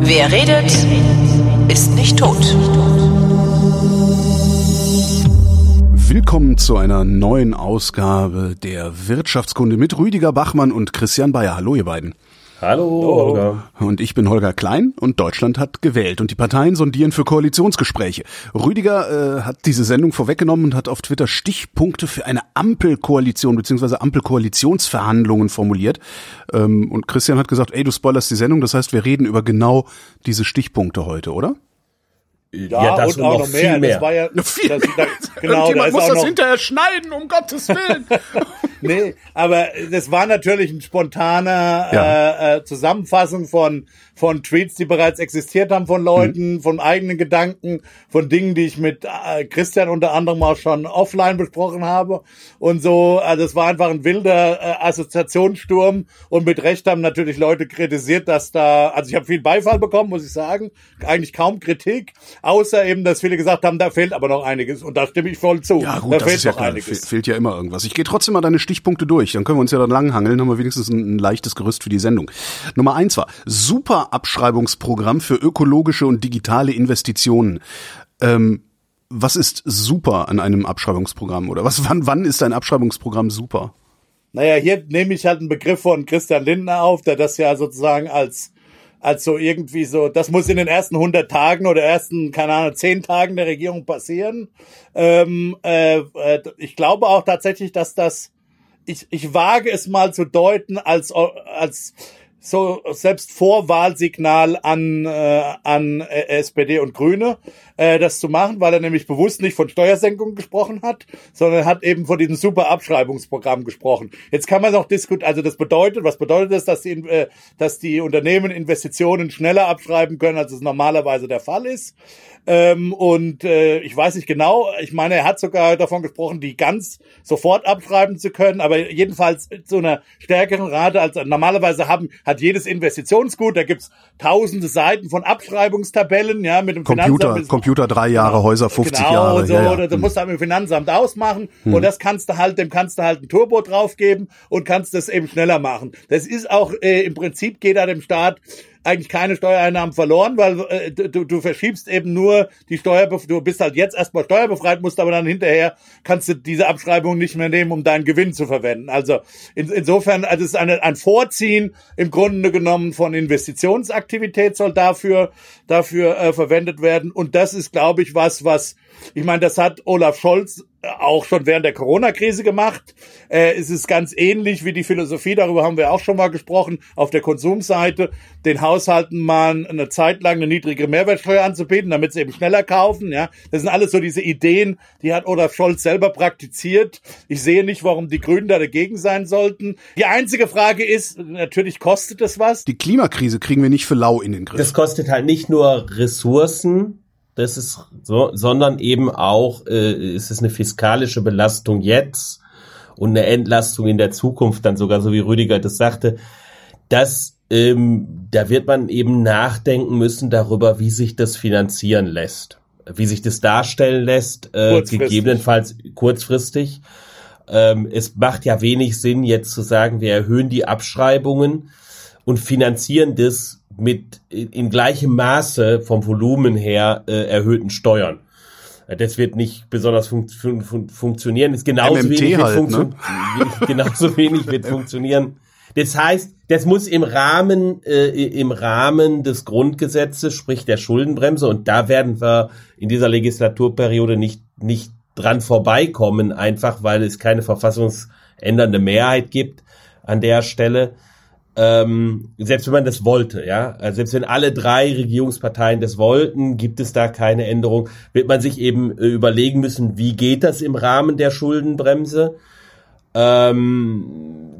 Wer redet, ist nicht tot. Willkommen zu einer neuen Ausgabe der Wirtschaftskunde mit Rüdiger Bachmann und Christian Bayer. Hallo ihr beiden. Hallo, Holger. Und ich bin Holger Klein und Deutschland hat gewählt und die Parteien sondieren für Koalitionsgespräche. Rüdiger äh, hat diese Sendung vorweggenommen und hat auf Twitter Stichpunkte für eine Ampelkoalition bzw. Ampelkoalitionsverhandlungen formuliert. Ähm, und Christian hat gesagt, ey, du spoilerst die Sendung, das heißt, wir reden über genau diese Stichpunkte heute, oder? Ja, ja das und auch noch, noch mehr. mehr. Das war ja, viel das, mehr. Da, genau, da muss das hinterher schneiden, um Gottes Willen. nee, aber das war natürlich ein spontaner ja. äh, äh, Zusammenfassung von von Tweets, die bereits existiert haben von Leuten, mhm. von eigenen Gedanken, von Dingen, die ich mit äh, Christian unter anderem auch schon offline besprochen habe und so. Also es war einfach ein wilder äh, Assoziationssturm und mit Recht haben natürlich Leute kritisiert, dass da, also ich habe viel Beifall bekommen, muss ich sagen, eigentlich kaum Kritik, außer eben, dass viele gesagt haben, da fehlt aber noch einiges und da stimme ich voll zu. Ja gut, da das fehlt ist ja klar, einiges. fehlt ja immer irgendwas. Ich gehe trotzdem mal deine Stichpunkte durch, dann können wir uns ja dann langhangeln, haben wir wenigstens ein, ein leichtes Gerüst für die Sendung. Nummer eins war Super-Abschreibungsprogramm für ökologische und digitale Investitionen. Ähm, was ist super an einem Abschreibungsprogramm oder was wann wann ist ein Abschreibungsprogramm super? Naja, hier nehme ich halt einen Begriff von Christian Lindner auf, der das ja sozusagen als als so irgendwie so, das muss in den ersten 100 Tagen oder ersten, keine Ahnung, 10 Tagen der Regierung passieren. Ähm, äh, äh, ich glaube auch tatsächlich, dass das, ich, ich wage es mal zu deuten als, als so selbst Vorwahlsignal an, äh, an SPD und Grüne, äh, das zu machen, weil er nämlich bewusst nicht von Steuersenkungen gesprochen hat, sondern hat eben von diesem super Abschreibungsprogramm gesprochen. Jetzt kann man noch diskutieren, also das bedeutet, was bedeutet das, dass die, äh, dass die Unternehmen Investitionen schneller abschreiben können, als es normalerweise der Fall ist. Ähm, und äh, ich weiß nicht genau, ich meine, er hat sogar davon gesprochen, die ganz sofort abschreiben zu können, aber jedenfalls zu einer stärkeren Rate als normalerweise haben, hat jedes Investitionsgut, da gibt's tausende Seiten von Abschreibungstabellen, ja, mit dem Computer, Finanzamt. Computer drei Jahre, genau, Häuser 50 genau, Jahre. So, ja, ja. Das musst du mit dem Finanzamt ausmachen hm. und das kannst du halt, dem kannst du halt ein Turbo draufgeben und kannst das eben schneller machen. Das ist auch, äh, im Prinzip geht da dem Staat eigentlich keine Steuereinnahmen verloren, weil äh, du, du verschiebst eben nur die Steuer, du bist halt jetzt erstmal steuerbefreit, musst aber dann hinterher kannst du diese Abschreibung nicht mehr nehmen, um deinen Gewinn zu verwenden. Also in, insofern, also es ist eine, ein Vorziehen im Grunde genommen von Investitionsaktivität soll dafür dafür äh, verwendet werden und das ist, glaube ich, was was ich meine, das hat Olaf Scholz auch schon während der Corona-Krise gemacht. Äh, es ist ganz ähnlich wie die Philosophie, darüber haben wir auch schon mal gesprochen, auf der Konsumseite, den Haushalten mal eine Zeit lang eine niedrige Mehrwertsteuer anzubieten, damit sie eben schneller kaufen. Ja, Das sind alles so diese Ideen, die hat Olaf Scholz selber praktiziert. Ich sehe nicht, warum die Grünen da dagegen sein sollten. Die einzige Frage ist, natürlich kostet es was. Die Klimakrise kriegen wir nicht für lau in den Griff. Das kostet halt nicht nur Ressourcen, das ist so, sondern eben auch äh, ist es eine fiskalische Belastung jetzt und eine Entlastung in der Zukunft dann sogar, so wie Rüdiger das sagte, dass ähm, da wird man eben nachdenken müssen darüber, wie sich das finanzieren lässt, wie sich das darstellen lässt, äh, kurzfristig. gegebenenfalls kurzfristig. Ähm, es macht ja wenig Sinn, jetzt zu sagen, wir erhöhen die Abschreibungen und finanzieren das mit in gleichem Maße vom Volumen her äh, erhöhten Steuern. Das wird nicht besonders fun fun fun funktionieren. Ist genauso MMT wenig halt, wird ne? genauso wenig wird funktionieren. Das heißt, das muss im Rahmen äh, im Rahmen des Grundgesetzes, sprich der Schuldenbremse, und da werden wir in dieser Legislaturperiode nicht nicht dran vorbeikommen, einfach weil es keine verfassungsändernde Mehrheit gibt an der Stelle ähm, selbst wenn man das wollte, ja, also selbst wenn alle drei Regierungsparteien das wollten, gibt es da keine Änderung, wird man sich eben äh, überlegen müssen, wie geht das im Rahmen der Schuldenbremse? Ähm,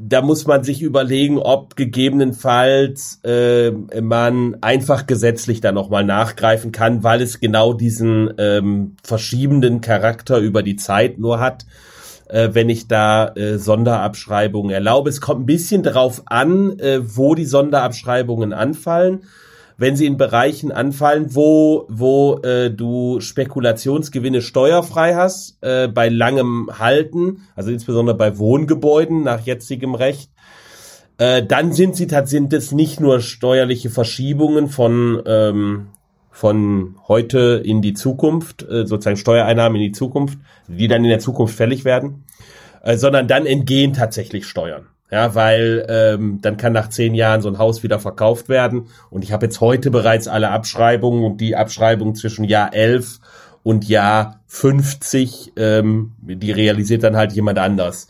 da muss man sich überlegen, ob gegebenenfalls äh, man einfach gesetzlich da nochmal nachgreifen kann, weil es genau diesen ähm, verschiebenden Charakter über die Zeit nur hat äh, wenn ich da äh, Sonderabschreibungen erlaube. Es kommt ein bisschen darauf an, äh, wo die Sonderabschreibungen anfallen. wenn sie in Bereichen anfallen, wo, wo äh, du Spekulationsgewinne steuerfrei hast, äh, bei langem Halten, also insbesondere bei Wohngebäuden nach jetzigem Recht, äh, dann sind sie sind es nicht nur steuerliche Verschiebungen von ähm, von heute in die Zukunft, äh, sozusagen Steuereinnahmen in die Zukunft, die dann in der Zukunft fällig werden, äh, sondern dann entgehen tatsächlich Steuern. Ja, weil ähm, dann kann nach zehn Jahren so ein Haus wieder verkauft werden. Und ich habe jetzt heute bereits alle Abschreibungen und die Abschreibung zwischen Jahr 11 und Jahr 50, ähm, die realisiert dann halt jemand anders.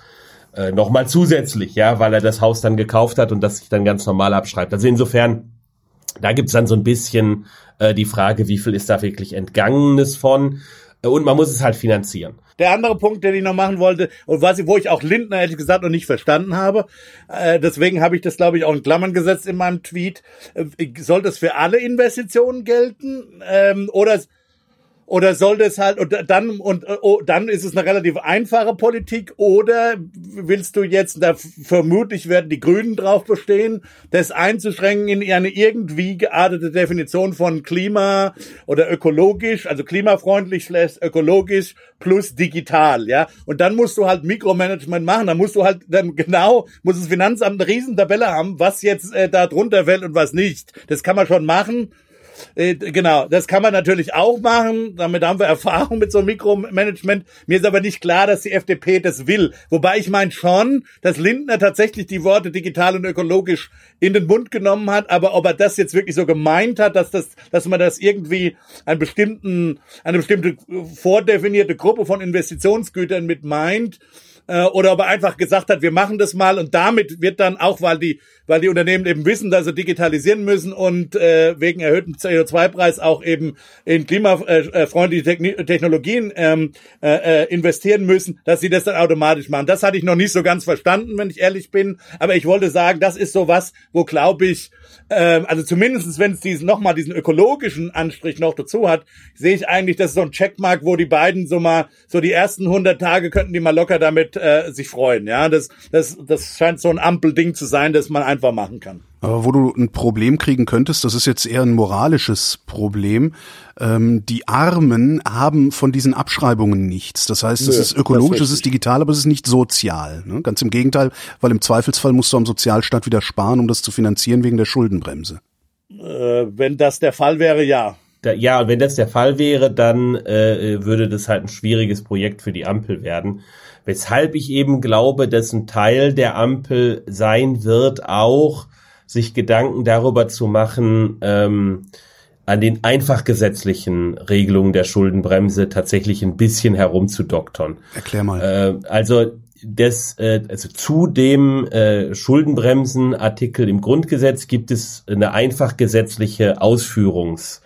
Äh, Nochmal zusätzlich, ja, weil er das Haus dann gekauft hat und das sich dann ganz normal abschreibt. Also insofern, da gibt's dann so ein bisschen äh, die Frage, wie viel ist da wirklich Entgangenes von? Äh, und man muss es halt finanzieren. Der andere Punkt, den ich noch machen wollte, und was, wo ich auch Lindner ehrlich gesagt noch nicht verstanden habe, äh, deswegen habe ich das, glaube ich, auch in Klammern gesetzt in meinem Tweet, äh, soll das für alle Investitionen gelten? Ähm, oder oder soll das halt und dann und oh, dann ist es eine relativ einfache Politik oder willst du jetzt da vermutlich werden die Grünen drauf bestehen, das einzuschränken in eine irgendwie geartete Definition von Klima oder ökologisch, also klimafreundlich slash ökologisch plus digital, ja? Und dann musst du halt Mikromanagement machen, dann musst du halt dann genau muss das Finanzamt eine Riesentabelle haben, was jetzt äh, da drunter fällt und was nicht. Das kann man schon machen. Äh, genau, das kann man natürlich auch machen. Damit haben wir Erfahrung mit so Mikromanagement. Mir ist aber nicht klar, dass die FDP das will. Wobei ich meine schon, dass Lindner tatsächlich die Worte digital und ökologisch in den Mund genommen hat. Aber ob er das jetzt wirklich so gemeint hat, dass das, dass man das irgendwie einen bestimmten, eine bestimmte vordefinierte Gruppe von Investitionsgütern mit meint, äh, oder ob er einfach gesagt hat, wir machen das mal und damit wird dann auch, weil die, weil die Unternehmen eben wissen, dass sie digitalisieren müssen und äh, wegen erhöhtem CO2-Preis auch eben in klimafreundliche Technologien ähm, äh, äh, investieren müssen, dass sie das dann automatisch machen. Das hatte ich noch nicht so ganz verstanden, wenn ich ehrlich bin, aber ich wollte sagen, das ist so was, wo glaube ich, ähm, also zumindestens wenn es diesen nochmal diesen ökologischen Anstrich noch dazu hat, sehe ich eigentlich, das ist so ein Checkmark, wo die beiden so mal, so die ersten 100 Tage könnten die mal locker damit äh, sich freuen. Ja, das, das, das scheint so ein Ampelding zu sein, das man einfach machen kann. Aber wo du ein Problem kriegen könntest, das ist jetzt eher ein moralisches Problem. Ähm, die Armen haben von diesen Abschreibungen nichts. Das heißt, es ist ökologisch, es ist digital, aber es ist nicht sozial. Ne? Ganz im Gegenteil, weil im Zweifelsfall musst du am Sozialstaat wieder sparen, um das zu finanzieren wegen der Schuldenbremse. Äh, wenn das der Fall wäre, ja. Da, ja, wenn das der Fall wäre, dann äh, würde das halt ein schwieriges Projekt für die Ampel werden. Weshalb ich eben glaube, dass ein Teil der Ampel sein wird, auch sich Gedanken darüber zu machen, ähm, an den einfach gesetzlichen Regelungen der Schuldenbremse tatsächlich ein bisschen herumzudoktern. Erklär mal. Äh, also das, äh, also zu dem äh, Schuldenbremsenartikel im Grundgesetz gibt es eine einfach gesetzliche Ausführungs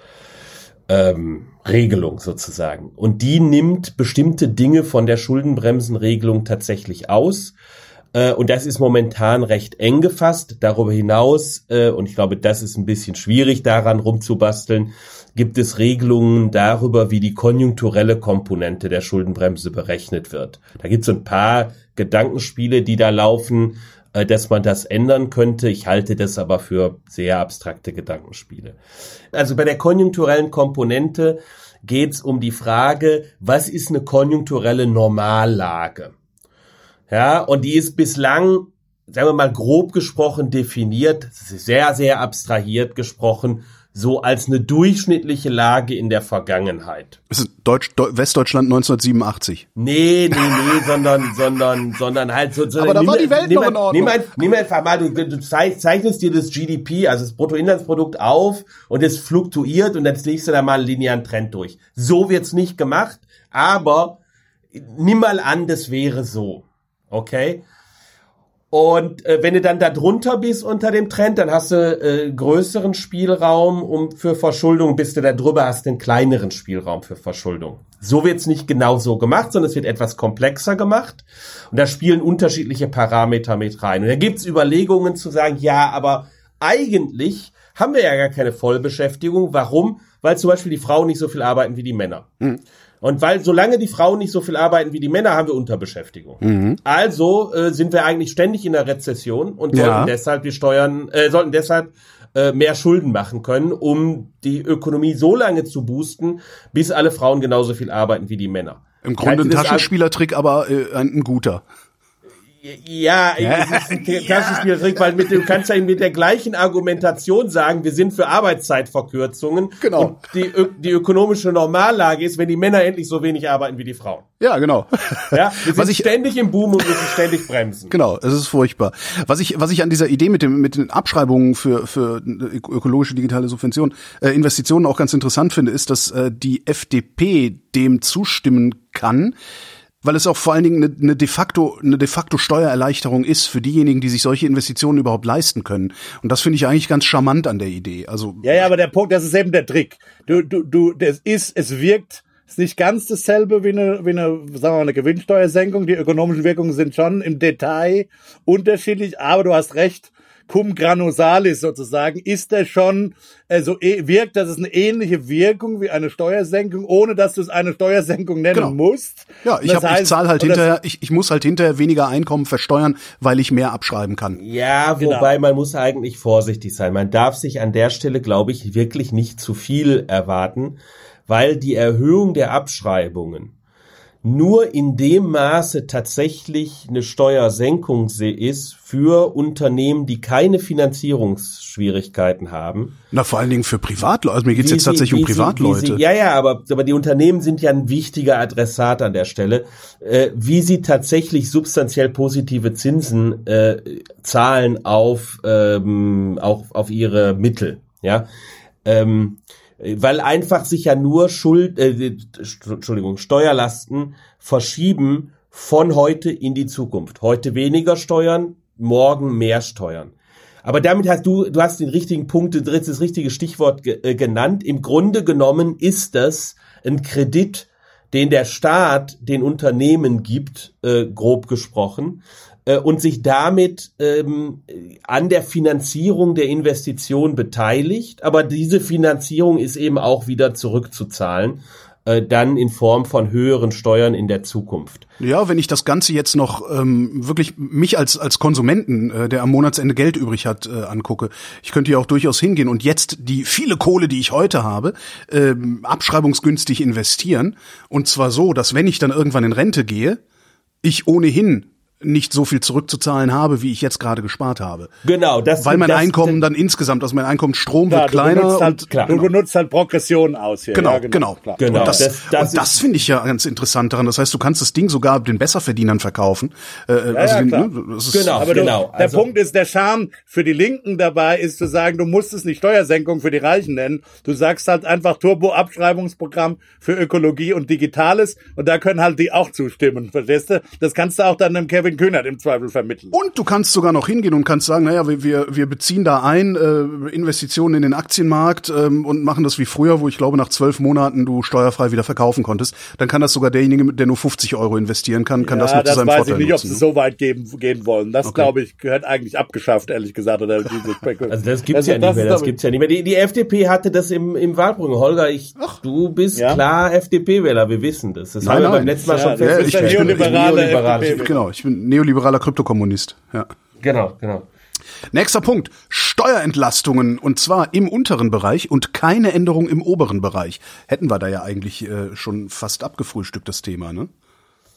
ähm, Regelung sozusagen. Und die nimmt bestimmte Dinge von der Schuldenbremsenregelung tatsächlich aus. Äh, und das ist momentan recht eng gefasst. Darüber hinaus, äh, und ich glaube, das ist ein bisschen schwierig daran rumzubasteln, gibt es Regelungen darüber, wie die konjunkturelle Komponente der Schuldenbremse berechnet wird. Da gibt es ein paar Gedankenspiele, die da laufen, äh, dass man das ändern könnte. Ich halte das aber für sehr abstrakte Gedankenspiele. Also bei der konjunkturellen Komponente geht es um die Frage, was ist eine konjunkturelle Normallage? Ja, und die ist bislang, sagen wir mal grob gesprochen, definiert, sehr, sehr abstrahiert gesprochen, so als eine durchschnittliche Lage in der Vergangenheit. Das ist Deutsch, Westdeutschland 1987. Nee, nee, nee, sondern, sondern, sondern halt so. so Aber da war die Welt nimm, noch in Ordnung. Nimm, nimm einfach mal, du, du zeichnest dir das GDP, also das Bruttoinlandsprodukt auf und es fluktuiert und dann legst du da mal einen linearen Trend durch. So wird's nicht gemacht, aber nimm mal an, das wäre so. Okay? Und äh, wenn du dann da drunter bist unter dem Trend, dann hast du äh, größeren Spielraum um für Verschuldung, bis du da drüber hast den kleineren Spielraum für Verschuldung. So wird's nicht genau so gemacht, sondern es wird etwas komplexer gemacht. Und da spielen unterschiedliche Parameter mit rein. Und da gibt's Überlegungen zu sagen, ja, aber eigentlich haben wir ja gar keine Vollbeschäftigung. Warum? Weil zum Beispiel die Frauen nicht so viel arbeiten wie die Männer. Mhm. Und weil solange die Frauen nicht so viel arbeiten wie die Männer, haben wir Unterbeschäftigung. Mhm. Also äh, sind wir eigentlich ständig in der Rezession und sollten ja. deshalb die Steuern, äh, sollten deshalb äh, mehr Schulden machen können, um die Ökonomie so lange zu boosten, bis alle Frauen genauso viel arbeiten wie die Männer. Im Grunde ein Taschenspielertrick, aber äh, ein guter. Ja, es ist ein Taschenspielertrick, weil mit dem kannst du mit der gleichen Argumentation sagen, wir sind für Arbeitszeitverkürzungen. Genau. Und die, die ökonomische Normallage ist, wenn die Männer endlich so wenig arbeiten wie die Frauen. Ja, genau. Ja, wir sind Was ich- ständig im Boom und müssen ständig bremsen. Genau, es ist furchtbar. Was ich, was ich an dieser Idee mit dem, mit den Abschreibungen für, für ök- ökologische digitale Subventionen, äh, Investitionen auch ganz interessant finde, ist, dass äh, die FDP dem zustimmen kann, weil es auch vor allen Dingen eine, eine de facto, eine de facto Steuererleichterung ist für diejenigen, die sich solche Investitionen überhaupt leisten können. Und das finde ich eigentlich ganz charmant an der Idee. Also, Ja, ja, aber der Punkt, das ist eben der Trick. Du, du, du, das ist, es wirkt, ist nicht ganz dasselbe wie eine, wie eine, sagen wir mal, eine Gewinnsteuersenkung. Die ökonomischen Wirkungen sind schon im Detail unterschiedlich, aber du hast recht. Cum granusalis sozusagen ist er schon äh, so eh- wirkt, dass es eine ähnliche Wirkung wie eine Steuersenkung, ohne dass du es eine Steuersenkung nennen Genau. musst. ja, ich, hab, ich zahle halt hinterher, ich, ich muss halt hinterher weniger Einkommen versteuern, weil ich mehr abschreiben kann. Ja, Genau. wobei man muss eigentlich vorsichtig sein. Man darf sich an der Stelle, glaube ich, wirklich nicht zu viel erwarten, weil die Erhöhung der Abschreibungen nur in dem Maße tatsächlich eine Steuersenkung se- ist für Unternehmen, die keine Finanzierungsschwierigkeiten haben. Na, vor allen Dingen für Privatleute. Also mir geht's Wie jetzt sie- tatsächlich um sie- Privatleute. Sie, ja, ja, aber, aber die Unternehmen sind ja ein wichtiger Adressat an der Stelle, äh, wie sie tatsächlich substanziell positive Zinsen äh, zahlen auf, ähm, auch auf ihre Mittel. Ja. Ähm, weil einfach sich ja nur Schuld, äh, Entschuldigung, Steuerlasten verschieben von heute in die Zukunft. Heute weniger Steuern, morgen mehr Steuern. Aber damit hast du, du hast den richtigen Punkt, das richtige Stichwort ge äh, genannt. Im Grunde genommen ist das ein Kredit, den der Staat den Unternehmen gibt, äh, grob gesprochen, äh, und sich damit ähm, an der Finanzierung der Investition beteiligt. Aber diese Finanzierung ist eben auch wieder zurückzuzahlen, äh, dann in Form von höheren Steuern in der Zukunft. Ja, wenn ich das Ganze jetzt noch ähm, wirklich mich als als Konsumenten, äh, der am Monatsende Geld übrig hat, äh, angucke, ich könnte ja auch durchaus hingehen und jetzt die viele Kohle, die ich heute habe, ähm, abschreibungsgünstig investieren und zwar so, dass wenn ich dann irgendwann in Rente gehe, ich ohnehin nicht so viel zurückzuzahlen habe, wie ich jetzt gerade gespart habe. Genau, das Weil mein das, Einkommen dann insgesamt, also mein Einkommen Strom Klar, wird du kleiner benutzt halt, und klar, du genau. benutzt halt Progression aus hier. Genau, ja, genau. klar. Genau. Und das, Das- das das finde ich ja ganz interessant daran. Das heißt, du kannst das Ding sogar den Besserverdienern verkaufen. Äh, also ja, den, ne, das ist, Genau. Aber genau, du, der also- Punkt ist, der Charme für die Linken dabei ist zu sagen, du musst es nicht Steuersenkung für die Reichen nennen. Du sagst halt einfach Turbo-Abschreibungsprogramm für Ökologie und Digitales und da können halt die auch zustimmen, verstehst du? Das kannst du auch dann dem Kevin Kühnert im Zweifel vermitteln. Und du kannst sogar noch hingehen und kannst sagen, naja, wir, wir, wir beziehen da ein, äh, Investitionen in den Aktienmarkt ähm, und machen das wie früher, wo ich glaube, nach zwölf Monaten du steuerfrei wieder verkaufen konntest. Dann kann das sogar derjenige, der nur 50 Euro investieren kann, kann das ja, noch zu das seinem weiß Vorteil ich nicht, ob nutzen. sie so weit geben, gehen wollen. Das, Okay. glaube ich, gehört eigentlich abgeschafft, ehrlich gesagt. Oder diese Also das gibt's Also ja nicht mehr, das ist- gibt's ja nicht mehr. Die, die FDP hatte das im, im Wahlprogramm. Holger, ich, du bist Ja? klar FDP-Wähler, wir wissen das. Das Nein, haben wir nein. beim letzten Mal Ja, schon das Ja, ist ich, ich, bin, ich, neoliberale neoliberal. FDP. genau, ich bin neoliberaler Kryptokommunist. Ja. Genau, genau. Nächster Punkt. Steuerentlastungen und zwar im unteren Bereich und keine Änderung im oberen Bereich. Hätten wir da ja eigentlich äh, schon fast abgefrühstückt, das Thema, ne?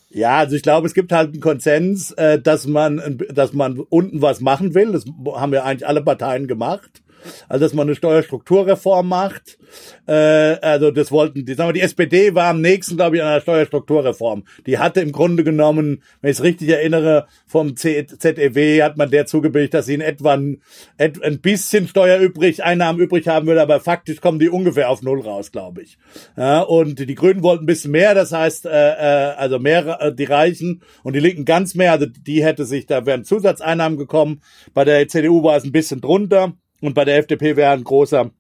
Ja, also ich glaube, es gibt halt einen Konsens, äh, dass man, dass man unten was machen will. Das haben ja eigentlich alle Parteien gemacht. Also dass man eine Steuerstrukturreform macht. Äh, also das wollten die, sagen wir, die SPD war am nächsten, glaube ich, an einer Steuerstrukturreform. Die hatte im Grunde genommen, wenn ich es richtig erinnere, vom ZEW hat man der zugebilligt, dass sie in etwa ein, ein bisschen Steuer übrig, Einnahmen übrig haben würde, aber faktisch kommen die ungefähr auf null raus, glaube ich. Ja, und die Grünen wollten ein bisschen mehr, das heißt, äh, äh, also mehr äh, die Reichen und die Linken ganz mehr, also die hätte sich, da wären Zusatzeinnahmen gekommen. Bei der CDU war es ein bisschen drunter und bei der FDP wäre ein großer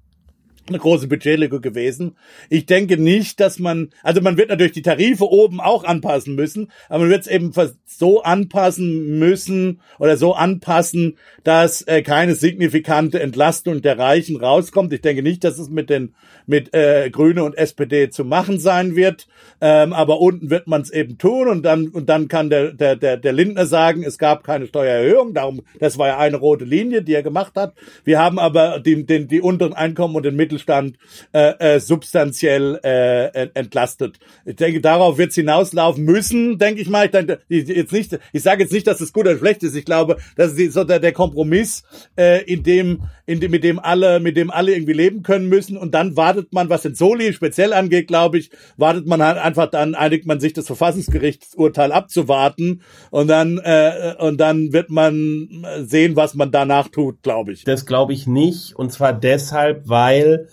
eine große Budgetlücke gewesen. Ich denke nicht, dass man, also man wird natürlich die Tarife oben auch anpassen müssen, aber man wird es eben so anpassen müssen oder so anpassen, dass äh, keine signifikante Entlastung der Reichen rauskommt. Ich denke nicht, dass es mit den mit äh, Grüne und SPD zu machen sein wird, ähm, aber unten wird man es eben tun und dann und dann kann der der der der Lindner sagen, es gab keine Steuererhöhung, darum das war ja eine rote Linie, die er gemacht hat. Wir haben aber die, den, die unteren Einkommen und den Mittel Mittelstand äh, äh, substanziell äh, entlastet. Ich denke, darauf wird es hinauslaufen müssen, denke ich mal. Ich, denke, jetzt nicht, ich sage jetzt nicht, dass es gut oder schlecht ist. Ich glaube, das ist so der, der Kompromiss, äh, in dem, in dem, mit dem alle, mit dem alle irgendwie leben können müssen. Und dann wartet man, was den Soli speziell angeht, glaube ich, wartet man halt einfach dann, einigt man sich das Verfassungsgerichtsurteil abzuwarten und dann äh, und dann wird man sehen, was man danach tut, glaube ich. Das glaube ich nicht. Und zwar deshalb, weil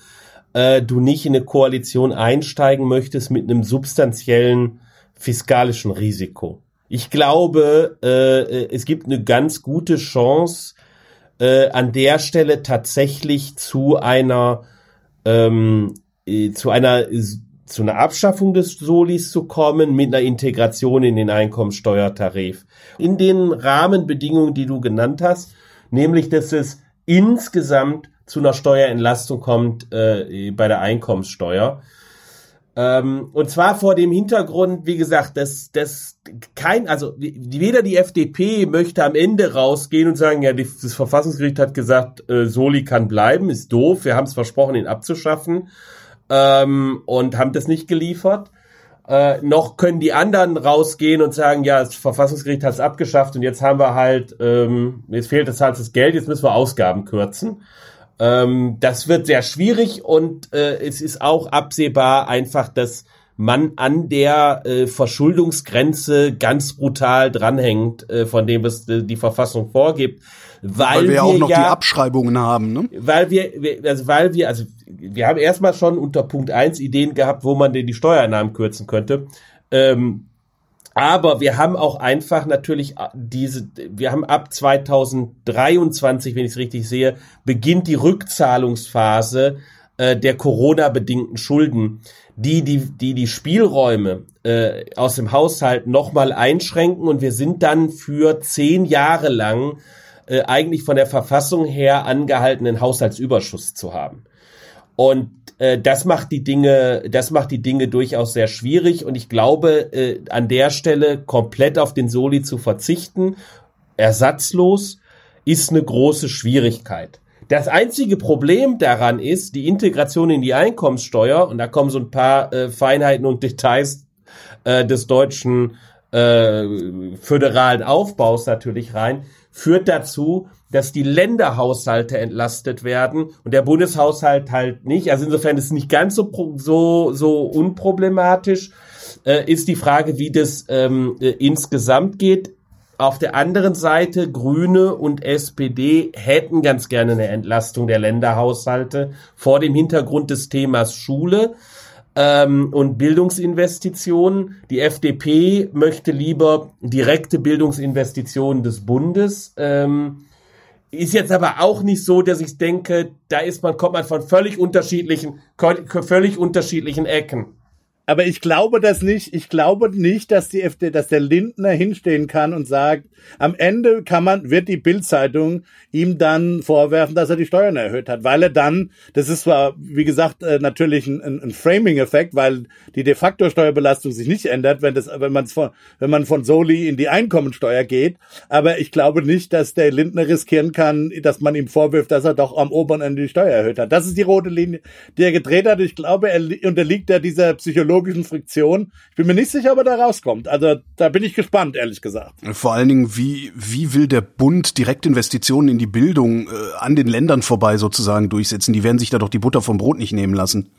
äh, du nicht in eine Koalition einsteigen möchtest mit einem substanziellen fiskalischen Risiko. Ich glaube, äh, es gibt eine ganz gute Chance, äh, an der Stelle tatsächlich zu einer ähm, äh, zu einer zu einer Abschaffung des Solis zu kommen mit einer Integration in den Einkommensteuertarif. In den Rahmenbedingungen, die du genannt hast, nämlich dass es insgesamt zu einer Steuerentlastung kommt äh, bei der Einkommenssteuer. Ähm, und zwar vor dem Hintergrund, wie gesagt, dass dass kein, also weder die FDP möchte am Ende rausgehen und sagen, ja, das Verfassungsgericht hat gesagt, äh, Soli kann bleiben, ist doof, wir haben es versprochen, ihn abzuschaffen ähm, und haben das nicht geliefert. Äh, noch können die anderen rausgehen und sagen, ja, das Verfassungsgericht hat es abgeschafft und jetzt haben wir halt, ähm, jetzt fehlt das halt das Geld, jetzt müssen wir Ausgaben kürzen. Ähm, das wird sehr schwierig und äh, es ist auch absehbar einfach, dass man an der äh, Verschuldungsgrenze ganz brutal dranhängt, äh, von dem es äh, die Verfassung vorgibt. Weil, weil wir, wir auch noch ja, die Abschreibungen haben, ne? Weil wir, also weil wir, also wir haben erstmal schon unter Punkt eins Ideen gehabt, wo man denn die Steuereinnahmen kürzen könnte. Ähm, aber wir haben auch einfach natürlich äh, diese, wir haben ab 2023, wenn ich es richtig sehe, beginnt die Rückzahlungsphase äh, der Corona-bedingten Schulden, die die, die, die Spielräume äh, aus dem Haushalt nochmal einschränken und wir sind dann für zehn Jahre lang äh, eigentlich von der Verfassung her angehalten, einen Haushaltsüberschuss zu haben. Und äh, das macht die Dinge, das macht die Dinge durchaus sehr schwierig. Und ich glaube, äh, an der Stelle komplett auf den Soli zu verzichten, ersatzlos, ist eine große Schwierigkeit. Das einzige Problem daran ist die Integration in die Einkommenssteuer, und da kommen so ein paar äh, Feinheiten und Details äh, des deutschen äh, föderalen Aufbaus natürlich rein, führt dazu, dass die Länderhaushalte entlastet werden und der Bundeshaushalt halt nicht. Also insofern ist es nicht ganz so so so unproblematisch. Äh, ist die Frage, wie das ähm, äh, insgesamt geht. Auf der anderen Seite, Grüne und SPD hätten ganz gerne eine Entlastung der Länderhaushalte vor dem Hintergrund des Themas Schule ähm, und Bildungsinvestitionen. Die FDP möchte lieber direkte Bildungsinvestitionen des Bundes. Ähm, ist jetzt aber auch nicht so, dass ich denke, da ist man, kommt man von völlig unterschiedlichen, völlig unterschiedlichen Ecken. Aber ich glaube das nicht. Ich glaube nicht, dass die FD, dass der Lindner hinstehen kann und sagt, am Ende kann man, wird die Bildzeitung ihm dann vorwerfen, dass er die Steuern erhöht hat, weil er dann, das ist zwar, wie gesagt, äh, natürlich ein, ein Framing-Effekt, weil die de facto Steuerbelastung sich nicht ändert, wenn das, wenn man von, wenn man von Soli in die Einkommensteuer geht. Aber ich glaube nicht, dass der Lindner riskieren kann, dass man ihm vorwirft, dass er doch am oberen Ende die Steuer erhöht hat. Das ist die rote Linie, die er gedreht hat. Ich glaube, er unterliegt ja dieser Psychologie logischen Friktion. Ich bin mir nicht sicher, ob er da rauskommt. Also da bin ich gespannt, ehrlich gesagt. Vor allen Dingen, wie, wie will der Bund Direktinvestitionen in die Bildung äh, an den Ländern vorbei sozusagen durchsetzen? Die werden sich da doch die Butter vom Brot nicht nehmen lassen.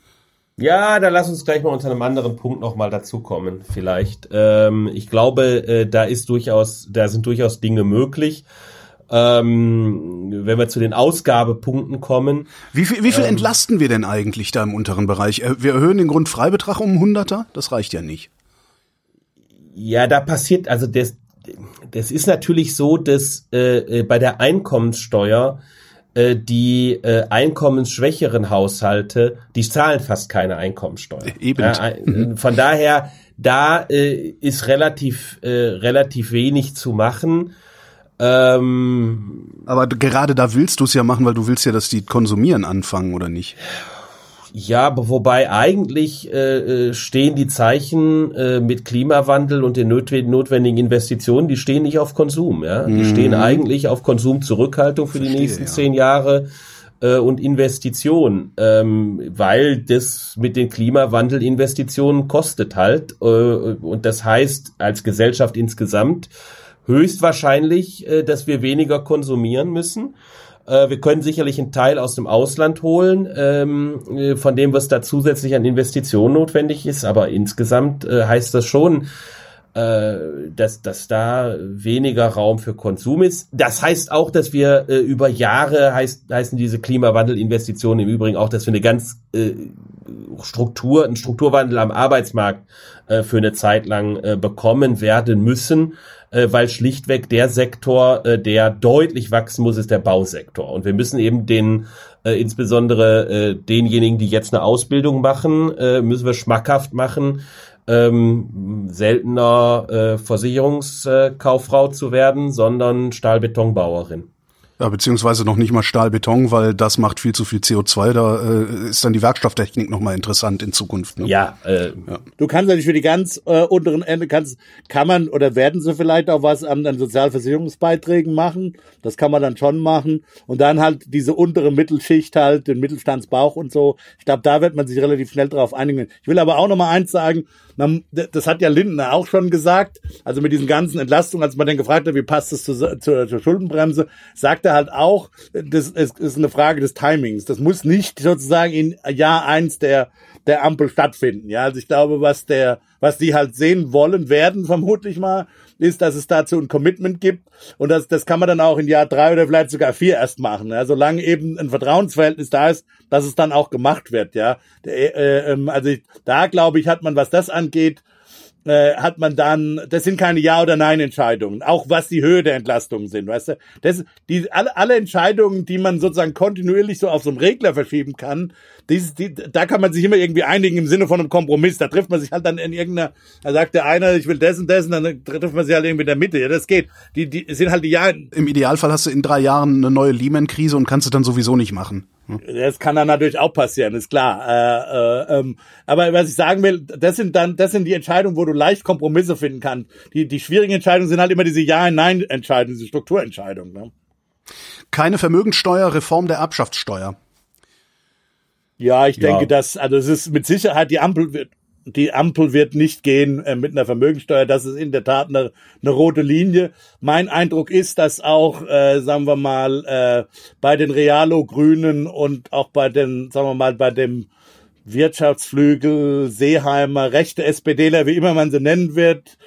Ja, da lass uns gleich mal unter einem anderen Punkt nochmal dazukommen, vielleicht. Ähm, ich glaube, äh, da ist durchaus, da sind durchaus Dinge möglich. Ähm, wenn wir zu den Ausgabepunkten kommen. Wie viel, wie viel ähm, entlasten wir denn eigentlich da im unteren Bereich? Äh, wir erhöhen den Grundfreibetrag um Hunderter? Das reicht ja nicht. Ja, da passiert, also das, das ist natürlich so, dass äh, äh bei der Einkommenssteuer äh, die äh, einkommensschwächeren Haushalte, die zahlen fast keine Einkommensteuer. Eben. Ja, von daher, da äh, ist relativ, äh, relativ wenig zu machen. Ähm, Aber gerade da willst du es ja machen, weil du willst ja, dass die konsumieren anfangen, oder nicht? Ja, aber wobei eigentlich äh, äh, stehen die Zeichen äh, mit Klimawandel und den notwendigen Investitionen, die stehen nicht auf Konsum, ja. Die Mhm. stehen eigentlich auf Konsumzurückhaltung für die Verstehe, nächsten ja. zehn Jahre äh, und Investitionen, ähm, weil das mit den Klimawandelinvestitionen kostet halt. Äh, und das heißt als Gesellschaft insgesamt höchstwahrscheinlich, äh, dass wir weniger konsumieren müssen. Äh, Wir können sicherlich einen Teil aus dem Ausland holen, ähm, äh, von dem, was da zusätzlich an Investitionen notwendig ist. Aber insgesamt äh, heißt das schon, äh, dass, dass da weniger Raum für Konsum ist. Das heißt auch, dass wir äh, über Jahre, heißt, heißen diese Klimawandelinvestitionen im Übrigen auch, dass wir eine ganz äh, Struktur, einen Strukturwandel am Arbeitsmarkt äh, für eine Zeit lang äh, bekommen werden müssen, äh, weil schlichtweg der Sektor, äh, der deutlich wachsen muss, ist der Bausektor. Und wir müssen eben den äh, insbesondere äh, denjenigen, die jetzt eine Ausbildung machen, äh, müssen wir schmackhaft machen, ähm, seltener äh, Versicherungskauffrau zu werden, sondern Stahlbetonbauerin. Ja, beziehungsweise noch nicht mal Stahlbeton, weil das macht viel zu viel CO2. Da äh, ist dann die Werkstofftechnik nochmal interessant in Zukunft. Ne? Ja, äh, Du kannst natürlich für die ganz äh, unteren Ende kannst, kann man oder werden sie vielleicht auch was an, an Sozialversicherungsbeiträgen machen. Das kann man dann schon machen. Und dann halt diese untere Mittelschicht halt, den Mittelstandsbauch und so. Ich glaube, da wird man sich relativ schnell drauf einigen. Ich will aber auch noch mal eins sagen. Man, das hat ja Lindner auch schon gesagt. Also mit diesen ganzen Entlastungen, als man dann gefragt hat, wie passt das zur, zur, zur Schuldenbremse, sagt er halt auch, das ist, ist eine Frage des Timings. Das muss nicht sozusagen in Jahr eins der der Ampel stattfinden. Ja, also ich glaube, was der, was die halt sehen wollen werden, vermutlich mal, ist, dass es dazu ein Commitment gibt und das, das kann man dann auch in Jahr drei oder vielleicht sogar vier erst machen. Ja, solange eben ein Vertrauensverhältnis da ist, dass es dann auch gemacht wird. Ja, äh, ähm, also ich, da glaube ich, hat man, was das angeht, äh, hat man dann, das sind keine Ja- oder Nein-Entscheidungen, auch was die Höhe der Entlastungen sind, weißt du? Das, die, alle, alle Entscheidungen, die man sozusagen kontinuierlich so auf so einem Regler verschieben kann, dieses, die, da kann man sich immer irgendwie einigen im Sinne von einem Kompromiss. Da trifft man sich halt dann in irgendeiner, da sagt der eine, ich will das und das, und dann trifft man sich halt irgendwie in der Mitte. Ja, das geht. Die, die sind halt die Ja, Im Idealfall hast du in drei Jahren eine neue Lehman-Krise und kannst es dann sowieso nicht machen. Das kann dann natürlich auch passieren, ist klar. Äh, äh, ähm, aber was ich sagen will, das sind dann, das sind die Entscheidungen, wo du leicht Kompromisse finden kannst. Die, die schwierigen Entscheidungen sind halt immer diese Ja-Nein-Entscheidungen, diese Strukturentscheidungen. Ne? Keine Vermögenssteuer, Reform der Erbschaftssteuer. Ja, ich Ja. denke, dass, also es ist mit Sicherheit, die Ampel wird, die Ampel wird nicht gehen äh, mit einer Vermögensteuer. Das ist in der Tat eine, eine rote Linie. Mein Eindruck ist, dass auch, äh, sagen wir mal, äh, bei den Realo-Grünen und auch bei den, sagen wir mal, bei dem Wirtschaftsflügel, Seeheimer, rechte SPDler, wie immer man sie nennen wird,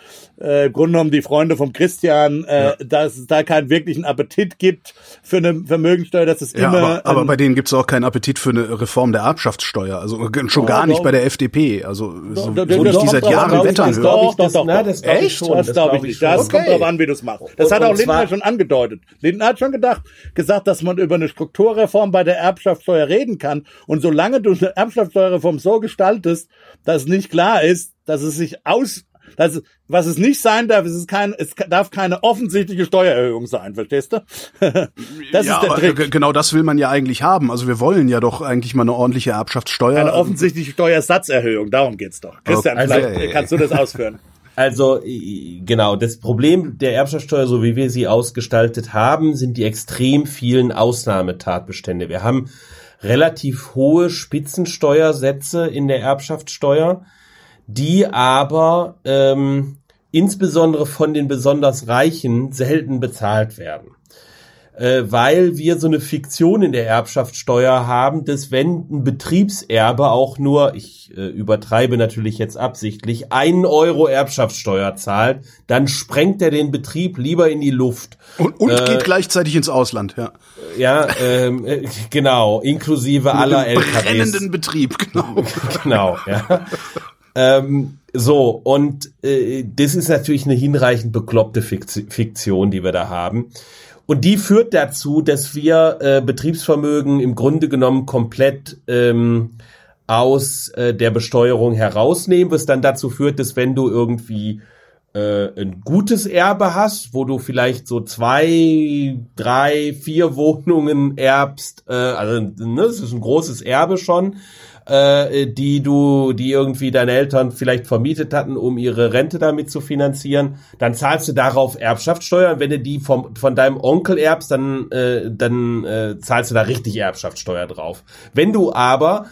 äh, im Grunde genommen die Freunde vom Christian, äh, dass es da keinen wirklichen Appetit gibt für eine Vermögensteuer, dass es Ja, immer aber, aber ähm, bei denen gibt es auch keinen Appetit für eine Reform der Erbschaftssteuer. Also schon Oh, gar nicht doch. bei der FDP. Also so, da- so ich die doch, seit doch, Jahren wettern das höre. doch, Glaub ich, doch, das- doch, na, doch. das glaub ich Echt? schon, Das das glaube glaub ich ich nicht. Das schon. kommt Okay. darauf an, wie du es machst. Das Und- hat auch Lindner schon angedeutet. Lindner hat schon gedacht, gesagt, dass man über eine Strukturreform bei der Erbschaftssteuer reden kann. Und solange du eine Erbschaftssteuerreform so gestaltest, dass nicht klar ist, dass es sich aus, dass, es- was es nicht sein darf, es ist kein, es darf keine offensichtliche Steuererhöhung sein, verstehst du? das ja, ist der Trick. genau das will man ja eigentlich haben. Also wir wollen ja doch eigentlich mal eine ordentliche Erbschaftssteuer. Eine offensichtliche Steuersatzerhöhung, darum geht's doch. Christian, Also- vielleicht kannst du das ausführen. Also genau, das Problem der Erbschaftssteuer, so wie wir sie ausgestaltet haben, sind die extrem vielen Ausnahmetatbestände. Wir haben relativ hohe Spitzensteuersätze in der Erbschaftssteuer, die aber ähm, insbesondere von den besonders Reichen selten bezahlt werden äh, weil wir so eine Fiktion in der Erbschaftssteuer haben, dass wenn ein Betriebserbe auch nur, ich äh, übertreibe natürlich jetzt absichtlich, einen Euro Erbschaftssteuer zahlt, dann sprengt er den Betrieb lieber in die Luft. und und geht gleichzeitig ins Ausland. Ja. Ja, ähm, äh, genau, inklusive aller LKWs. brennenden Betrieb, genau. genau, ja. Ähm, So, und äh, das ist natürlich eine hinreichend bekloppte Fiktion, die wir da haben. Und die führt dazu, dass wir äh, Betriebsvermögen im Grunde genommen komplett ähm, aus äh, der Besteuerung herausnehmen, was dann dazu führt, dass wenn du irgendwie äh, ein gutes Erbe hast, wo du vielleicht so zwei, drei, vier Wohnungen erbst, äh, also ne, das ist ein großes Erbe schon, äh, die du, die irgendwie deine Eltern vielleicht vermietet hatten, um ihre Rente damit zu finanzieren, dann zahlst du darauf Erbschaftssteuer. Und wenn du die vom, von deinem Onkel erbst, dann, äh, dann äh, zahlst du da richtig Erbschaftssteuer drauf. Wenn du aber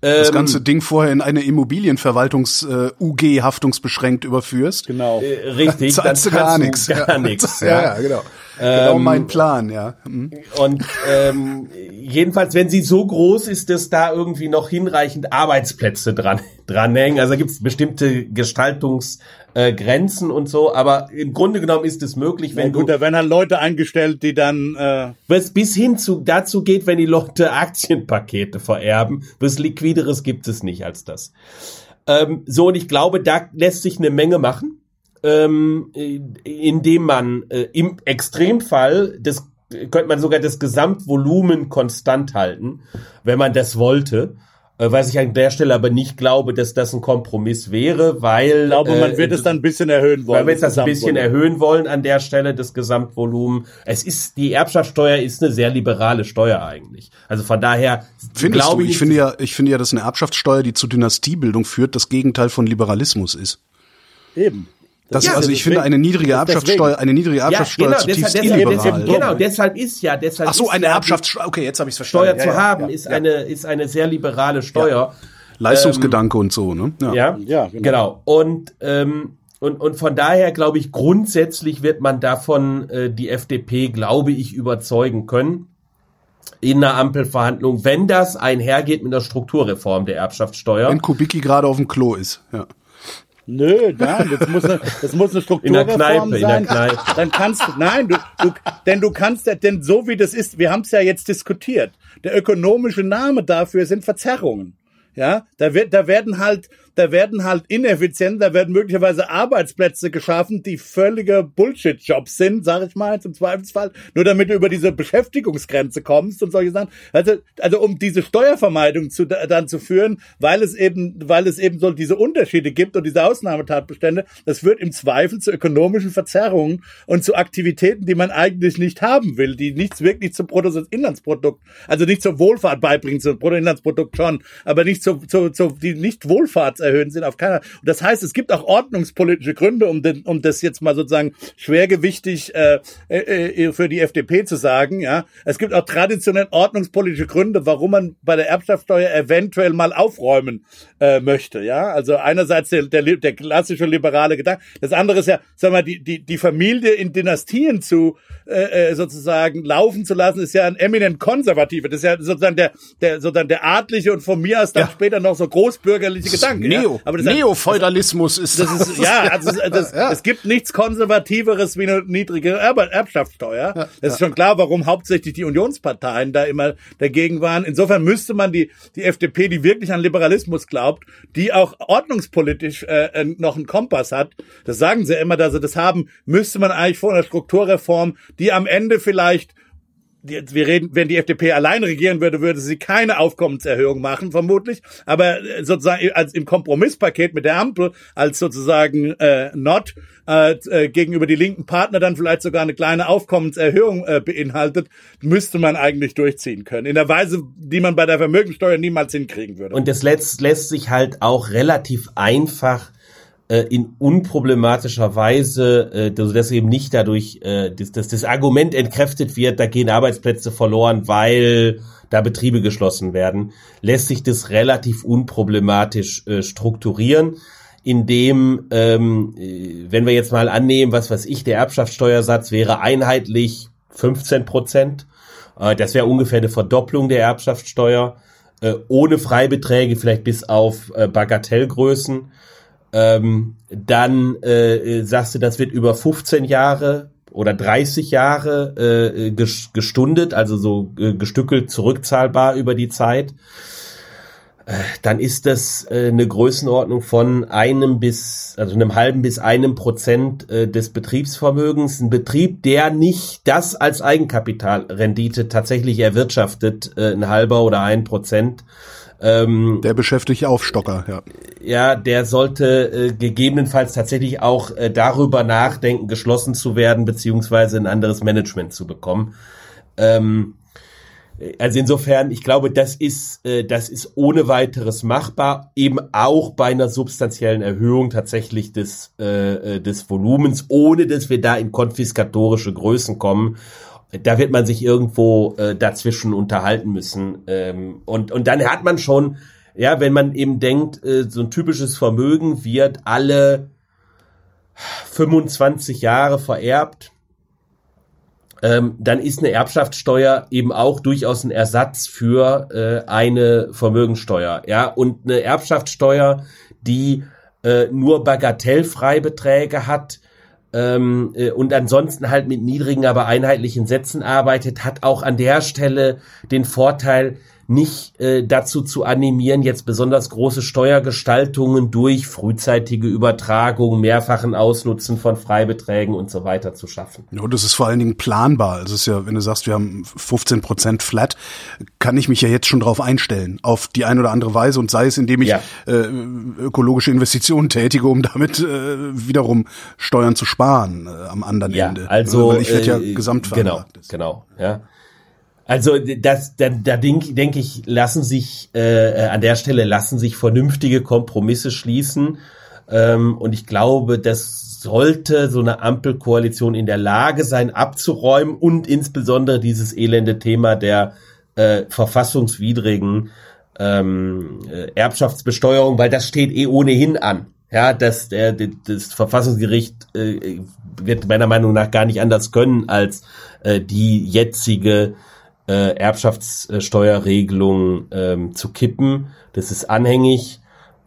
das ähm, ganze Ding vorher in eine Immobilienverwaltungs-UG äh, haftungsbeschränkt überführst. Genau. Äh, richtig, dann zahlst du gar nichts. Gar nichts. Ja, ja, genau. Ähm, genau mein Plan, ja. Mhm. Und ähm, jedenfalls, wenn sie so groß ist, dass da irgendwie noch hinreichend Arbeitsplätze dran dranhängen. Also gibt es bestimmte Gestaltungsgrenzen äh, und so, aber im Grunde genommen ist es möglich, wenn ja, gut, du. Da werden halt Leute eingestellt, die dann. Äh was bis hin zu dazu geht, wenn die Leute Aktienpakete vererben. Was Liquideres gibt es nicht als das. Ähm, so, und ich glaube, da lässt sich eine Menge machen ähm, indem man äh, im Extremfall das könnte man sogar das Gesamtvolumen konstant halten, wenn man das wollte. Äh, was ich an der Stelle aber nicht glaube, dass das ein Kompromiss wäre, weil. Ich glaube, man wird äh, es dann ein bisschen erhöhen wollen. Weil wir es das ein bisschen erhöhen wollen an der Stelle, das Gesamtvolumen. Es ist, die Erbschaftssteuer ist eine sehr liberale Steuer eigentlich. Also von daher. Findest du, ich, ich finde ja, ich finde ja, dass eine Erbschaftssteuer, die zu Dynastiebildung führt, das Gegenteil von Liberalismus ist. Eben. Das, ja, also ich finde eine niedrige Erbschaftssteuer, eine niedrige Erbschaftssteuer ja, genau, zutiefst deshalb, illiberal. Deshalb, genau, deshalb ist ja, deshalb Ach so, eine Erbschaftssteuer. Okay, jetzt habe ich es verstanden. Steuer zu haben ist eine ist eine sehr liberale Steuer. Leistungsgedanke ähm, und so, ne? Ja, ja, ja genau. genau. Und ähm, und, und von daher glaube ich, grundsätzlich wird man davon äh, die FDP, glaube ich, überzeugen können in einer Ampelverhandlung, wenn das einhergeht mit einer Strukturreform der Erbschaftssteuer. Wenn Kubicki gerade auf dem Klo ist, ja. Nö, nein, das muss eine, das muss eine Strukturreform in der Kneipe, sein. In der Kneipe. Dann kannst du, nein, du, du, denn du kannst, denn so wie das ist, wir haben es ja jetzt diskutiert. Der ökonomische Name dafür sind Verzerrungen. Ja, da wird, da werden halt, da werden halt ineffizient, da werden möglicherweise Arbeitsplätze geschaffen, die völlige Bullshit-Jobs sind, sag ich mal, zum Zweifelsfall, nur damit du über diese Beschäftigungsgrenze kommst und solche Sachen. Also, also um diese Steuervermeidung zu, dann zu führen, weil es eben, weil es eben so diese Unterschiede gibt und diese Ausnahmetatbestände, das führt im Zweifel zu ökonomischen Verzerrungen und zu Aktivitäten, die man eigentlich nicht haben will, die nichts wirklich zum Bruttoinlandsprodukt, also nicht zur Wohlfahrt beibringen, zum Bruttoinlandsprodukt schon, aber nicht zu, zu, zu die nicht Wohlfahrts erhöhen sind auf keiner. Und das heißt, es gibt auch ordnungspolitische Gründe, um, den, um das jetzt mal sozusagen schwergewichtig äh, äh, äh, für die FDP zu sagen. Ja, es gibt auch traditionell ordnungspolitische Gründe, warum man bei der Erbschaftssteuer eventuell mal aufräumen äh, möchte. Ja, also einerseits der, der, der klassische liberale Gedanke, das andere ist ja, sag mal, die die die Familie in Dynastien zu äh, äh sozusagen laufen zu lassen, ist ja ein eminent konservative. Das ist ja sozusagen der der sozusagen der adlige und von mir aus dann ja. später noch so großbürgerliche Gedanke. Neo, ja? aber Neofeudalismus ist das. Ist, ja, also das, ja. es gibt nichts konservativeres wie eine niedrige Erb Erbschaftssteuer. Ja, das ist schon klar, warum hauptsächlich die Unionsparteien da immer dagegen waren. Insofern müsste man die die FDP, die wirklich an Liberalismus glaubt, die auch ordnungspolitisch äh, noch einen Kompass hat, das sagen sie immer, dass sie das haben, müsste man eigentlich vor einer Strukturreform, die am Ende vielleicht wir reden, wenn die FDP allein regieren würde, würde sie keine Aufkommenserhöhung machen, vermutlich. Aber äh, sozusagen als im Kompromisspaket mit der Ampel als sozusagen äh, Not äh, äh, gegenüber die linken Partner dann vielleicht sogar eine kleine Aufkommenserhöhung äh, beinhaltet, müsste man eigentlich durchziehen können. In der Weise, die man bei der Vermögensteuer niemals hinkriegen würde. Und das lässt, lässt sich halt auch relativ einfach äh, in unproblematischer Weise, äh, also dass eben nicht dadurch, äh, dass, dass das Argument entkräftet wird, da gehen Arbeitsplätze verloren, weil da Betriebe geschlossen werden, lässt sich das relativ unproblematisch äh, strukturieren, indem, ähm, äh, wenn wir jetzt mal annehmen, was weiß ich, der Erbschaftssteuersatz wäre einheitlich 15 Prozent, äh, das wäre ungefähr eine Verdopplung der Erbschaftssteuer, äh, ohne Freibeträge, vielleicht bis auf äh, Bagatellgrößen ähm, dann äh, sagst du, das wird über 15 Jahre oder 30 Jahre äh, gestundet, also so äh, gestückelt zurückzahlbar über die Zeit. dann ist das äh, eine Größenordnung von einem bis, also einem halben bis einem Prozent äh, des Betriebsvermögens. Ein Betrieb, der nicht das als Eigenkapitalrendite tatsächlich erwirtschaftet, äh, ein halber oder ein Prozent. Ähm, der beschäftigt Aufstocker, ja. Ja, der sollte äh, gegebenenfalls tatsächlich auch äh, darüber nachdenken, geschlossen zu werden, beziehungsweise ein anderes Management zu bekommen. Ähm, also insofern, ich glaube, das ist, äh, das ist ohne weiteres machbar, eben auch bei einer substanziellen Erhöhung tatsächlich des, äh, äh, des Volumens, ohne dass wir da in konfiskatorische Größen kommen. Da wird man sich irgendwo äh, dazwischen unterhalten müssen. Ähm, und, und dann hat man schon, ja, wenn man eben denkt, äh, so ein typisches Vermögen wird alle 25 Jahre vererbt ähm, dann ist eine Erbschaftssteuer eben auch durchaus ein Ersatz für äh, eine Vermögensteuer. Ja, und eine Erbschaftssteuer, die äh, nur Bagatellfreibeträge hat, ähm, äh, und ansonsten halt mit niedrigen, aber einheitlichen Sätzen arbeitet, hat auch an der Stelle den Vorteil, nicht äh, dazu zu animieren, jetzt besonders große Steuergestaltungen durch frühzeitige Übertragung, mehrfachen Ausnutzen von Freibeträgen und so weiter zu schaffen. Ja, das ist vor allen Dingen planbar. Es ist ja, wenn du sagst, wir haben 15 Prozent flat, kann ich mich ja jetzt schon drauf einstellen, auf die eine oder andere Weise und sei es, indem ich ja. äh, ökologische Investitionen tätige, um damit äh, wiederum Steuern zu sparen äh, am anderen ja, Ende. Also Weil ich werde ja äh, gesamt Genau, genau, ja. Also das, da, da denke denk ich, lassen sich äh, an der Stelle lassen sich vernünftige Kompromisse schließen. Ähm, und ich glaube, das sollte so eine Ampelkoalition in der Lage sein, abzuräumen und insbesondere dieses elende Thema der äh, verfassungswidrigen ähm, äh, Erbschaftsbesteuerung, weil das steht eh ohnehin an. Ja, dass der, das Verfassungsgericht äh, wird meiner Meinung nach gar nicht anders können als äh, die jetzige äh, Erbschaftssteuerregelung ähm, zu kippen. Das ist anhängig.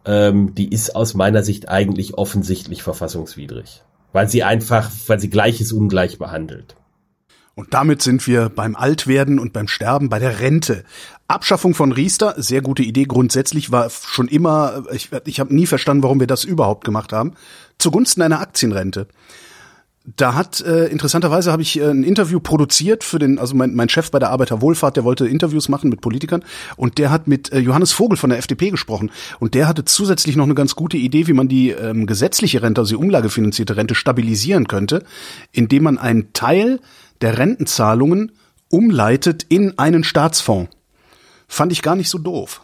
Ähm, die ist aus meiner Sicht eigentlich offensichtlich verfassungswidrig, weil sie einfach, weil sie Gleiches ungleich behandelt. Und damit sind wir beim Altwerden und beim Sterben bei der Rente. Abschaffung von Riester, sehr gute Idee. Grundsätzlich war schon immer, ich, ich habe nie verstanden, warum wir das überhaupt gemacht haben, zugunsten einer Aktienrente. Da hat äh, interessanterweise habe ich äh, ein Interview produziert für den, also mein, mein Chef bei der Arbeiterwohlfahrt, der wollte Interviews machen mit Politikern und der hat mit äh, Johannes Vogel von der FDP gesprochen und der hatte zusätzlich noch eine ganz gute Idee, wie man die ähm, gesetzliche Rente, also die umlagefinanzierte Rente stabilisieren könnte, indem man einen Teil der Rentenzahlungen umleitet in einen Staatsfonds. Fand ich gar nicht so doof.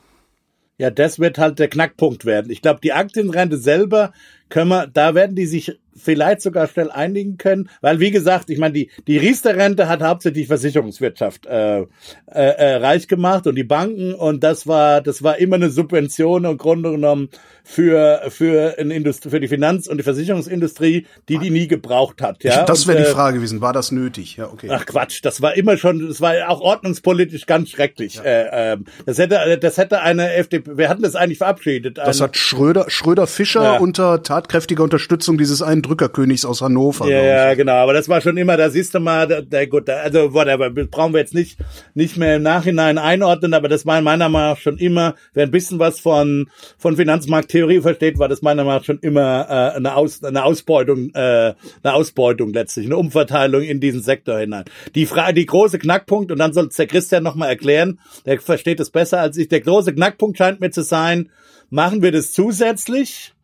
Ja, das wird halt der Knackpunkt werden. Ich glaube, die Aktienrente selber können wir, da werden die sich vielleicht sogar schnell einigen können, weil wie gesagt, ich meine, die die Riester-Rente hat hauptsächlich Versicherungswirtschaft äh, äh, äh, reich gemacht und die Banken und das war das war immer eine Subvention im Grunde genommen für für ein Industrie, für die Finanz- und die Versicherungsindustrie, die die nie gebraucht hat. Ja, das wäre die Frage gewesen. War das nötig? Ja, okay. Ach Quatsch, das war immer schon, das war auch ordnungspolitisch ganz schrecklich. Ja. Äh, äh, das hätte das hätte eine FDP. Wir hatten das eigentlich verabschiedet. Das eine, hat Schröder Schröder Fischer ja. unter tatkräftiger Unterstützung dieses einen Drückerkönigs aus Hannover. Ja, ja, genau. Aber das war schon immer, da siehst du mal, der, der gut, also whatever, brauchen wir jetzt nicht, nicht mehr im Nachhinein einordnen, aber das war meiner Meinung nach schon immer, wer ein bisschen was von, von Finanzmarkttheorie versteht, war das meiner Meinung nach schon immer äh, eine, Aus, eine Ausbeutung, äh, eine Ausbeutung letztlich, eine Umverteilung in diesen Sektor hinein. Die Frage, die große Knackpunkt, und dann soll es der Christian nochmal erklären, der versteht es besser als ich, der große Knackpunkt scheint mir zu sein, machen wir das zusätzlich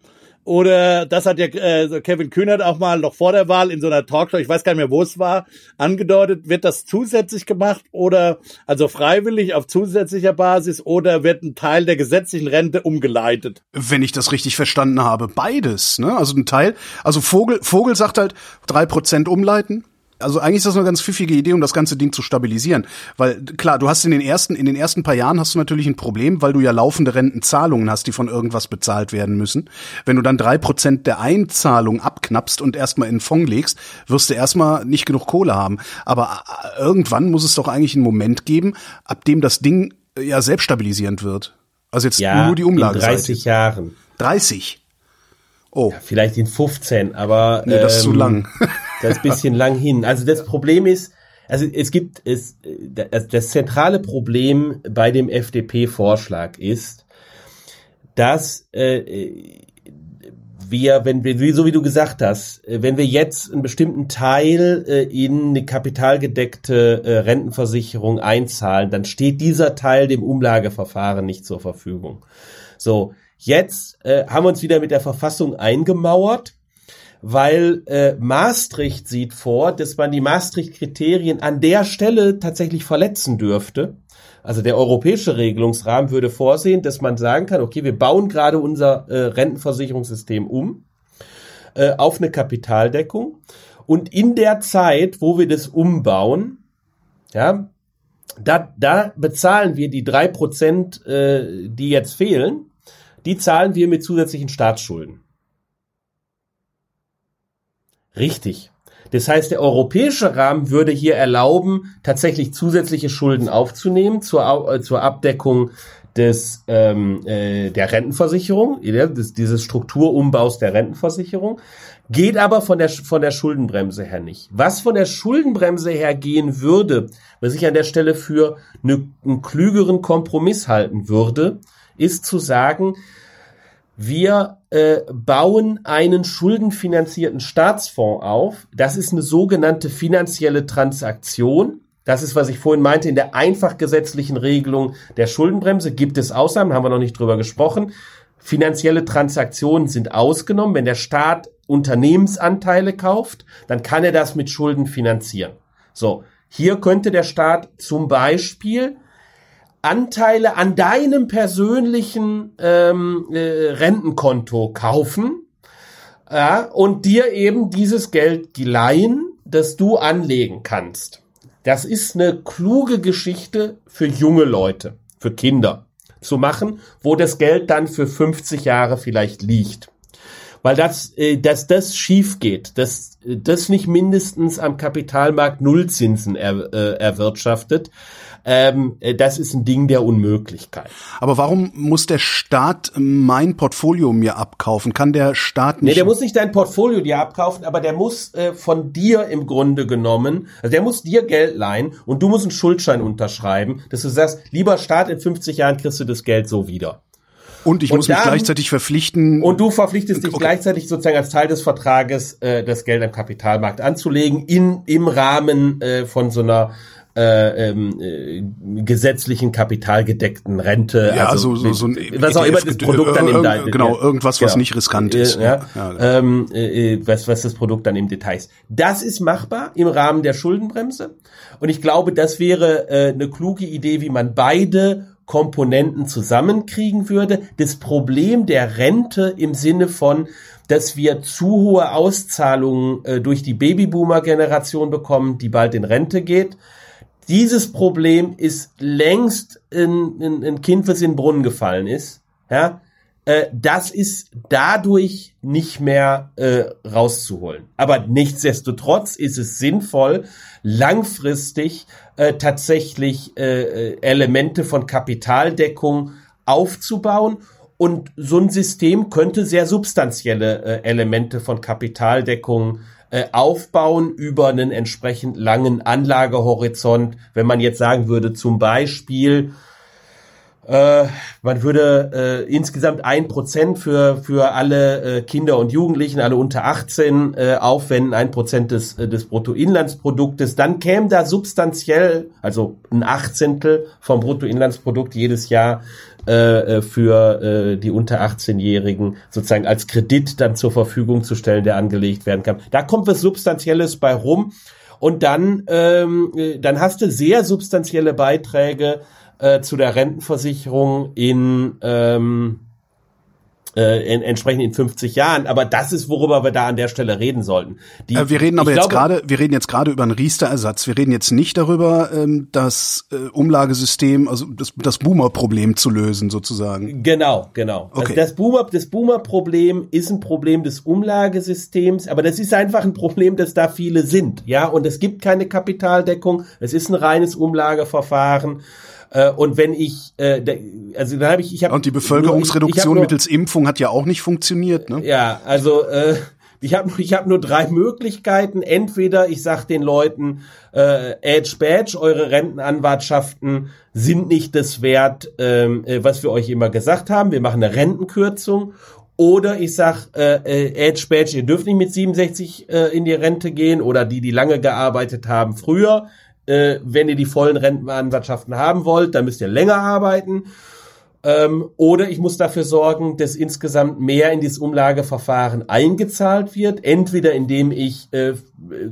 oder das hat ja äh, Kevin Kühnert auch mal noch vor der Wahl in so einer Talkshow, ich weiß gar nicht mehr, wo es war, angedeutet. Wird das zusätzlich gemacht oder also freiwillig auf zusätzlicher Basis oder wird ein Teil der gesetzlichen Rente umgeleitet? Wenn ich das richtig verstanden habe, beides. Ne? Also ein Teil, also Vogel, Vogel sagt halt drei Prozent umleiten also eigentlich ist das eine ganz pfiffige Idee, um das ganze Ding zu stabilisieren. Weil klar, du hast in den ersten, in den ersten paar Jahren hast du natürlich ein Problem, weil du ja laufende Rentenzahlungen hast, die von irgendwas bezahlt werden müssen. Wenn du dann drei Prozent der Einzahlung abknappst und erstmal in den Fonds legst, wirst du erstmal nicht genug Kohle haben. Aber äh, irgendwann muss es doch eigentlich einen Moment geben, ab dem das Ding äh, ja selbst stabilisierend wird. Also jetzt ja, nur die Umlage. In 30 Jahren. 30. Oh. Ja, vielleicht in 15, aber nee, das ähm, ist zu ähm, lang. das ist ein bisschen lang hin. Also das Problem ist, also es gibt es das, das zentrale Problem bei dem FDP-Vorschlag ist, dass äh, wir, wenn wir, so wie du gesagt hast, äh, wenn wir jetzt einen bestimmten Teil äh, in eine kapitalgedeckte äh, Rentenversicherung einzahlen, dann steht dieser Teil dem Umlageverfahren nicht zur Verfügung. So, jetzt äh, haben wir uns wieder mit der Verfassung eingemauert, weil äh, Maastricht sieht vor, dass man die Maastricht-Kriterien an der Stelle tatsächlich verletzen dürfte. Also der europäische Regelungsrahmen würde vorsehen, dass man sagen kann, okay, wir bauen gerade unser äh, Rentenversicherungssystem um äh, auf eine Kapitaldeckung und in der Zeit, wo wir das umbauen, ja, da, da bezahlen wir die drei Prozent, äh, die jetzt fehlen, die zahlen wir mit zusätzlichen Staatsschulden. Richtig. Das heißt, der europäische Rahmen würde hier erlauben, tatsächlich zusätzliche Schulden aufzunehmen zur, äh, zur Abdeckung des ähm, äh, der Rentenversicherung, des, dieses Strukturumbaus der Rentenversicherung, geht aber von der von der Schuldenbremse her nicht. Was von der Schuldenbremse her gehen würde, was ich an der Stelle für eine, einen klügeren Kompromiss halten würde, ist zu sagen, wir äh, bauen einen schuldenfinanzierten Staatsfonds auf. Das ist eine sogenannte finanzielle Transaktion. Das ist, was ich vorhin meinte, in der einfach gesetzlichen Regelung der Schuldenbremse gibt es Ausnahmen, haben wir noch nicht drüber gesprochen. Finanzielle Transaktionen sind ausgenommen. Wenn der Staat Unternehmensanteile kauft, dann kann er das mit Schulden finanzieren. So, hier könnte der Staat zum Beispiel Anteile an deinem persönlichen ähm, äh, Rentenkonto kaufen ja, und dir eben dieses Geld leihen, das du anlegen kannst. Das ist eine kluge Geschichte für junge Leute, für Kinder zu machen, wo das Geld dann für 50 Jahre vielleicht liegt. Weil das, äh, dass das schief geht, dass das nicht mindestens am Kapitalmarkt Nullzinsen er, äh, erwirtschaftet, ähm, äh, das ist ein Ding der Unmöglichkeit. Aber warum muss der Staat mein Portfolio mir abkaufen? Kann der Staat nicht? Nee, der muss nicht dein Portfolio dir abkaufen, aber der muss äh, von dir im Grunde genommen, also der muss dir Geld leihen und du musst einen Schuldschein unterschreiben, dass du sagst, lieber Staat, in 50 Jahren kriegst du das Geld so wieder. Und ich und muss mich gleichzeitig verpflichten. Und du verpflichtest dich okay. gleichzeitig sozusagen als Teil des Vertrages, äh, das Geld am Kapitalmarkt anzulegen, in, im Rahmen äh, von so einer äh, ähm, äh, gesetzlichen kapitalgedeckten Rente. Ja, also so, so, ein was auch immer das Produkt dann im Detail. Genau, irgendwas, was genau. nicht riskant ist. Ja, ja, ähm, äh, was, was das Produkt dann im Detail ist. Das ist machbar im Rahmen der Schuldenbremse. Und ich glaube, das wäre äh, eine kluge Idee, wie man beide Komponenten zusammenkriegen würde. Das Problem der Rente im Sinne von, dass wir zu hohe Auszahlungen äh, durch die Babyboomer-Generation bekommen, die bald in Rente geht, dieses Problem ist längst in, in, in Kind, was in den Brunnen gefallen ist. Ja, äh, das ist dadurch nicht mehr äh, rauszuholen. Aber nichtsdestotrotz ist es sinnvoll, langfristig äh, tatsächlich äh, äh Elemente von Kapitaldeckung aufzubauen. Und so ein System könnte sehr substanzielle äh, Elemente von Kapitaldeckung äh, aufbauen über einen entsprechend langen Anlagehorizont. Wenn man jetzt sagen würde, zum Beispiel, äh, man würde äh, insgesamt ein Prozent für für alle äh, Kinder und Jugendlichen, alle unter 18 äh, aufwenden, ein Prozent des äh, des Bruttoinlandsproduktes, dann käme da substanziell, also ein Achtzehntel vom Bruttoinlandsprodukt jedes Jahr äh, äh, für äh, die unter 18-Jährigen sozusagen als Kredit dann zur Verfügung zu stellen, der angelegt werden kann. Da kommt was Substanzielles bei rum und dann, ähm, äh, dann hast du sehr substanzielle Beiträge äh, zu der Rentenversicherung in ähm, äh, in, entsprechend in 50 Jahren. Aber das ist, worüber wir da an der Stelle reden sollten. Die, äh, wir reden aber jetzt gerade, wir reden jetzt gerade über einen Riester-Ersatz. Wir reden jetzt nicht darüber, ähm, das äh, Umlagesystem, also das, das Boomer-Problem zu lösen, sozusagen. Genau, genau. Also okay. Also das Boomer, das Boomer-Problem ist ein Problem des Umlagesystems, aber das ist einfach ein Problem, dass da viele sind, ja. Und es gibt keine Kapitaldeckung. Es ist ein reines Umlageverfahren. Äh, und wenn ich, äh, also da habe ich, ich habe und die Bevölkerungsreduktion ich, ich mittels Impfung hat ja auch nicht funktioniert, ne? Ja, also äh, Ich habe ich hab nur drei Möglichkeiten. Entweder ich sag den Leuten, äh, Edge Badge, eure Rentenanwartschaften sind nicht das wert, ähm, äh, was wir euch immer gesagt haben. Wir machen eine Rentenkürzung. Oder ich sag, äh, äh, Edge Badge, ihr dürft nicht mit 67 äh, in die Rente gehen oder die, die lange gearbeitet haben, früher. Äh, wenn ihr die vollen Rentenanwartschaften haben wollt, dann müsst ihr länger arbeiten. Ähm, oder ich muss dafür sorgen, dass insgesamt mehr in dieses Umlageverfahren eingezahlt wird. Entweder indem ich äh,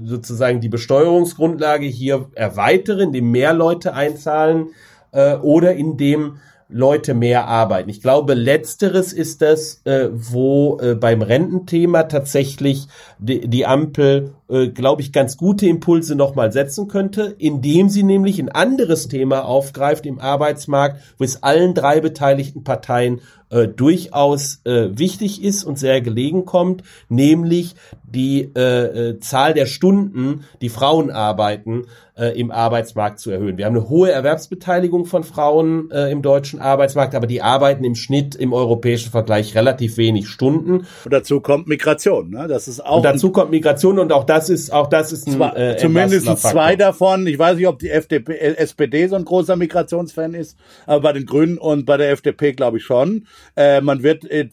sozusagen die Besteuerungsgrundlage hier erweitere, indem mehr Leute einzahlen, äh, oder indem Leute mehr arbeiten. Ich glaube, letzteres ist das, äh, wo äh, beim Rententhema tatsächlich die, die Ampel, äh, glaube ich, ganz gute Impulse nochmal setzen könnte, indem sie nämlich ein anderes Thema aufgreift im Arbeitsmarkt, wo es allen drei beteiligten Parteien äh, durchaus äh, wichtig ist und sehr gelegen kommt, nämlich die äh, äh, Zahl der Stunden, die Frauen arbeiten, äh, im Arbeitsmarkt zu erhöhen. Wir haben eine hohe Erwerbsbeteiligung von Frauen äh, im deutschen Arbeitsmarkt, aber die arbeiten im Schnitt im europäischen Vergleich relativ wenig Stunden. Und dazu kommt Migration, ne? Das ist auch. Und dazu kommt Migration und auch das ist auch das ist ein äh, zumindest zwei davon. Ich weiß nicht, ob die FDP, SPD so ein großer Migrationsfan ist, aber bei den Grünen und bei der FDP glaube ich schon. Äh, man wird, äh,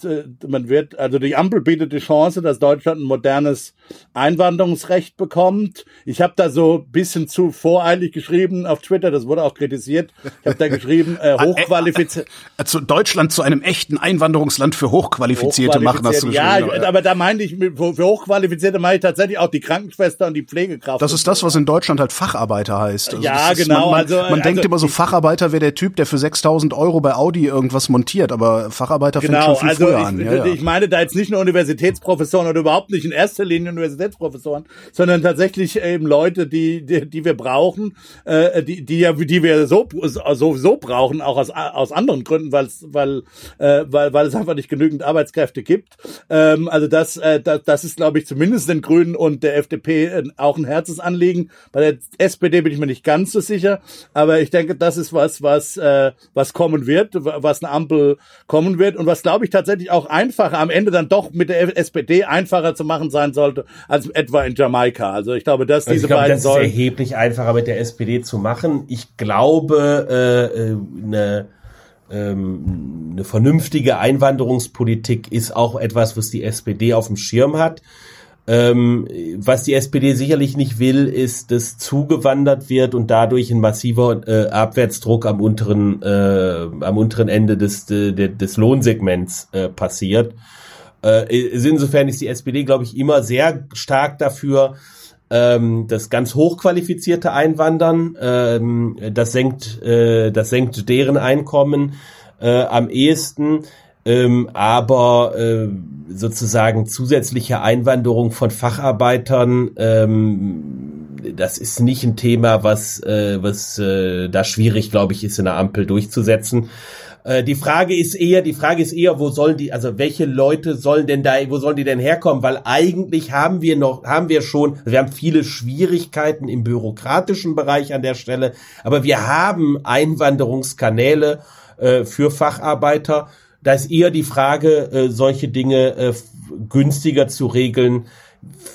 man wird, also die Ampel bietet die Chance, dass Deutschland ein modernes Einwanderungsrecht bekommt. Ich habe da so ein bisschen zu voreilig geschrieben auf Twitter. Das wurde auch kritisiert. Ich habe da geschrieben, äh, hochqualifiziert. Also Deutschland zu einem echten Einwanderungsland für Hochqualifizierte machen, hast du Ja, geschrieben. aber da meinte ich, für Hochqualifizierte meine ich tatsächlich auch die Krankenschwester und die Pflegekraft. Das ist das, was in Deutschland halt Facharbeiter heißt. Also Ja, ist, genau, Man, man, also- man also denkt immer so, Facharbeiter wäre der Typ, der für 6000 Euro bei Audi irgendwas montiert, aber Facharbeiter fängt Genau, schon viel also früher ich, an. Ja, ich meine da jetzt nicht nur Universitätsprofessoren oder überhaupt nicht in erster Linie Universitätsprofessoren, sondern tatsächlich eben Leute, die die, die wir brauchen, äh, die die ja die wir so so so brauchen, auch aus aus anderen Gründen, weil's, weil äh, weil weil es einfach nicht genügend Arbeitskräfte gibt. Ähm, also das äh, das, das ist glaube ich zumindest den Grünen und der FDP äh, auch ein Herzensanliegen. Bei der SPD bin ich mir nicht ganz so sicher, aber ich denke, das ist was was äh, was kommen wird, was eine Ampel kommen wird und was glaube ich tatsächlich auch einfacher am Ende dann doch mit der SPD einfacher zu machen sein sollte als etwa in Jamaika. Also ich glaube, dass Also diese ich glaube, beiden das ist Säulen erheblich einfacher mit der SPD zu machen. Ich glaube, äh, äh, eine ähm, eine vernünftige Einwanderungspolitik ist auch etwas, was die SPD auf dem Schirm hat. Ähm, was die SPD sicherlich nicht will, ist, dass zugewandert wird und dadurch ein massiver äh, Abwärtsdruck am unteren, äh, am unteren Ende des, äh, des Lohnsegments äh, passiert. Äh, insofern ist die SPD, glaube ich, immer sehr stark dafür, ähm, das ganz hochqualifizierte Einwandern, ähm, das senkt, äh, das senkt deren Einkommen äh, am ehesten. Ähm, aber äh, sozusagen zusätzliche Einwanderung von Facharbeitern, ähm, das ist nicht ein Thema, was, äh, was äh, da schwierig, glaube ich, ist in der Ampel durchzusetzen. Äh, die Frage ist eher, die Frage ist eher, wo sollen die, also welche Leute sollen denn da, wo sollen die denn herkommen? Weil eigentlich haben wir noch, haben wir schon, also wir haben viele Schwierigkeiten im bürokratischen Bereich an der Stelle, aber wir haben Einwanderungskanäle äh, für Facharbeiter. Da ist eher die Frage, äh, solche Dinge äh, günstiger zu regeln,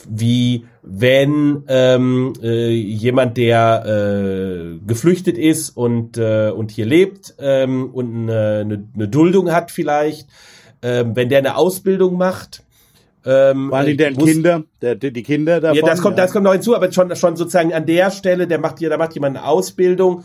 wie wenn ähm, äh, jemand, der äh, geflüchtet ist und äh, und hier lebt ähm, und eine, eine, Duldung hat vielleicht, ähm, wenn der eine Ausbildung macht. Ähm, waren die denn muss- Kinder, der, die Kinder davon? ja, das kommt, das kommt noch hinzu, aber schon, schon sozusagen an der Stelle, der macht, da macht jemand eine Ausbildung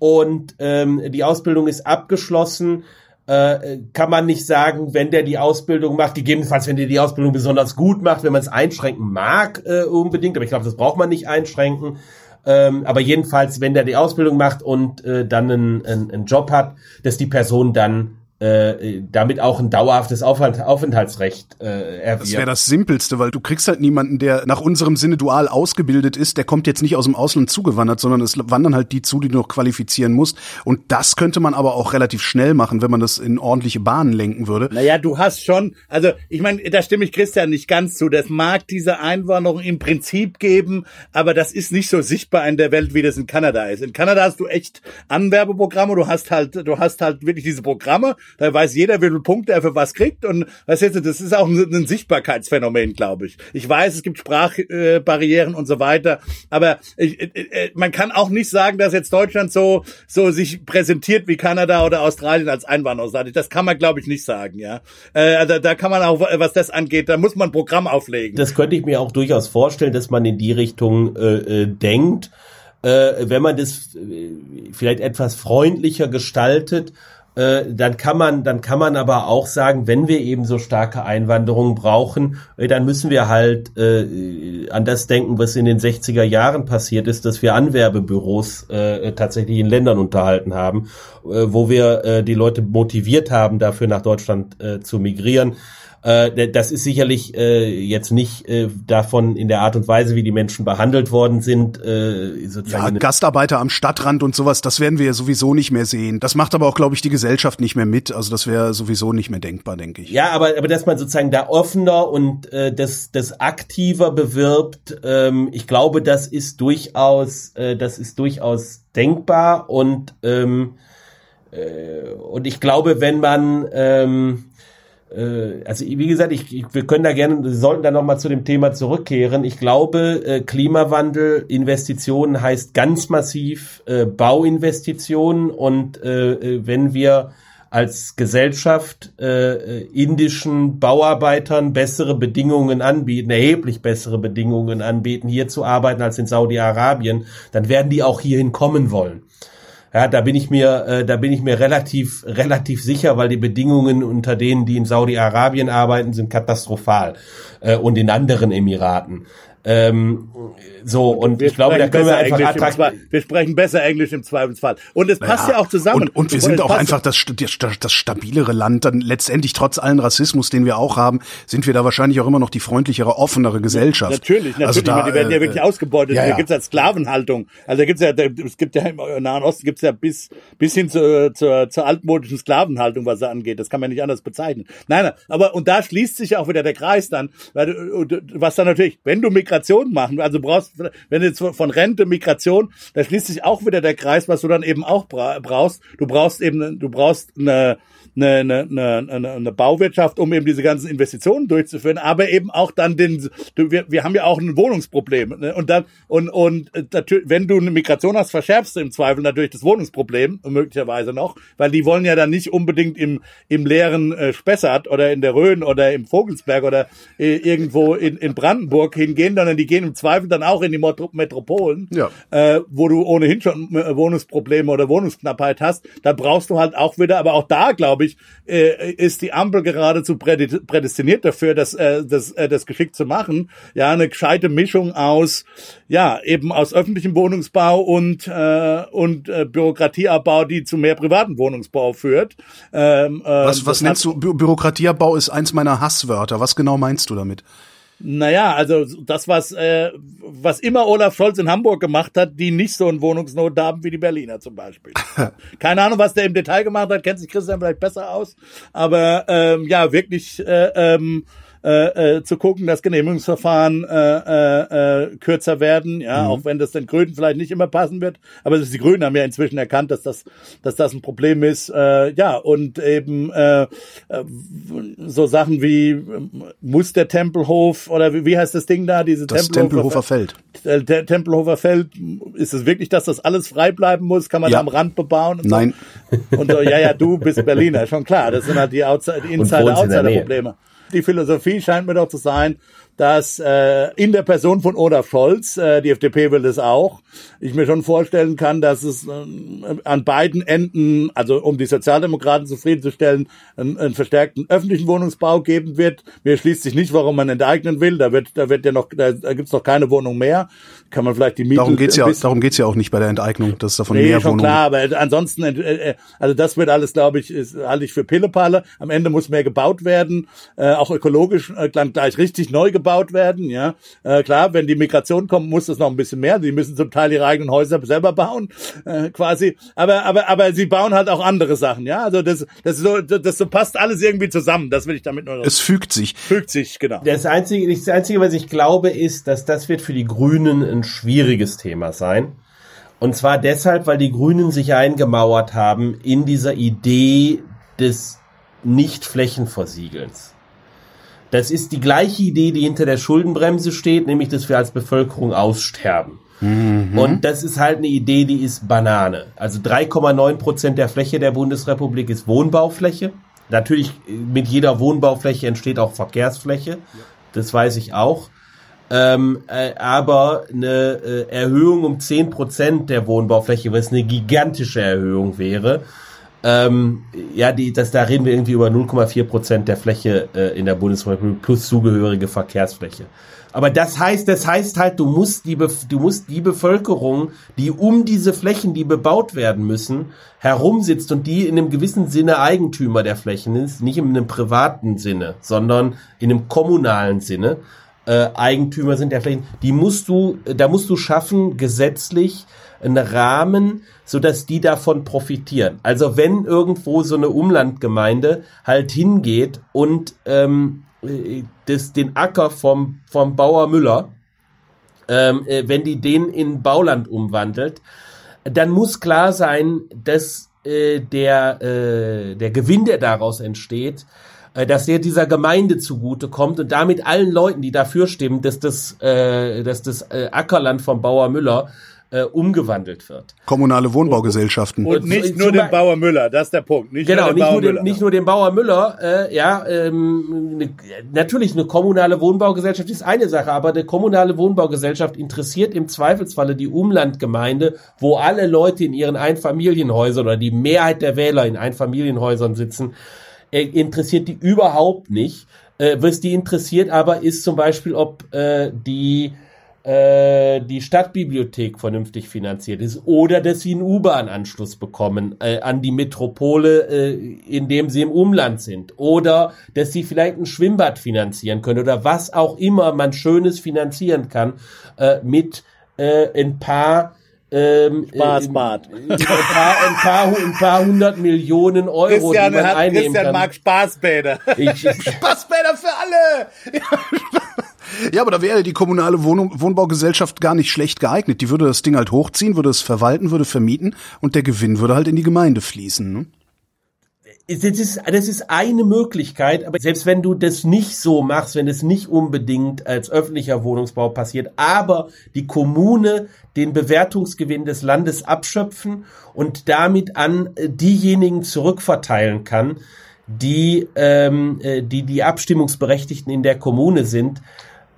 und ähm, die Ausbildung ist abgeschlossen. Äh, kann man nicht sagen, wenn der die Ausbildung macht, gegebenenfalls, wenn der die Ausbildung besonders gut macht, wenn man es einschränken mag, äh, unbedingt, aber ich glaube, das braucht man nicht einschränken. Ähm, aber jedenfalls, wenn der die Ausbildung macht und äh, dann einen, einen, einen Job hat, dass die Person dann äh, damit auch ein dauerhaftes Aufenthalt, Aufenthaltsrecht äh, erwirbt. Das wäre das Simpelste, weil du kriegst halt niemanden, der nach unserem Sinne dual ausgebildet ist, der kommt jetzt nicht aus dem Ausland zugewandert, sondern es wandern halt die zu, die du noch qualifizieren musst. Und das könnte man aber auch relativ schnell machen, wenn man das in ordentliche Bahnen lenken würde. Naja, du hast schon, also ich meine, da stimme ich Christian nicht ganz zu. Das mag diese Einwanderung im Prinzip geben, aber das ist nicht so sichtbar in der Welt, wie das in Kanada ist. In Kanada hast du echt Anwerbeprogramme, du hast halt, du hast halt wirklich diese Programme da weiß jeder, wie viele Punkte er für was kriegt und was jetzt, das ist auch ein, ein Sichtbarkeitsphänomen, glaube ich. Ich weiß, es gibt Sprachbarrieren und so weiter, aber ich, äh, äh, man kann auch nicht sagen, dass jetzt Deutschland so so sich präsentiert wie Kanada oder Australien als Einwanderungsland. Das kann man, glaube ich, nicht sagen, ja. Äh, da, da kann man auch, was das angeht, da muss man ein Programm auflegen. Das könnte ich mir auch durchaus vorstellen, dass man in die Richtung äh, denkt äh, wenn man das vielleicht etwas freundlicher gestaltet, dann kann man, dann kann man aber auch sagen, wenn wir eben so starke Einwanderung brauchen, äh, dann müssen wir halt äh, an das denken, was in den 60er Jahren passiert ist, dass wir Anwerbebüros äh, tatsächlich in Ländern unterhalten haben, äh, wo wir äh, die Leute motiviert haben, dafür nach Deutschland äh, zu migrieren. Äh, das ist sicherlich äh, jetzt nicht äh, davon in der Art und Weise, wie die Menschen behandelt worden sind. Äh, sozusagen ja, Gastarbeiter am Stadtrand und sowas, das werden wir ja sowieso nicht mehr sehen. Das macht aber auch, glaube ich, die Gesellschaft nicht mehr mit. Also das wäre sowieso nicht mehr denkbar, denke ich. Ja, aber, aber dass man sozusagen da offener und äh, das, das aktiver bewirbt, ähm, ich glaube, das ist durchaus, äh, das ist durchaus denkbar und ähm, äh, und ich glaube, wenn man ähm, äh, also wie gesagt, ich, ich, wir können da gerne, wir sollten da nochmal zu dem Thema zurückkehren. Ich glaube, äh, Klimawandel, Investitionen heißt ganz massiv äh, Bauinvestitionen und äh, äh wenn wir als Gesellschaft äh, indischen Bauarbeitern bessere Bedingungen anbieten, erheblich bessere Bedingungen anbieten, hier zu arbeiten als in Saudi-Arabien, dann werden die auch hierhin kommen wollen. Ja, da bin ich mir, äh, da bin ich mir relativ, relativ sicher, weil die Bedingungen, unter denen die in Saudi-Arabien arbeiten, sind katastrophal äh, und in anderen Emiraten. Ähm, so, und wir ich glaube, da können wir einfach attraktiv. Wir sprechen besser Englisch im Zweifelsfall. Und es passt ja, ja auch zusammen. Und, und wir sind auch einfach das, das, das stabilere Land. Dann letztendlich, trotz allen Rassismus, den wir auch haben, sind wir da wahrscheinlich auch immer noch die freundlichere, offenere Gesellschaft. Natürlich, natürlich. Also da, die werden ja äh, wirklich ausgebeutet. Ja, ja. Da gibt's ja Sklavenhaltung. Also da gibt's ja, da, es gibt ja im Nahen Osten gibt's ja bis, bis hin zur, zur, zur altmodischen Sklavenhaltung, was da angeht. Das kann man nicht anders bezeichnen. Nein, nein, aber, und da schließt sich auch wieder der Kreis dann, weil, was dann natürlich, wenn du Migration machen. Also brauchst, wenn jetzt von Rente, Migration, da schließt sich auch wieder der Kreis, was du dann eben auch brauchst. Du brauchst eben, du brauchst eine, eine, eine, eine, eine Bauwirtschaft, um eben diese ganzen Investitionen durchzuführen, aber eben auch dann den, wir, wir haben ja auch ein Wohnungsproblem. Ne? Und dann, und, und natürlich, wenn du eine Migration hast, verschärfst du im Zweifel natürlich das Wohnungsproblem, möglicherweise noch, weil die wollen ja dann nicht unbedingt im, im leeren äh, Spessart oder in der Rhön oder im Vogelsberg oder äh, irgendwo in, in Brandenburg hingehen, sondern die gehen im Zweifel dann auch in die Metropolen, ja. äh, wo du ohnehin schon äh, Wohnungsprobleme oder Wohnungsknappheit hast. Da brauchst du halt auch wieder, aber auch da, glaube ich, äh, ist die Ampel geradezu prädestiniert dafür, das, äh, das, äh, das geschickt zu machen. Ja, eine gescheite Mischung aus, ja, eben aus öffentlichem Wohnungsbau und, äh, und äh, Bürokratieabbau, die zu mehr privaten Wohnungsbau führt. Ähm, äh, was was nennst du, Bü Bürokratieabbau ist eins meiner Hasswörter. Was genau meinst du damit? Naja, also das, was, äh, was immer Olaf Scholz in Hamburg gemacht hat, die nicht so einen Wohnungsnot haben wie die Berliner zum Beispiel. Keine Ahnung, was der im Detail gemacht hat, kennt sich Christian vielleicht besser aus. Aber ähm, ja, wirklich äh, ähm, äh, äh, zu gucken, dass Genehmigungsverfahren äh, äh, äh, kürzer werden, ja, mhm. auch wenn das den Grünen vielleicht nicht immer passen wird, aber die Grünen haben ja inzwischen erkannt, dass das, dass das ein Problem ist, äh, ja, und eben äh, äh so Sachen wie muss der Tempelhof oder wie, wie heißt das Ding da, diese das Tempelhofer, Tempelhofer Feld. Der Tempelhofer Feld, ist es wirklich, dass das alles frei bleiben muss? Kann man ja. da am Rand bebauen? Nein. So? Und so, ja, ja, du bist Berliner, schon klar. Das sind halt die Outside, Insider-Outsider-Probleme die Philosophie scheint mir doch zu sein, dass äh, in der Person von Olaf Scholz, äh, die FDP will das auch, ich mir schon vorstellen kann, dass es äh, an beiden Enden, also um die Sozialdemokraten zufriedenzustellen, einen, einen verstärkten öffentlichen Wohnungsbau geben wird. Mir schließt sich nicht, warum man enteignen will. Da wird, da wird ja noch, da, da gibt's noch keine Wohnung mehr. Kann man vielleicht die Mieten. Darum geht's ja, darum geht's ja auch nicht bei der Enteignung, dass davon nee, mehr schon Wohnungen. klar, aber ansonsten, äh, äh, also das wird alles, glaube ich, ist, halte ich für Pillepalle. Am Ende muss mehr gebaut werden, äh, auch ökologisch äh, gleich richtig neu gebaut gebaut werden. Ja, äh, klar, wenn die Migration kommt, muss das noch ein bisschen mehr. Die müssen zum Teil ihre eigenen Häuser selber bauen, äh, quasi. Aber aber aber sie bauen halt auch andere Sachen. Ja, also das das so das so passt alles irgendwie zusammen. Das will ich damit nur. Es fügt sich. Fügt sich genau. Das einzige das einzige, was ich glaube, ist, dass das wird für die Grünen ein schwieriges Thema sein. Und zwar deshalb, weil die Grünen sich eingemauert haben in dieser Idee des Nicht-Flächenversiegelns. Das ist die gleiche Idee, die hinter der Schuldenbremse steht, nämlich, dass wir als Bevölkerung aussterben. Mhm. Und das ist halt eine Idee, die ist Banane. Also 3,9 Prozent der Fläche der Bundesrepublik ist Wohnbaufläche. Natürlich mit jeder Wohnbaufläche entsteht auch Verkehrsfläche. Das weiß ich auch. Ähm, äh, aber eine äh, Erhöhung um 10 Prozent der Wohnbaufläche, was eine gigantische Erhöhung wäre, ähm, ja, die, das, da reden wir irgendwie über 0,4 Prozent der Fläche äh, in der Bundesrepublik plus zugehörige Verkehrsfläche. Aber das heißt, das heißt halt, du musst die, du musst die Bevölkerung, die um diese Flächen, die bebaut werden müssen, herumsitzt und die in einem gewissen Sinne Eigentümer der Flächen ist, nicht in einem privaten Sinne, sondern in einem kommunalen Sinne, äh, Eigentümer sind der Flächen, die musst du, da musst du schaffen, gesetzlich einen Rahmen, so dass die davon profitieren. Also wenn irgendwo so eine Umlandgemeinde halt hingeht und ähm, das, den Acker vom, vom Bauer Müller, ähm, äh, wenn die den in Bauland umwandelt, dann muss klar sein, dass äh, der, äh, der Gewinn, der daraus entsteht, äh, dass der dieser Gemeinde zugute kommt und damit allen Leuten, die dafür stimmen, dass das, äh, dass das äh, Ackerland vom Bauer Müller äh, umgewandelt wird. Kommunale Wohnbaugesellschaften. Und nicht nur den Bauer Müller, das ist der Punkt. Nicht genau, nur nicht, nur den, nicht nur den Bauer Müller. Äh, ja, ähm, ne, natürlich eine kommunale Wohnbaugesellschaft ist eine Sache, aber eine kommunale Wohnbaugesellschaft interessiert im Zweifelsfalle die Umlandgemeinde, wo alle Leute in ihren Einfamilienhäusern oder die Mehrheit der Wähler in Einfamilienhäusern sitzen, äh, interessiert die überhaupt nicht. Äh, was die interessiert aber ist zum Beispiel, ob äh, die äh, die Stadtbibliothek vernünftig finanziert ist oder dass sie einen U-Bahn-Anschluss bekommen äh, an die Metropole, äh, in dem sie im Umland sind oder dass sie vielleicht ein Schwimmbad finanzieren können oder was auch immer man Schönes finanzieren kann äh, mit äh, ein paar ähm, Spaßbad. Äh, ein, paar, ein, paar, ein paar hundert Millionen Euro, Christian die man hat, einnehmen Christian kann. mag Spaßbäder. Ich, Spaßbäder für alle! Ja, aber da wäre die kommunale Wohnung, Wohnbaugesellschaft gar nicht schlecht geeignet. Die würde das Ding halt hochziehen, würde es verwalten, würde vermieten und der Gewinn würde halt in die Gemeinde fließen. Ne? das ist, das ist eine Möglichkeit, aber selbst wenn du das nicht so machst, wenn es nicht unbedingt als öffentlicher Wohnungsbau passiert, aber die Kommune den Bewertungsgewinn des Landes abschöpfen und damit an diejenigen zurückverteilen kann, die ähm, äh, die, die Abstimmungsberechtigten in der Kommune sind,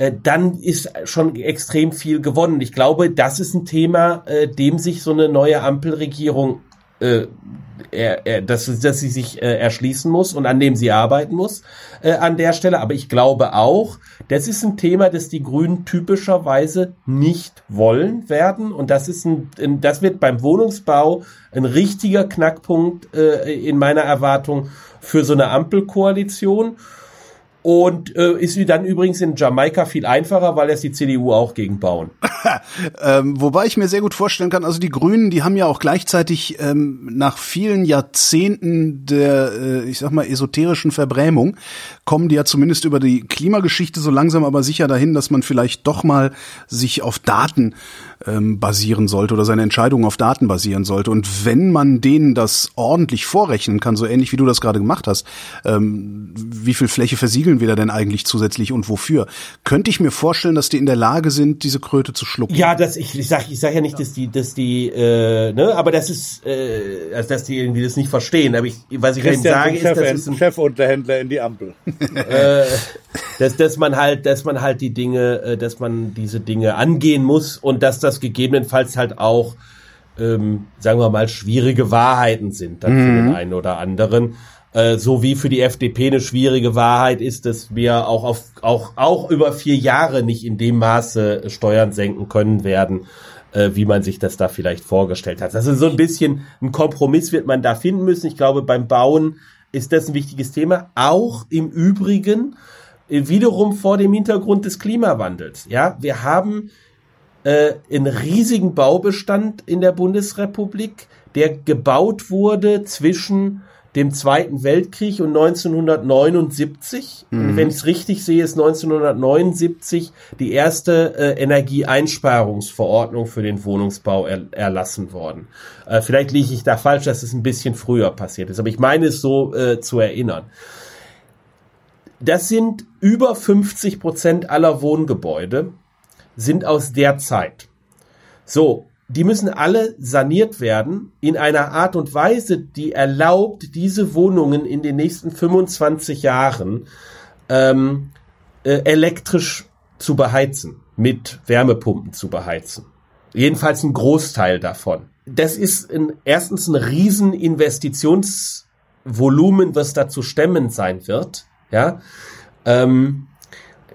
äh, dann ist schon extrem viel gewonnen. Ich glaube, das ist ein Thema, äh, dem sich so eine neue Ampelregierung äh, er, er, dass, dass sie sich äh, erschließen muss und an dem sie arbeiten muss äh, an der Stelle. Aber ich glaube auch, das ist ein Thema, das die Grünen typischerweise nicht wollen werden. Und das ist ein, ein das wird beim Wohnungsbau ein richtiger Knackpunkt äh, in meiner Erwartung für so eine Ampelkoalition. Und äh, ist wie dann übrigens in Jamaika viel einfacher, weil es die CDU auch gegen bauen. ähm, wobei ich mir sehr gut vorstellen kann, also die Grünen, die haben ja auch gleichzeitig ähm, nach vielen Jahrzehnten der, äh, ich sag mal, esoterischen Verbrämung, kommen die ja zumindest über die Klimageschichte so langsam aber sicher dahin, dass man vielleicht doch mal sich auf Daten ähm, basieren sollte oder seine Entscheidungen auf Daten basieren sollte. Und wenn man denen das ordentlich vorrechnen kann, so ähnlich wie du das gerade gemacht hast, ähm, wie viel Fläche versiegeln wir da denn eigentlich zusätzlich und wofür, könnte ich mir vorstellen, dass die in der Lage sind, diese Kröte zu schlucken. Ja, das ich, ich sag ich sag ja nicht, dass die dass die äh, ne, aber das ist äh, also dass die irgendwie das nicht verstehen, aber ich was ich Christian sage ist, Chef, das ist ein, Chefunterhändler in die Ampel. äh, dass, dass man halt, dass man halt die Dinge, äh, dass man diese Dinge angehen muss und dass das gegebenenfalls halt auch, ähm, sagen wir mal, schwierige Wahrheiten sind dann für den einen oder anderen. Äh, so wie für die FDP eine schwierige Wahrheit ist, dass wir auch auf auch auch über vier Jahre nicht in dem Maße Steuern senken können werden, äh, wie man sich das da vielleicht vorgestellt hat. Also so ein bisschen ein Kompromiss wird man da finden müssen. Ich glaube, beim Bauen ist das ein wichtiges Thema. Auch im Übrigen äh, wiederum vor dem Hintergrund des Klimawandels. Ja, wir haben äh, einen riesigen Baubestand in der Bundesrepublik, der gebaut wurde zwischen dem Zweiten Weltkrieg und 1979, mhm. wenn ich es richtig sehe, ist 1979 die erste äh, Energieeinsparungsverordnung für den Wohnungsbau er, erlassen worden. Äh, vielleicht liege ich da falsch, dass es ein bisschen früher passiert ist, aber ich meine es so äh, zu erinnern. Das sind über 50 Prozent aller Wohngebäude sind aus der Zeit. So, die müssen alle saniert werden in einer Art und Weise, die erlaubt, diese Wohnungen in den nächsten 25 Jahren ähm, äh, elektrisch zu beheizen, mit Wärmepumpen zu beheizen. Jedenfalls ein Großteil davon. Das ist ein, erstens ein Rieseninvestitionsvolumen, was da zu stemmen sein wird. Ja. Ähm,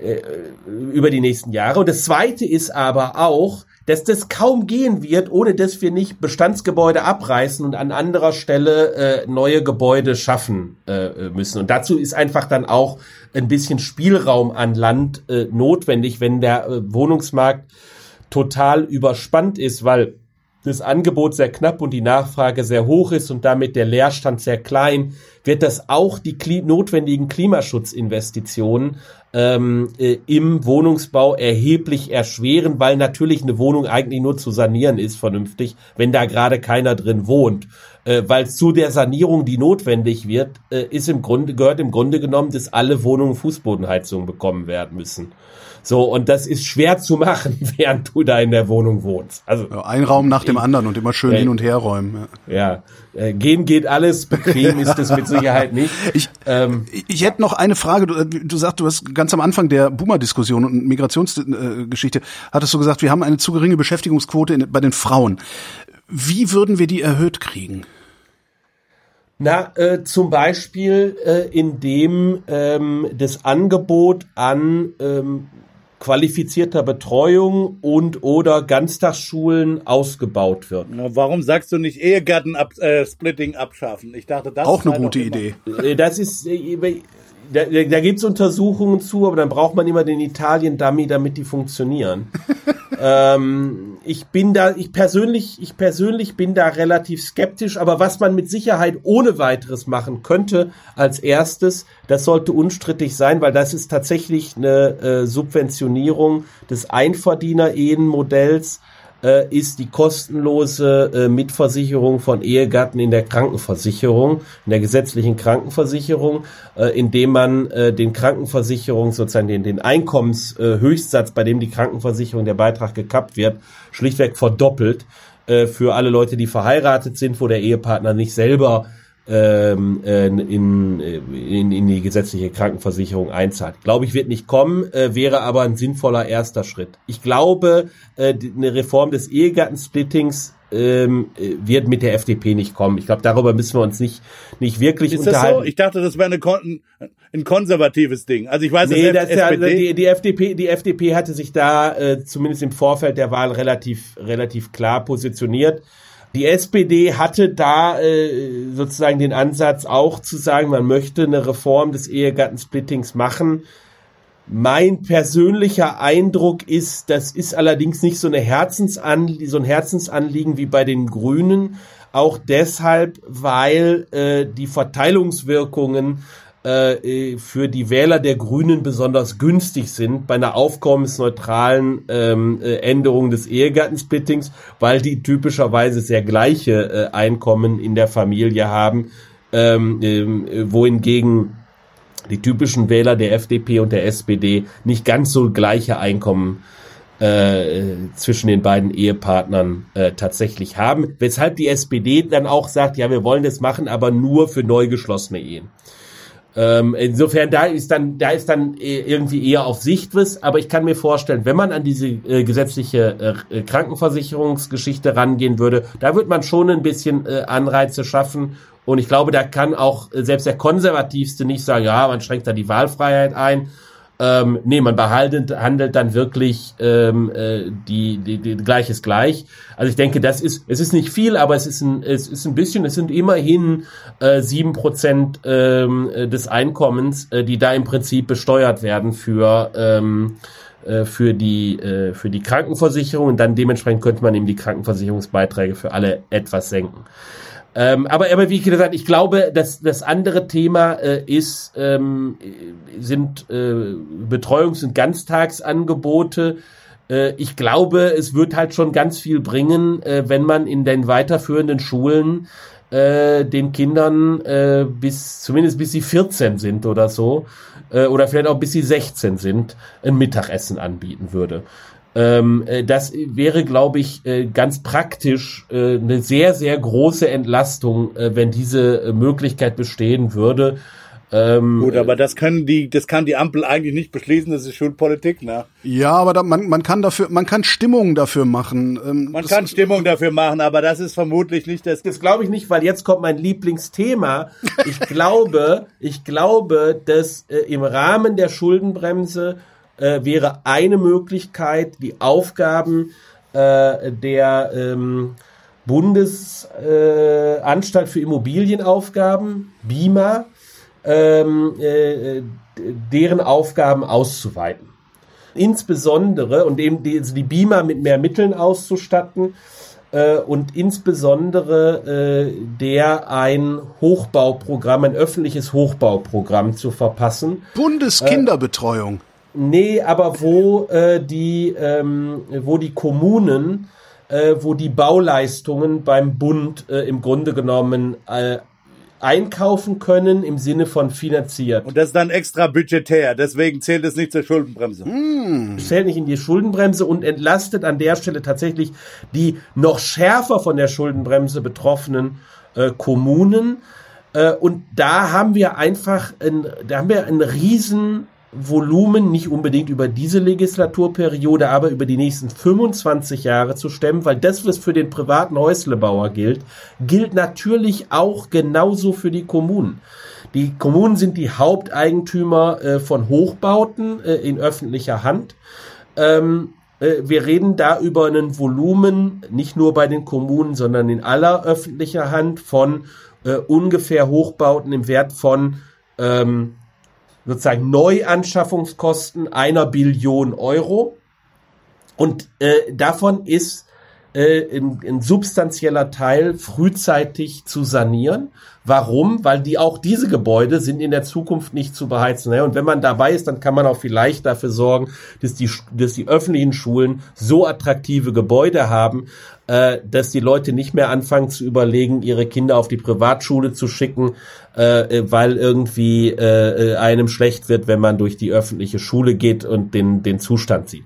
äh, über die nächsten Jahre. Und das Zweite ist aber auch, dass das kaum gehen wird, ohne dass wir nicht Bestandsgebäude abreißen und an anderer Stelle äh, neue Gebäude schaffen äh, müssen. Und dazu ist einfach dann auch ein bisschen Spielraum an Land äh, notwendig, wenn der äh, Wohnungsmarkt total überspannt ist, weil das Angebot sehr knapp und die Nachfrage sehr hoch ist und damit der Leerstand sehr klein, wird das auch die kli notwendigen Klimaschutzinvestitionen ähm, äh, im Wohnungsbau erheblich erschweren, weil natürlich eine Wohnung eigentlich nur zu sanieren ist vernünftig, wenn da gerade keiner drin wohnt. Äh, weil zu der Sanierung, die notwendig wird, äh, ist im Grunde, gehört im Grunde genommen, dass alle Wohnungen Fußbodenheizung bekommen werden müssen. So, und das ist schwer zu machen, während du da in der Wohnung wohnst. Also ja, ein Raum nach dem anderen und immer schön äh, hin und her räumen. Ja, ja. Äh, gehen geht alles, bequem ist es mit Sicherheit nicht. Ich, ähm, ich hätte noch eine Frage. Du, du sagst, du hast ganz am Anfang der Boomer-Diskussion und Migrationsgeschichte, hattest du gesagt, wir haben eine zu geringe Beschäftigungsquote in, bei den Frauen. Wie würden wir die erhöht kriegen? Na, äh, zum Beispiel, äh, indem ähm, das Angebot an ähm, qualifizierter Betreuung und oder Ganztagsschulen ausgebaut wird. Na, warum sagst du nicht Ehegatten ab, äh, Splitting abschaffen? Ich dachte, das auch ist eine halt gute Idee. Äh, das ist da, da gibt's Untersuchungen zu, aber dann braucht man immer den Italien-Dummy, damit die funktionieren. ähm, ich bin da, ich persönlich, ich persönlich bin da relativ skeptisch, aber was man mit Sicherheit ohne weiteres machen könnte als erstes, das sollte unstrittig sein, weil das ist tatsächlich eine äh, Subventionierung des Einverdiener-Ehenmodells äh, ist die kostenlose äh, Mitversicherung von Ehegatten in der Krankenversicherung, in der gesetzlichen Krankenversicherung, äh, indem man äh, den Krankenversicherung sozusagen den, den Einkommenshöchstsatz, bei dem die Krankenversicherung der Beitrag gekappt wird, schlichtweg verdoppelt äh, für alle Leute, die verheiratet sind, wo der Ehepartner nicht selber ähm, äh, in, in, in die gesetzliche Krankenversicherung einzahlt. Glaube ich, wird nicht kommen, äh, wäre aber ein sinnvoller erster Schritt. Ich glaube, äh, eine Reform des Ehegattensplittings ähm, wird mit der FDP nicht kommen. Ich glaube, darüber müssen wir uns nicht nicht wirklich ist unterhalten. Das so? Ich dachte, das wäre eine, ein konservatives Ding. Also ich weiß, nee, das ja, die, die FDP, die FDP hatte sich da äh, zumindest im Vorfeld der Wahl relativ relativ klar positioniert. Die SPD hatte da äh, sozusagen den Ansatz auch zu sagen, man möchte eine Reform des Ehegattensplittings machen. Mein persönlicher Eindruck ist, das ist allerdings nicht so, eine Herzensanlie so ein Herzensanliegen wie bei den Grünen. Auch deshalb, weil äh, die Verteilungswirkungen äh, für die Wähler der Grünen besonders günstig sind bei einer aufkommensneutralen ähm, äh, Änderung des Ehegattensplittings, weil die typischerweise sehr gleiche äh, Einkommen in der Familie haben, ähm, äh, wohingegen die typischen Wähler der FDP und der SPD nicht ganz so gleiche Einkommen äh, zwischen den beiden Ehepartnern äh, tatsächlich haben, weshalb die SPD dann auch sagt, ja, wir wollen das machen, aber nur für neu geschlossene Ehen. Ähm, insofern, da ist dann, da ist dann äh, irgendwie eher auf Sichtwiss, aber ich kann mir vorstellen, wenn man an diese äh, gesetzliche äh, Krankenversicherungsgeschichte rangehen würde, da wird man schon ein bisschen äh, Anreize schaffen. Und ich glaube, da kann auch äh, selbst der Konservativste nicht sagen, ja, man schränkt da die Wahlfreiheit ein, ähm, nee, man behaltet, handelt dann wirklich ähm, äh, die, die, die gleiches gleich. Also ich denke, das ist, es ist nicht viel, aber es ist ein, es ist ein bisschen, es sind immerhin äh, sieben äh, Prozent ähm, des Einkommens, äh, die da im Prinzip besteuert werden für ähm, äh, für die äh, für die Krankenversicherung und dann dementsprechend könnte man eben die Krankenversicherungsbeiträge für alle etwas senken. Ähm, aber, aber wie gesagt, ich glaube, dass das andere Thema äh, ist, ähm, sind äh, Betreuungs- und Ganztagsangebote. Äh, ich glaube, es wird halt schon ganz viel bringen, äh, wenn man in den weiterführenden Schulen äh, den Kindern äh, bis zumindest bis sie 14 sind oder so äh, oder vielleicht auch bis sie 16 sind ein Mittagessen anbieten würde. Ähm, äh, das wäre, glaube ich, äh, ganz praktisch äh, eine sehr sehr große Entlastung, äh, wenn diese Möglichkeit bestehen würde. Ähm, Gut, aber das können die, das kann die Ampel eigentlich nicht beschließen, das ist Schulpolitik, ne? Ja, aber da, man, man kann dafür, man kann Stimmung dafür machen. Ähm, man kann Stimmung dafür machen, aber das ist vermutlich nicht das. Das glaube ich nicht, weil jetzt kommt mein Lieblingsthema. Ich glaube, ich glaube, dass äh, im Rahmen der Schuldenbremse äh, wäre eine Möglichkeit, die Aufgaben äh, der ähm, Bundesanstalt für Immobilienaufgaben, BIMA, ähm, äh, deren Aufgaben auszuweiten. Insbesondere, und eben die, also die Beamer mit mehr Mitteln auszustatten, äh, und insbesondere äh, der ein Hochbauprogramm, ein öffentliches Hochbauprogramm zu verpassen. Bundeskinderbetreuung. Nee, aber wo äh, die, ähm, wo die Kommunen, äh, wo die Bauleistungen beim Bund äh, im Grunde genommen äh, einkaufen können im Sinne von finanziert. Und das ist dann extra budgetär, deswegen zählt es nicht zur Schuldenbremse. Hm. Zählt nicht in die Schuldenbremse und entlastet an der Stelle tatsächlich die noch schärfer von der Schuldenbremse betroffenen äh, Kommunen. Äh, und da haben wir einfach, ein, da haben wir einen riesen Volumen nicht unbedingt über diese Legislaturperiode, aber über die nächsten 25 Jahre zu stemmen, weil das, was für den privaten Häuslebauer gilt, gilt natürlich auch genauso für die Kommunen. Die Kommunen sind die Haupteigentümer äh, von Hochbauten äh, in öffentlicher Hand. Ähm, äh, wir reden da über ein Volumen, nicht nur bei den Kommunen, sondern in aller öffentlicher Hand von äh, ungefähr Hochbauten im Wert von ähm, sozusagen Neuanschaffungskosten einer Billion Euro. Und äh, davon ist äh, ein, ein substanzieller Teil frühzeitig zu sanieren. Warum? Weil die auch diese Gebäude sind in der Zukunft nicht zu beheizen. Und wenn man dabei ist, dann kann man auch vielleicht dafür sorgen, dass die, dass die öffentlichen Schulen so attraktive Gebäude haben, äh, dass die Leute nicht mehr anfangen zu überlegen, ihre Kinder auf die Privatschule zu schicken, äh, weil irgendwie äh, einem schlecht wird, wenn man durch die öffentliche Schule geht und den, den Zustand sieht.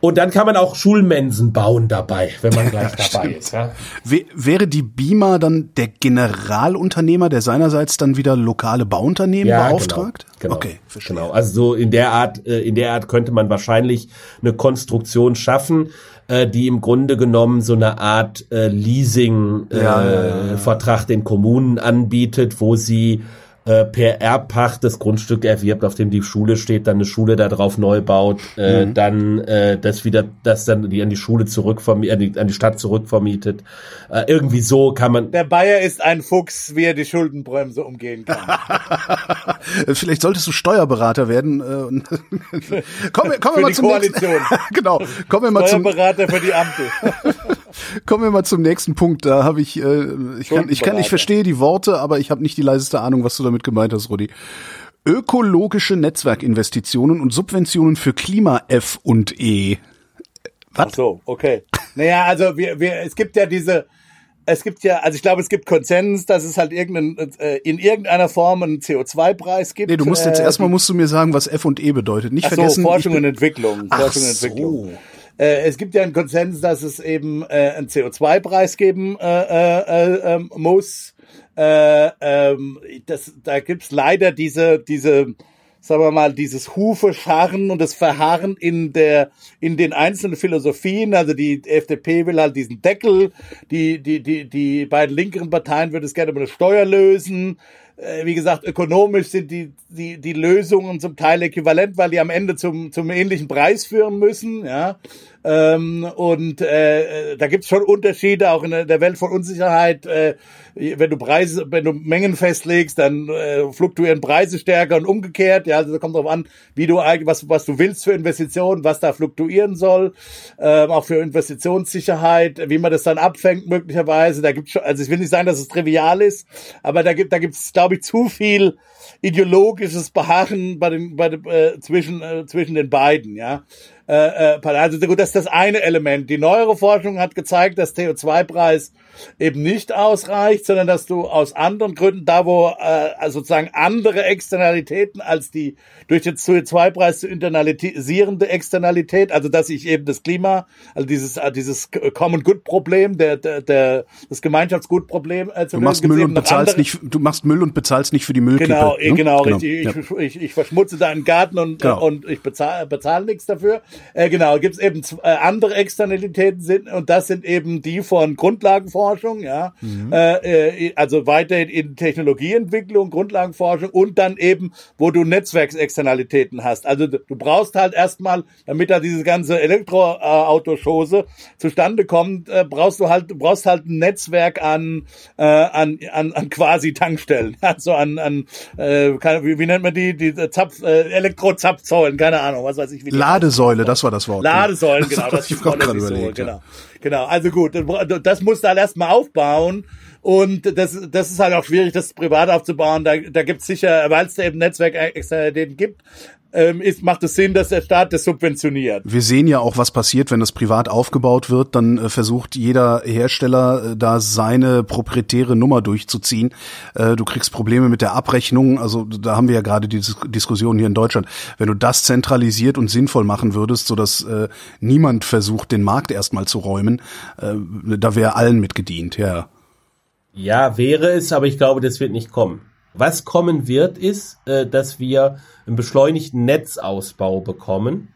Und dann kann man auch Schulmensen bauen dabei, wenn man gleich dabei ist. Ja. Wäre die BIMA dann der Generalunternehmer, der seinerseits dann wieder lokale Bauunternehmen ja, beauftragt? Genau, genau, okay, verstehe. genau. Also so in der Art, äh, in der Art könnte man wahrscheinlich eine Konstruktion schaffen, äh, die im Grunde genommen so eine Art äh, Leasing-Vertrag den Kommunen anbietet, wo sie äh, per Erbpacht das Grundstück erwirbt, auf dem die Schule steht, dann eine Schule da drauf neu baut, äh, mhm. dann äh, das wieder, das dann die an die Schule zurückvermietet, an die, an die Stadt zurückvermietet. Äh, irgendwie so kann man. Der Bayer ist ein Fuchs, wie er die Schuldenbremse umgehen kann. Vielleicht solltest du Steuerberater werden. Äh, kommen wir, kommen wir mal zum Koalition. nächsten. genau. Kommen wir mal zum Steuerberater für die Ampel. Kommen wir mal zum nächsten Punkt. Da habe ich, äh, ich kann, ich kann, ich verstehe die Worte, aber ich habe nicht die leiseste Ahnung, was du damit gemeint hast, Rudi. Ökologische Netzwerkinvestitionen und Subventionen für Klima F und E. Was? Ach so, okay. Naja, also wir, wir, es gibt ja diese, es gibt ja, also ich glaube, es gibt Konsens, dass es halt irgendein, äh, in irgendeiner Form einen CO2-Preis gibt. Nee, du musst jetzt äh, erstmal musst du mir sagen, was F und E bedeutet. Nicht ach vergessen. So, Forschung und Entwicklung. Forschung und Entwicklung. So. Äh, es gibt ja einen Konsens, dass es eben äh, einen CO2-Preis geben äh, äh, äh, ähm, muss äh, ähm, das, da gibt's leider diese, diese, sagen wir mal, dieses Hufescharren und das Verharren in der, in den einzelnen Philosophien. Also die FDP will halt diesen Deckel, die, die, die, die beiden linkeren Parteien würden es gerne über eine Steuer lösen. Äh, wie gesagt, ökonomisch sind die, die, die Lösungen zum Teil äquivalent, weil die am Ende zum, zum ähnlichen Preis führen müssen, ja. Ähm, und äh, da gibt's schon Unterschiede, auch in der Welt von Unsicherheit. Äh, wenn du Preise, wenn du Mengen festlegst, dann äh, fluktuieren Preise stärker und umgekehrt. Ja, also da kommt drauf an, wie du eigentlich, was, was du willst für Investitionen, was da fluktuieren soll, ähm, auch für Investitionssicherheit, wie man das dann abfängt möglicherweise. Da gibt's schon, also ich will nicht sagen, dass es trivial ist, aber da gibt, da gibt's, glaube ich, zu viel ideologisches Beharren bei den, bei den, äh, zwischen äh, zwischen den beiden. Ja. Äh, äh, also gut, das ist das eine Element. Die neuere Forschung hat gezeigt, dass CO2-Preis eben nicht ausreicht, sondern dass du aus anderen Gründen, da wo äh, also sozusagen andere Externalitäten als die durch den CO2-Preis zu internalisierende Externalität, also dass ich eben das Klima, also dieses äh, dieses Common Good Problem, der der, der das Gemeinschaftsgut-Problem äh, Du machst Müll und bezahlst andere. nicht, du machst Müll und bezahlst nicht für die Müllkippe. Genau, ne? genau, genau, richtig. Ja. Ich, ich, ich verschmutze deinen Garten und genau. und ich bezahle bezahle nichts dafür. Äh, genau, gibt es eben äh, andere Externalitäten sind und das sind eben die von Grundlagenforschung, ja, mhm. äh, äh also weiterhin in Technologieentwicklung, Grundlagenforschung und dann eben, wo du Netzwerksexternalitäten hast. Also du brauchst halt erstmal, damit da diese ganze Elektroautoschose zustande kommt, äh, brauchst du halt, du brauchst halt ein Netzwerk an äh, an, an, an quasi Tankstellen, also an an äh, wie, wie nennt man die die Zapf äh, Elektrozapfsäulen, keine Ahnung, was weiß ich wie Ladesäule, das war das Wort. Ladesäulen, genau. Das, das ist gerade überlegt, so, genau. Genau, also gut, das muss da erstmal aufbauen. Und das, das ist halt auch schwierig, das privat aufzubauen. Da, da gibt es sicher, weil es da eben Netzwerkexternalitäten gibt, ähm, ist, macht es Sinn, dass der Staat das subventioniert. Wir sehen ja auch, was passiert, wenn das privat aufgebaut wird. Dann äh, versucht jeder Hersteller äh, da seine proprietäre Nummer durchzuziehen. Äh, du kriegst Probleme mit der Abrechnung. Also da haben wir ja gerade die Dis Diskussion hier in Deutschland. Wenn du das zentralisiert und sinnvoll machen würdest, so dass äh, niemand versucht, den Markt erstmal zu räumen, äh, da wäre allen mitgedient, ja. Ja, wäre es, aber ich glaube, das wird nicht kommen. Was kommen wird, ist, äh, dass wir einen beschleunigten Netzausbau bekommen.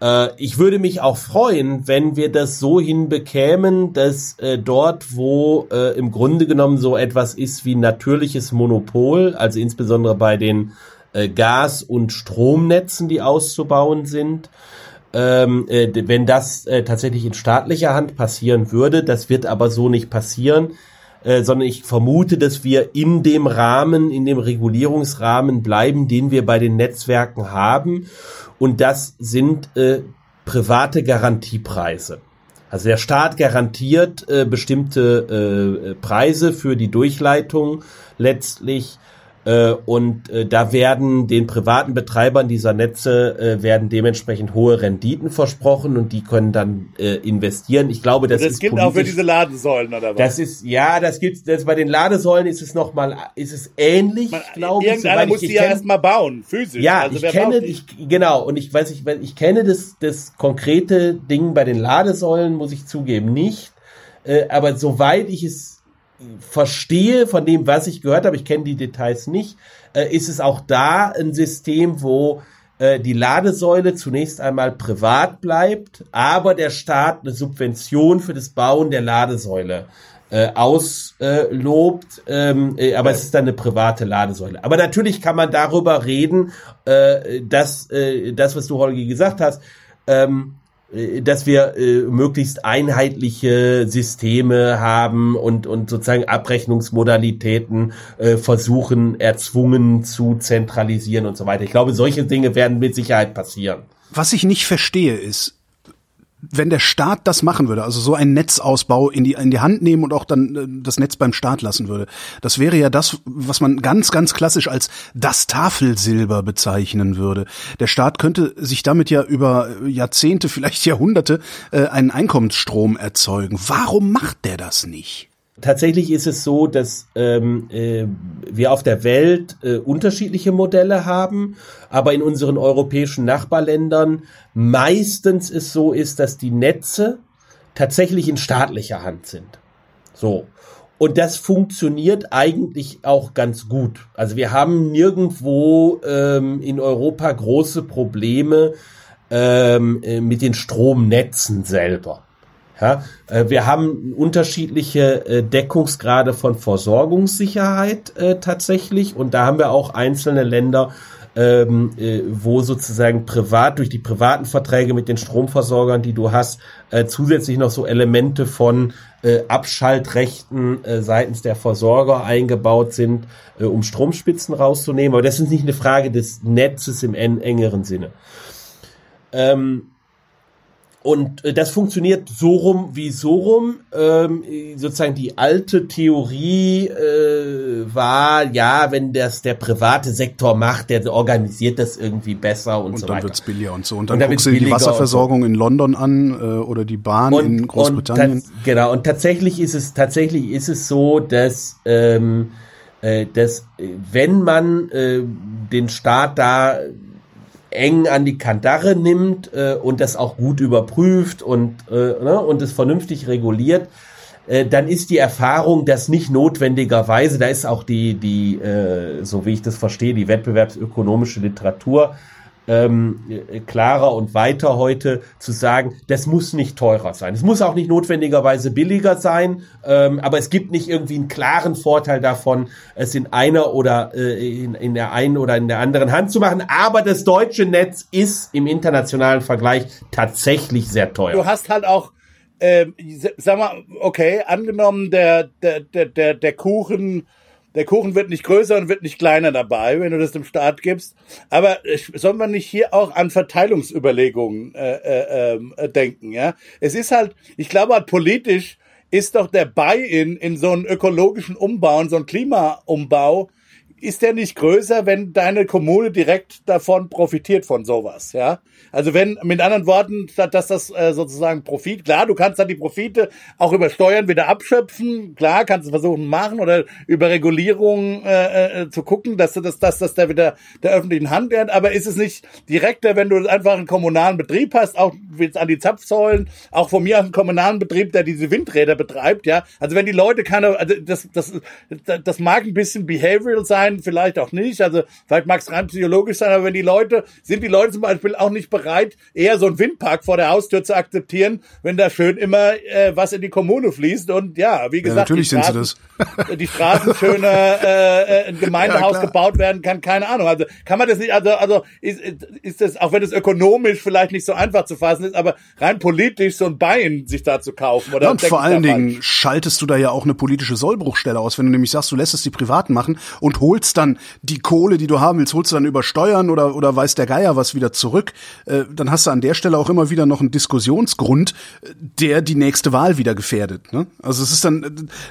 Äh, ich würde mich auch freuen, wenn wir das so hinbekämen, dass äh, dort, wo äh, im Grunde genommen so etwas ist wie natürliches Monopol, also insbesondere bei den äh, Gas- und Stromnetzen, die auszubauen sind, ähm, äh, wenn das tatsächlich in staatlicher Hand passieren würde, das wird aber so nicht passieren, äh, sondern ich vermute, dass wir in dem Rahmen, in dem Regulierungsrahmen bleiben, den wir bei den Netzwerken haben. Und das sind äh, private Garantiepreise. Also der Staat garantiert äh, bestimmte äh, Preise für die Durchleitung letztlich äh, und äh, da werden den privaten Betreibern dieser Netze äh, werden dementsprechend hohe Renditen versprochen und die können dann äh, investieren. Ich glaube, das, das ist gilt auch für diese Ladesäulen oder was? Das ist ja, das gibt das bei den Ladesäulen ist es noch mal ist es ähnlich, glaube ich. Irgendeiner muss ich, die ja erstmal bauen, physisch. Ja, also ich kenne ich genau und ich weiß ich ich kenne das das konkrete Ding bei den Ladesäulen muss ich zugeben nicht, äh, aber soweit ich es verstehe von dem, was ich gehört habe, ich kenne die Details nicht, äh, ist es auch da ein System, wo äh, die Ladesäule zunächst einmal privat bleibt, aber der Staat eine Subvention für das Bauen der Ladesäule äh, auslobt, ähm, äh, aber es ist dann eine private Ladesäule. Aber natürlich kann man darüber reden, äh, dass äh, das, was du Holgi gesagt hast, ähm, äh, dass wir äh, möglichst einheitliche Systeme haben und, und sozusagen Abrechnungsmodalitäten äh, versuchen erzwungen zu zentralisieren und so weiter. Ich glaube, solche Dinge werden mit Sicherheit passieren. Was ich nicht verstehe ist, wenn der Staat das machen würde, also so einen Netzausbau in die, in die Hand nehmen und auch dann äh, das Netz beim Staat lassen würde, das wäre ja das, was man ganz, ganz klassisch als das Tafelsilber bezeichnen würde. Der Staat könnte sich damit ja über Jahrzehnte, vielleicht Jahrhunderte äh, einen Einkommensstrom erzeugen. Warum macht der das nicht? Tatsächlich ist es so, dass ähm, äh, wir auf der Welt äh, unterschiedliche Modelle haben, aber in unseren europäischen Nachbarländern meistens es so ist, dass die Netze tatsächlich in staatlicher Hand sind. So. Und das funktioniert eigentlich auch ganz gut. Also wir haben nirgendwo ähm, in Europa große Probleme ähm, äh, mit den Stromnetzen selber. Ja, äh, wir haben unterschiedliche äh, Deckungsgrade von Versorgungssicherheit äh, tatsächlich und da haben wir auch einzelne Länder, ähm, äh, wo sozusagen privat durch die privaten Verträge mit den Stromversorgern, die du hast, äh, zusätzlich noch so Elemente von äh, Abschaltrechten äh, seitens der Versorger eingebaut sind, äh, um Stromspitzen rauszunehmen. Aber das ist nicht eine Frage des Netzes im en engeren Sinne. Ähm, und äh, das funktioniert so rum wie so rum. Ähm, sozusagen die alte Theorie äh, war, ja, wenn das der private Sektor macht, der organisiert das irgendwie besser und, Und so dann weiter. wird's billiger und so. Und dann, Und dann guckst du die und Wasserversorgung in London an äh, oder die Bahn in Großbritannien. Und genau, und tatsächlich ist es, tatsächlich ist es so, dass, ähm, äh, dass äh, wenn man äh, den Staat da eng an die Kandare nimmt äh, und das auch gut überprüft und, äh, ne, und es vernünftig reguliert, äh, dann ist die Erfahrung, dass nicht notwendigerweise, da ist auch die, die äh, so wie ich das verstehe, die wettbewerbsökonomische Literatur ähm, äh, klarer und weiter heute zu sagen, das muss nicht teurer sein. Es muss auch nicht notwendigerweise billiger sein, ähm, aber es gibt nicht irgendwie einen klaren Vorteil davon, es in einer oder äh, in, in der einen oder in der anderen Hand zu machen. Aber das deutsche Netz ist im internationalen Vergleich tatsächlich sehr teuer. du hast halt auch, ähm, sag mal, okay, angenommen, der, der, der, der Kuchen, der Kuchen wird nicht größer und wird nicht kleiner dabei, wenn du das dem Staat gibst. Aber äh, sollen wir nicht hier auch an Verteilungsüberlegungen äh, äh, ähm, äh, denken? Ja, es ist halt, ich glaube halt politisch ist doch der Buy-in in so einen ökologischen Umbau, und so einen Klimaumbau, ist der nicht größer, wenn deine Kommune direkt davon profitiert von sowas, ja? Also wenn, mit anderen Worten, statt dass das äh, sozusagen Profit, klar, du kannst dann die Profite auch über Steuern wieder abschöpfen, klar, kannst du versuchen machen oder über Regulierung äh, äh, zu gucken, dass du das, dass das der wieder der öffentlichen Hand wird, aber ist es nicht direkter, wenn du einfach einen kommunalen Betrieb hast, auch jetzt an die Zapfsäulen, auch von mir einen kommunalen Betrieb, der diese Windräder betreibt, ja? Also wenn die Leute keine, also das, das, das mag ein bisschen behavioral sein, vielleicht auch nicht, also vielleicht mag es rein psychologisch sein, aber wenn die Leute, sind die Leute zum Beispiel auch nicht bereit, eher so einen Windpark vor der Haustür zu akzeptieren, wenn da schön immer äh, was in die Kommune fließt? Und ja, wie gesagt, natürlich die sind sie Straßen, die Straßen schöner äh, äh, ein Gemeindehaus Ja, gebaut werden kann, keine Ahnung. Also kann man das nicht, also, also ist, ist das, auch wenn es ökonomisch vielleicht nicht so einfach zu fassen ist, aber rein politisch so ein Bein sich da zu kaufen oder Ja, und vor allen Dingen falsch? schaltest du da ja auch eine politische Sollbruchstelle aus, wenn du nämlich sagst, du lässt es die Privaten machen und holst dann die Kohle, die du haben willst, holst du dann über Steuern oder, oder weiß der Geier was wieder zurück, äh, dann hast du an der Stelle auch immer wieder noch einen Diskussionsgrund, äh, der die nächste Wahl wieder gefährdet. Ne? Also es ist dann,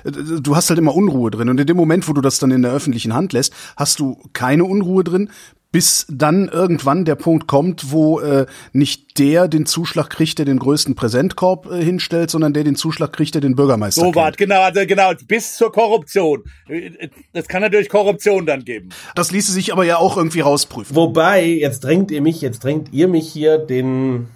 äh, äh, du hast halt immer Unruhe drin und in dem Moment, wo du das dann in der öffentlichen Hand lässt, hast du keine Unruhe drin, bis dann irgendwann der Punkt kommt, wo äh, nicht der den Zuschlag kriegt, der den größten Präsentkorb äh, hinstellt, sondern der den Zuschlag kriegt, der den Bürgermeister So weit, genau, also genau, bis zur Korruption. Es kann natürlich Korruption dann geben. Das ließe sich aber ja auch irgendwie rausprüfen. Wobei, jetzt drängt ihr mich, jetzt drängt ihr mich hier den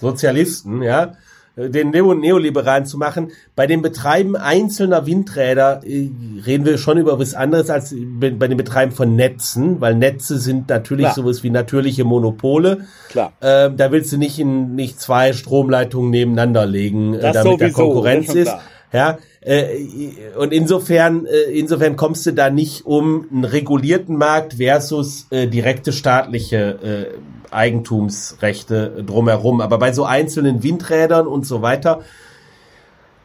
Sozialisten, ja, den Neo Neoliberalen zu machen. Bei dem Betreiben einzelner Windräder äh, reden wir schon über was anderes als bei dem Betreiben von Netzen, weil Netze sind natürlich Klar. sowas wie natürliche Monopole. Klar. Ähm, da willst du nicht in nicht zwei Stromleitungen nebeneinander legen, äh, Das damit da Konkurrenz ist Ja, äh, und insofern, äh, insofern kommst du da nicht um einen regulierten Markt versus äh, direkte staatliche äh, Eigentumsrechte drumherum. Aber bei so einzelnen Windrädern und so weiter,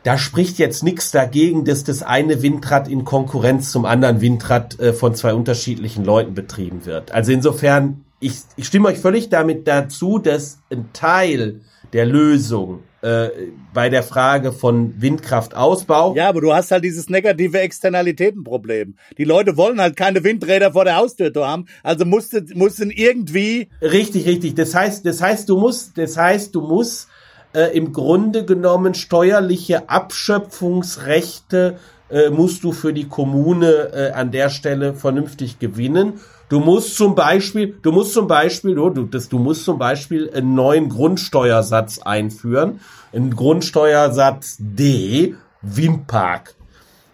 da spricht jetzt nichts dagegen, dass das eine Windrad in Konkurrenz zum anderen Windrad äh, von zwei unterschiedlichen Leuten betrieben wird. Also insofern, ich, ich stimme euch völlig damit dazu, dass ein Teil der Lösung äh, bei der Frage von Windkraftausbau Ja, aber du hast halt dieses negative Externalitätenproblem. Die Leute wollen halt keine Windräder vor der Haustür haben, also musste, mussten irgendwie Richtig, richtig. Das heißt, das heißt, du musst, das heißt, du musst äh, im Grunde genommen steuerliche Abschöpfungsrechte äh, musst du für die Kommune äh, an der Stelle vernünftig gewinnen. Du musst zum Beispiel, du musst zum Beispiel, du, du, das, du musst zum Beispiel einen neuen Grundsteuersatz einführen, einen Grundsteuersatz D, Windpark.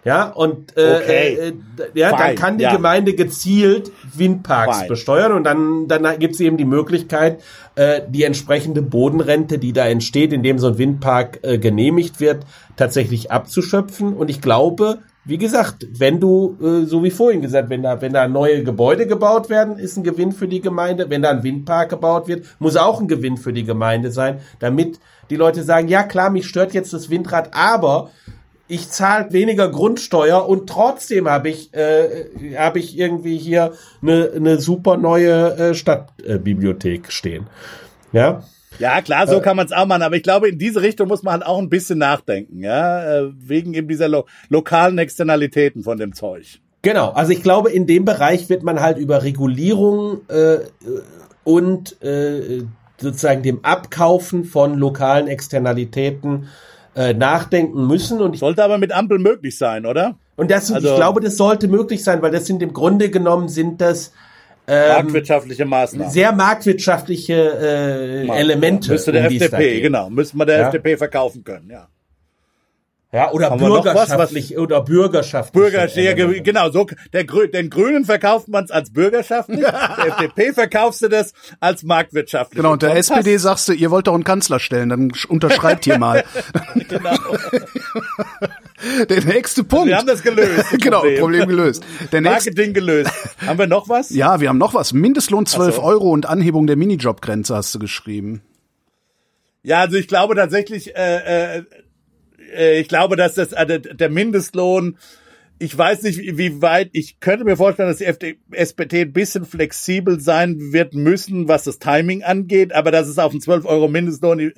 Ja, und äh, Okay. äh, ja, dann kann die ja. Gemeinde gezielt Windparks Fine. besteuern und dann, dann gibt es eben die Möglichkeit, äh, die entsprechende Bodenrente, die da entsteht, indem so ein Windpark äh, genehmigt wird, tatsächlich abzuschöpfen. Und ich glaube, wie gesagt, wenn du, äh, so wie vorhin gesagt, wenn da, wenn da neue Gebäude gebaut werden, ist ein Gewinn für die Gemeinde. Wenn da ein Windpark gebaut wird, muss auch ein Gewinn für die Gemeinde sein, damit die Leute sagen, ja klar, mich stört jetzt das Windrad, aber ich zahle weniger Grundsteuer und trotzdem habe ich, äh, habe ich irgendwie hier eine, eine super neue äh, Stadtbibliothek stehen. Ja. Ja, klar, Äh. so kann man es auch machen, aber ich glaube, in diese Richtung muss man halt auch ein bisschen nachdenken, ja, äh, wegen eben dieser lo lokalen Externalitäten von dem Zeug. Genau, also ich glaube, in dem Bereich wird man halt über Regulierung äh, und äh, sozusagen dem Abkaufen von lokalen Externalitäten äh, nachdenken müssen. Und ich, Sollte aber mit Ampel möglich sein, oder? und das, Also- ich glaube, das sollte möglich sein, weil das sind im Grunde genommen sind das Marktwirtschaftliche Maßnahmen. sehr marktwirtschaftliche äh, Elemente. Müsste der FDP, genau, müsste man der Ja. FDP verkaufen können, ja. Ja, oder Haben noch was, bürgerschaftlich oder bürgerschaftlich. Bürgerschaft, genau, so, der Grü den Grünen verkauft man es als bürgerschaftlich, der FDP verkaufst du das als marktwirtschaftlich. Genau, und der dann SPD sagst du, ihr wollt doch einen Kanzler stellen, dann sch- unterschreibt hier mal. genau. Der nächste Punkt. Wir haben das gelöst. das genau, Problem gelöst. Der nächste, Marketing gelöst. Haben wir noch was? ja, wir haben noch was. Mindestlohn 12 so. Euro und Anhebung der Minijobgrenze hast du geschrieben. Ja, also ich glaube tatsächlich, äh, äh, äh, ich glaube, dass das äh, der- Mindestlohn, ich weiß nicht, wie wie weit, ich könnte mir vorstellen, dass die FD, SPD ein bisschen flexibel sein wird müssen, was das Timing angeht, aber dass es auf einen 12 Euro Mindestlohn äh,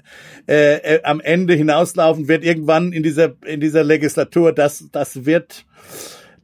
äh, am Ende hinauslaufen wird, irgendwann in dieser, in dieser Legislatur, das, das wird,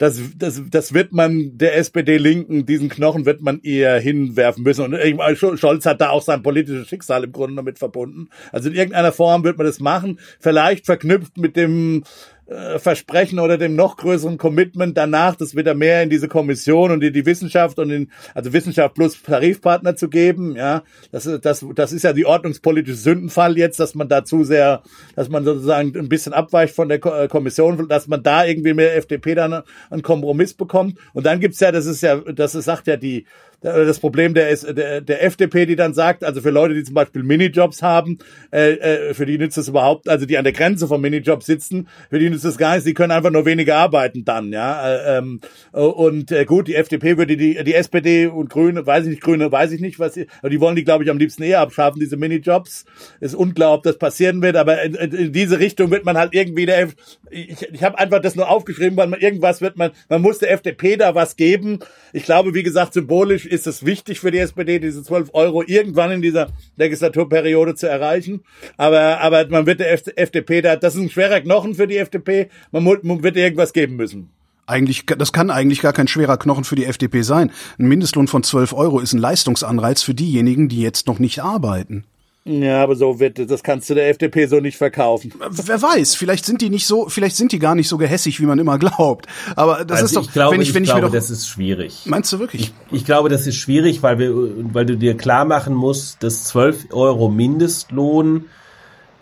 das, das, das wird man der SPD-Linken, diesen Knochen wird man eher hinwerfen müssen. Und Scholz hat da auch sein politisches Schicksal im Grunde damit verbunden. Also in irgendeiner Form wird man das machen, vielleicht verknüpft mit dem äh, Versprechen oder dem noch größeren Commitment danach, das wieder mehr in diese Kommission und in die Wissenschaft und in, also Wissenschaft plus Tarifpartner zu geben, ja. Das, ist- das, das ist ja die ordnungspolitische Sündenfall jetzt, dass man da zu sehr, dass man sozusagen ein bisschen abweicht von der äh, Kommission, dass man da irgendwie der FDP dann einen Kompromiss bekommt. Und dann gibt's ja, das ist ja, das sagt ja die, das Problem der, der, FDP, die dann sagt, also für Leute, die zum Beispiel Minijobs haben, äh, äh, für die nützt es überhaupt, also die an der Grenze vom Minijob sitzen, für die nützt es gar nichts, die können einfach nur weniger arbeiten dann, ja. Äh, ähm, und äh, gut, die FDP würde die, die SPD und Grüne, weiß ich nicht, Grüne, weiß ich nicht, was sie, die wollen die, glaube ich, am liebsten eher abschaffen, diese Minijobs. Ist unklar, ob das passieren wird, aber in, in, in diese Richtung wird man halt irgendwie der F ich, ich habe einfach das nur aufgeschrieben, weil man irgendwas wird man, man muss der FDP da was geben. Ich glaube, wie gesagt, symbolisch ist es wichtig für die SPD, diese 12 Euro irgendwann in dieser Legislaturperiode zu erreichen. Aber, aber man wird der FDP da, das ist ein schwerer Knochen für die FDP. Man, man wird irgendwas geben müssen. Eigentlich, das kann eigentlich gar kein schwerer Knochen für die FDP sein. Ein Mindestlohn von 12 Euro ist ein Leistungsanreiz für diejenigen, die jetzt noch nicht arbeiten. Ja, aber so wird, das kannst du der FDP so nicht verkaufen. Wer weiß, vielleicht sind die nicht so, vielleicht sind die gar nicht so gehässig, wie man immer glaubt. Aber das Also ist doch, ich glaube, wenn ich, ich, wenn ich glaube, mir doch, das ist schwierig. meinst du wirklich? Ich glaube, das ist schwierig, weil wir, weil du dir klar machen musst, dass 12 Euro Mindestlohn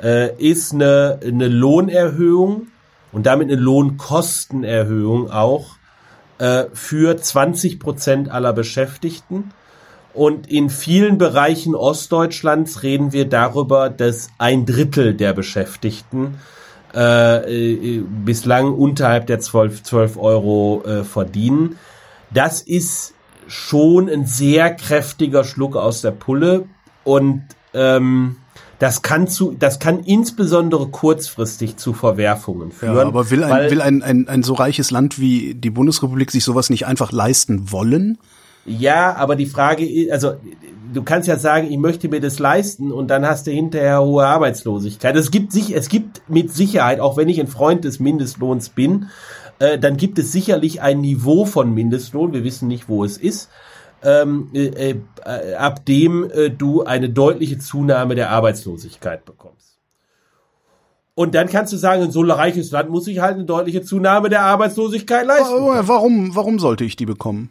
äh, ist eine, eine Lohnerhöhung und damit eine Lohnkostenerhöhung auch äh, für 20 Prozent aller Beschäftigten. Und in vielen Bereichen Ostdeutschlands reden wir darüber, dass ein Drittel der Beschäftigten äh, äh, bislang unterhalb der 12, 12 Euro äh, verdienen. Das ist schon ein sehr kräftiger Schluck aus der Pulle und ähm, das kann zu, das kann insbesondere kurzfristig zu Verwerfungen führen. Ja, aber will ein, will ein, ein, ein so reiches Land wie die Bundesrepublik sich sowas nicht einfach leisten wollen? Ja, aber die Frage ist, also du kannst ja sagen, ich möchte mir das leisten und dann hast du hinterher hohe Arbeitslosigkeit. Es gibt sich, es gibt mit Sicherheit, auch wenn ich ein Freund des Mindestlohns bin, äh, dann gibt es sicherlich ein Niveau von Mindestlohn. Wir wissen nicht, wo es ist. Ähm, äh, äh, ab dem äh, du eine deutliche Zunahme der Arbeitslosigkeit bekommst. Und dann kannst du sagen, in so ein reiches Land muss ich halt eine deutliche Zunahme der Arbeitslosigkeit leisten. Warum, warum sollte ich die bekommen?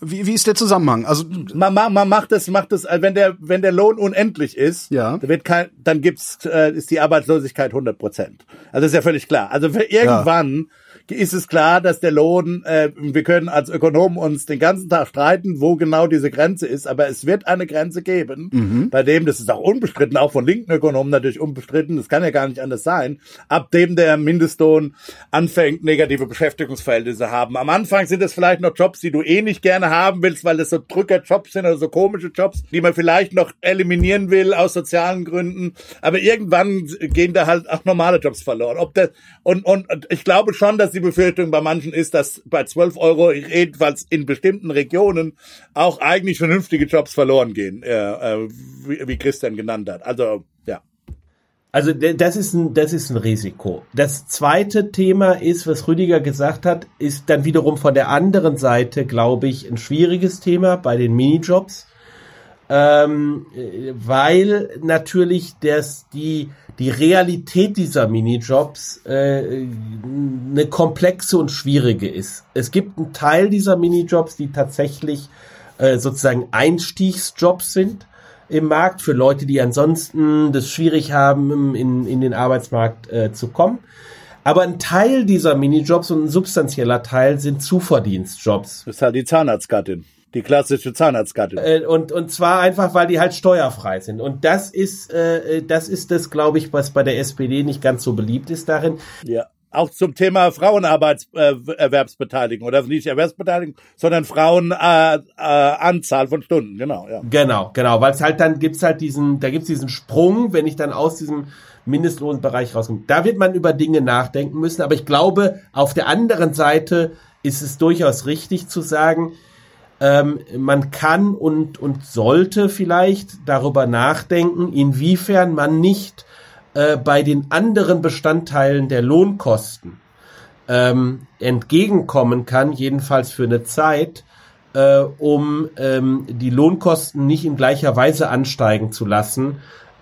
Wie, wie ist der Zusammenhang? Also Man, man, man macht das, macht das, äh, wenn der, wenn der Lohn unendlich ist, Ja. dann wird kein, dann gibt's, äh, ist die Arbeitslosigkeit 100 Prozent. Also ist ja völlig klar. Also irgendwann ist es klar, dass der Lohn, äh, wir können als Ökonomen uns den ganzen Tag streiten, wo genau diese Grenze ist, aber es wird eine Grenze geben, bei dem, das ist auch unbestritten, auch von linken Ökonomen natürlich unbestritten, das kann ja gar nicht anders sein, ab dem der Mindestlohn anfängt, negative Beschäftigungsverhältnisse haben. Am Anfang sind es vielleicht noch Jobs, die du eh nicht gerne haben willst, weil das so Drückerjobs sind oder so komische Jobs, die man vielleicht noch eliminieren will aus sozialen Gründen. Aber irgendwann gehen da halt auch normale Jobs verloren. Ob das, und, und, und ich glaube schon, dass die Befürchtung bei manchen ist, dass bei 12 Euro, jedenfalls in bestimmten Regionen, auch eigentlich vernünftige Jobs verloren gehen, äh, äh, wie, wie Christian genannt hat. Also, ja. Also das ist ein das ist ein Risiko. Das zweite Thema ist, was Rüdiger gesagt hat, ist dann wiederum von der anderen Seite, glaube ich, ein schwieriges Thema bei den Minijobs, ähm, äh, weil natürlich das die die Realität dieser Minijobs äh, eine komplexe und schwierige ist. Es gibt einen Teil dieser Minijobs, die tatsächlich äh, sozusagen Einstiegsjobs sind im Markt für Leute, die ansonsten das schwierig haben, in, in den Arbeitsmarkt äh, zu kommen. Aber ein Teil dieser Minijobs und ein substanzieller Teil sind Zuverdienstjobs. Das ist halt die Zahnarztgattin. Die klassische Zahnarztgattin. Äh, und, und zwar einfach, weil die halt steuerfrei sind. Und das ist, äh, das ist das, glaube ich, was bei der SPD nicht ganz so beliebt ist darin. Ja. Auch zum Thema Frauenerwerbsbeteiligung äh, oder nicht Erwerbsbeteiligung, sondern Frauenanzahl äh, Anzahl von Stunden, genau, ja. Genau, genau, weil es halt dann gibt's halt diesen, da gibt's diesen Sprung, wenn ich dann aus diesem Mindestlohnbereich rauskomme. Da wird man über Dinge nachdenken müssen, aber ich glaube, auf der anderen Seite ist es durchaus richtig zu sagen, ähm, man kann und, und sollte vielleicht darüber nachdenken, inwiefern man nicht äh, bei den anderen Bestandteilen der Lohnkosten ähm, entgegenkommen kann, jedenfalls für eine Zeit, äh, um ähm, die Lohnkosten nicht in gleicher Weise ansteigen zu lassen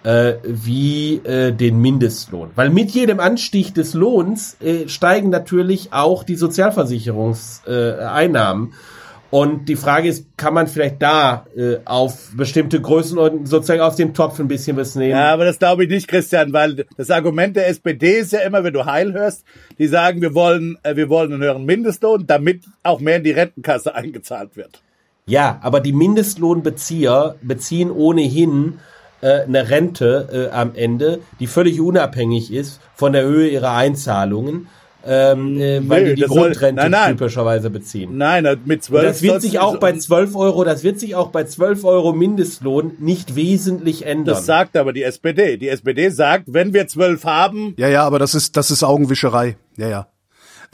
äh, wie äh, den Mindestlohn. Weil mit jedem Anstieg des Lohns äh, steigen natürlich auch die Sozialversicherungseinnahmen. Äh. Und die Frage ist, kann man vielleicht da äh, auf bestimmte Größenordnungen sozusagen aus dem Topf ein bisschen was nehmen? Ja, aber das glaube ich nicht, Christian, weil das Argument der SPD ist ja immer, wenn du Heil hörst, die sagen, wir wollen, äh, wir wollen einen höheren Mindestlohn, damit auch mehr in die Rentenkasse eingezahlt wird. Ja, aber die Mindestlohnbezieher beziehen ohnehin äh, eine Rente äh, am Ende, die völlig unabhängig ist von der Höhe ihrer Einzahlungen, ähm, äh, weil Nö, die die das soll- Grundrente nein, nein. typischerweise beziehen. Nein, mit Und zwölf. das wird sich auch bei 12 Euro, das wird sich auch bei 12 Euro Mindestlohn nicht wesentlich ändern. Das sagt aber die SPD. Die SPD sagt, wenn wir zwölf haben, Ja, ja, aber das ist, das ist Augenwischerei. Ja, ja.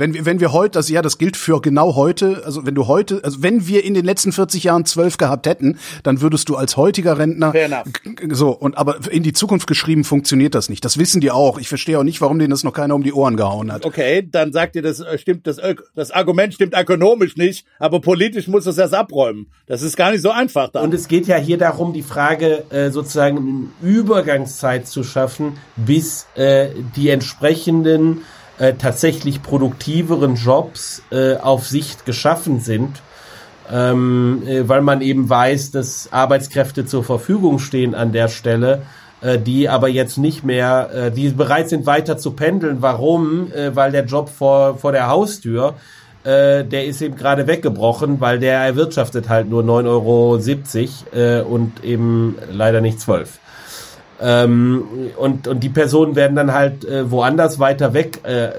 Wenn wir, wenn wir heute, also ja, das gilt für genau heute, also wenn du heute, also wenn wir in den letzten 40 Jahren zwölf gehabt hätten, dann würdest du als heutiger Rentner, Fair enough. g- so, und aber in die Zukunft geschrieben funktioniert das nicht. Das wissen die auch. Ich verstehe auch nicht, warum denen das noch keiner um die Ohren gehauen hat. okay, dann sagt ihr, das äh, stimmt, das, das Argument stimmt ökonomisch nicht, aber politisch muss das erst abräumen. Das ist gar nicht so einfach da. Und es geht ja hier darum, die Frage äh, sozusagen in Übergangszeit zu schaffen, bis äh, die entsprechenden äh, tatsächlich produktiveren Jobs äh, auf Sicht geschaffen sind, ähm, äh, weil man eben weiß, dass Arbeitskräfte zur Verfügung stehen an der Stelle, äh, die aber jetzt nicht mehr, äh, die bereit sind weiter zu pendeln. Warum? Äh, weil der Job vor, vor der Haustür äh, der ist eben gerade weggebrochen, weil der erwirtschaftet halt nur 9,70 Euro äh, und eben leider nicht 12. Ähm, und, und die Personen werden dann halt äh, woanders weiter weg äh,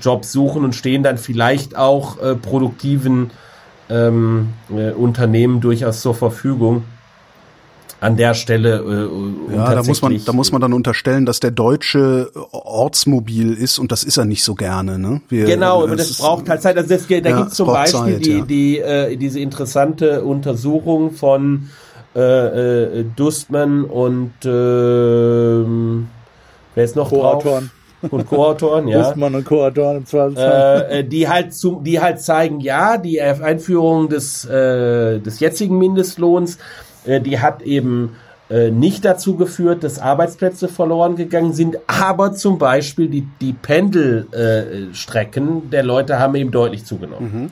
Jobs suchen und stehen dann vielleicht auch äh, produktiven ähm, äh, Unternehmen durchaus zur Verfügung. An der Stelle. Äh, Ja, da muss man, da muss man dann unterstellen, dass der Deutsche ortsmobil ist und das ist er nicht so gerne, ne? Wir, Genau, aber es das braucht halt Zeit. Also das, da Ja, gibt's es zum Beispiel Zeit, die, ja. die, äh, diese interessante Untersuchung von äh, äh, Dustman und ähm, wer ist noch Co-Autoren. Und Co-Autoren, ja. Wustmann und Co-Autoren im Zweifelsfall. äh, äh, die halt zu, die halt zeigen, ja, die Einführung des äh, des jetzigen Mindestlohns, äh, die hat eben äh, nicht dazu geführt, dass Arbeitsplätze verloren gegangen sind, aber zum Beispiel die die Pendelstrecken äh, Strecken der Leute haben eben deutlich zugenommen.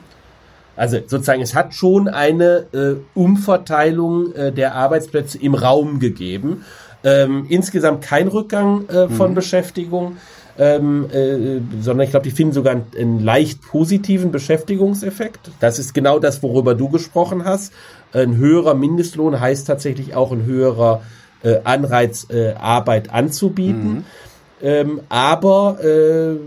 Also sozusagen, es hat schon eine äh, Umverteilung äh, der Arbeitsplätze im Raum gegeben. Ähm, insgesamt kein Rückgang äh, von Mhm. Beschäftigung, ähm, äh, sondern ich glaube, die finden sogar einen, einen leicht positiven Beschäftigungseffekt. Das ist genau das, worüber du gesprochen hast. Ein höherer Mindestlohn heißt tatsächlich auch ein höherer äh, Anreiz, äh, Arbeit anzubieten. Ähm, aber äh,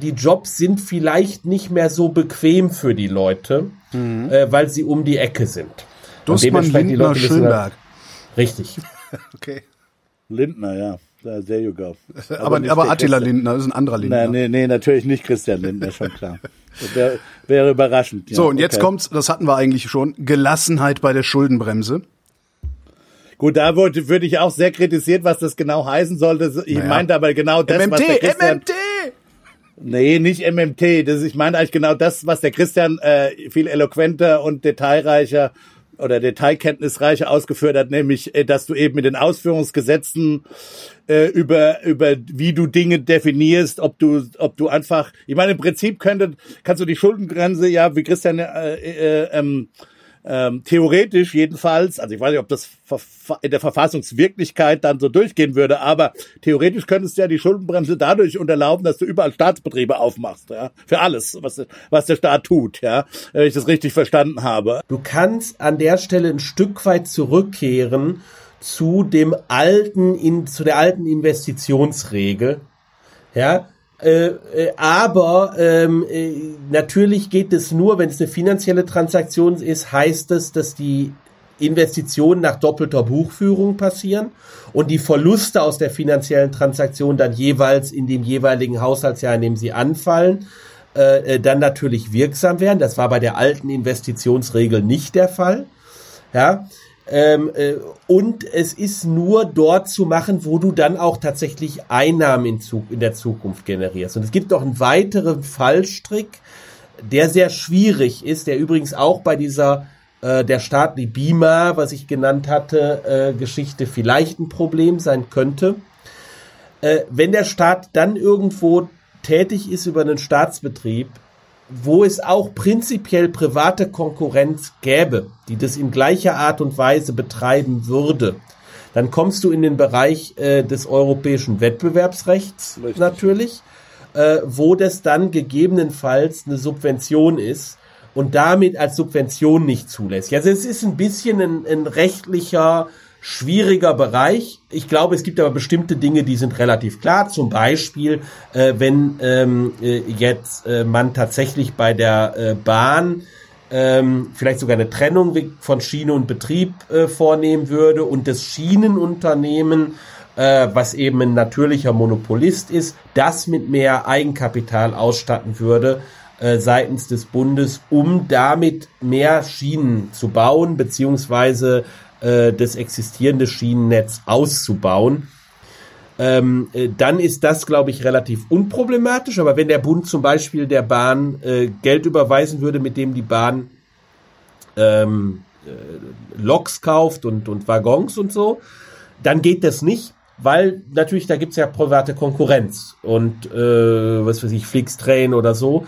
die Jobs sind vielleicht nicht mehr so bequem für die Leute, äh, weil sie um die Ecke sind. Dussmann, dementsprechend die Lindner, Leute wissen- Schönberg. Richtig. Okay. Lindner, ja. There you go. Aber, aber der Attila Christian. Lindner, das ist ein anderer Lindner. Nein, nee, nee, natürlich nicht Christian Lindner, schon klar. Wär, wäre überraschend. Ja, So, und jetzt okay. kommt's, das hatten wir eigentlich schon, Gelassenheit bei der Schuldenbremse. Gut, da wurde, würde ich auch sehr kritisiert, was das genau heißen sollte. Ich Naja. meinte aber genau das, was der MMT, Christian... MMT! Nee, nicht MMT. Das, ich meine eigentlich genau das, was der Christian äh, viel eloquenter und detailreicher oder detailkenntnisreicher ausgeführt hat, nämlich, äh, dass du eben mit den Ausführungsgesetzen äh, über über wie du Dinge definierst, ob du ob du einfach, ich meine im Prinzip könnte kannst du die Schuldengrenze ja, wie Christian äh, äh, ähm, ähm, theoretisch jedenfalls, also ich weiß nicht, ob das in der Verfassungswirklichkeit dann so durchgehen würde, aber theoretisch könntest du ja die Schuldenbremse dadurch unterlaufen, dass du überall Staatsbetriebe aufmachst, ja, für alles, was, was der Staat tut, ja, wenn ich das richtig verstanden habe. Du kannst an der Stelle ein Stück weit zurückkehren zu dem alten, in, zu der alten Investitionsregel. Ja, äh, äh, aber ähm, äh, natürlich geht es nur, wenn es eine finanzielle Transaktion ist, heißt es, dass die Investitionen nach doppelter Buchführung passieren und die Verluste aus der finanziellen Transaktion dann jeweils in dem jeweiligen Haushaltsjahr, in dem sie anfallen, äh, äh, dann natürlich wirksam werden. Das war bei der alten Investitionsregel nicht der Fall. Ja. Ähm, äh, und es ist nur dort zu machen, wo du dann auch tatsächlich Einnahmen in, Zug, in der Zukunft generierst. Und es gibt noch einen weiteren Fallstrick, der sehr schwierig ist, der übrigens auch bei dieser äh, der Staat die BIMA, was ich genannt hatte, äh, Geschichte vielleicht ein Problem sein könnte. Äh, wenn der Staat dann irgendwo tätig ist über einen Staatsbetrieb, wo es auch prinzipiell private Konkurrenz gäbe, die das in gleicher Art und Weise betreiben würde, dann kommst du in den Bereich äh, des europäischen Wettbewerbsrechts Richtig. natürlich, äh, wo das dann gegebenenfalls eine Subvention ist und damit als Subvention nicht zulässig. Also es ist ein bisschen ein, ein rechtlicher schwieriger Bereich. Ich glaube, es gibt aber bestimmte Dinge, die sind relativ klar. Zum Beispiel, äh, wenn ähm, äh, jetzt äh, man tatsächlich bei der äh, Bahn ähm, vielleicht sogar eine Trennung von Schiene und Betrieb äh, vornehmen würde und das Schienenunternehmen, äh, was eben ein natürlicher Monopolist ist, das mit mehr Eigenkapital ausstatten würde äh, seitens des Bundes, um damit mehr Schienen zu bauen, beziehungsweise äh, das existierende Schienennetz auszubauen. Ähm, äh, dann ist das, glaube ich, relativ unproblematisch. Aber wenn der Bund zum Beispiel der Bahn äh, Geld überweisen würde, mit dem die Bahn ähm, äh, Loks kauft und, und Waggons und so, dann geht das nicht, weil natürlich da gibt's ja private Konkurrenz und äh, was weiß ich, Flixtrain oder so.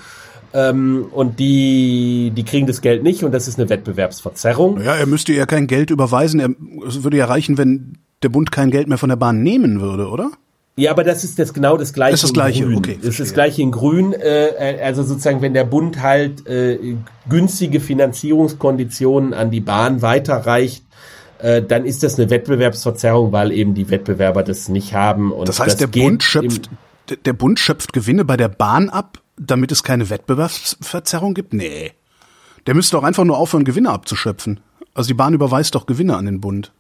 Ähm, und die, die kriegen das Geld nicht und das ist eine Wettbewerbsverzerrung. Ja, er müsste ja kein Geld überweisen. Er, es würde ja reichen, wenn der Bund kein Geld mehr von der Bahn nehmen würde, oder? Ja, aber das ist das genau das gleiche. Das ist das Gleiche, in Grün. okay, Das ist das gleiche in Grün. Äh, also sozusagen, wenn der Bund halt äh, günstige Finanzierungskonditionen an die Bahn weiterreicht, äh, dann ist das eine Wettbewerbsverzerrung, weil eben die Wettbewerber das nicht haben. Und Das heißt, der geht Bund schöpft, der- der Bund schöpft Gewinne bei der Bahn ab, damit es keine Wettbewerbsverzerrung gibt? Nee. Der müsste doch einfach nur aufhören, Gewinne abzuschöpfen. Also die Bahn überweist doch Gewinne an den Bund.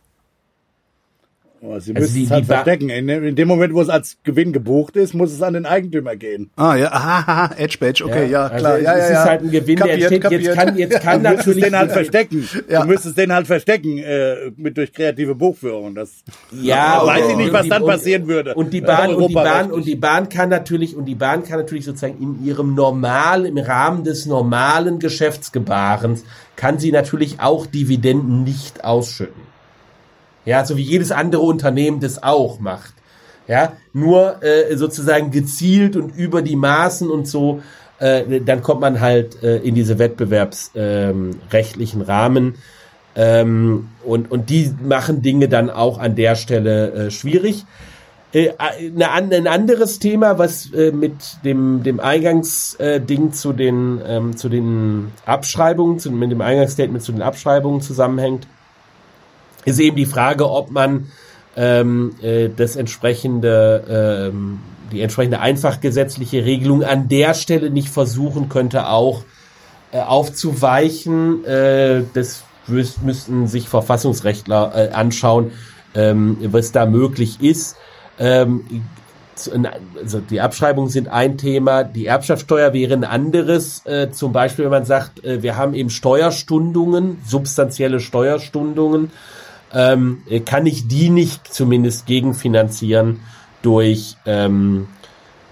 Aber Sie Also müssen die- es halt die verstecken. In, in dem Moment, wo es als Gewinn gebucht ist, muss es an den Eigentümer gehen. Ah ja, aha, Edge Badge, okay, ja, also klar. es ja, ja, ist ja. halt ein Gewinn, der Kapiert, entsteht. Jetzt kapiert. kann, jetzt kann Du müsstest natürlich den halt verstecken. Ja. Du müsstest den halt verstecken äh, mit durch kreative Buchführung. Das Ja, weiß und- ich nicht, was die- dann und- passieren würde. Und die Bahn, und die Bahn, und die Bahn kann natürlich, und die Bahn kann natürlich sozusagen in ihrem normal, im Rahmen des normalen Geschäftsgebarens, kann sie natürlich auch Dividenden nicht ausschütten. Ja, so wie jedes andere Unternehmen das auch macht. Ja, nur äh, sozusagen gezielt und über die Maßen und so. äh, dann kommt man halt äh, in diese wettbewerbsrechtlichen ähm, Rahmen. Ähm, und, und die machen Dinge dann auch an der Stelle äh, schwierig. Äh, eine, ein anderes Thema, was äh, mit dem, dem Eingangsding äh, zu den, ähm, zu den Abschreibungen, zu, mit dem Eingangsstatement zu den Abschreibungen zusammenhängt, ist eben die Frage, ob man ähm, äh, das entsprechende, ähm, die entsprechende einfachgesetzliche Regelung an der Stelle nicht versuchen könnte, auch äh, aufzuweichen. Äh, das müssten sich Verfassungsrechtler äh, anschauen, ähm, was da möglich ist. Ähm, also die Abschreibungen sind ein Thema, die Erbschaftssteuer wäre ein anderes. Äh, zum Beispiel, wenn man sagt, äh, wir haben eben Steuerstundungen, substanzielle Steuerstundungen, ähm, kann ich die nicht zumindest gegenfinanzieren durch ähm,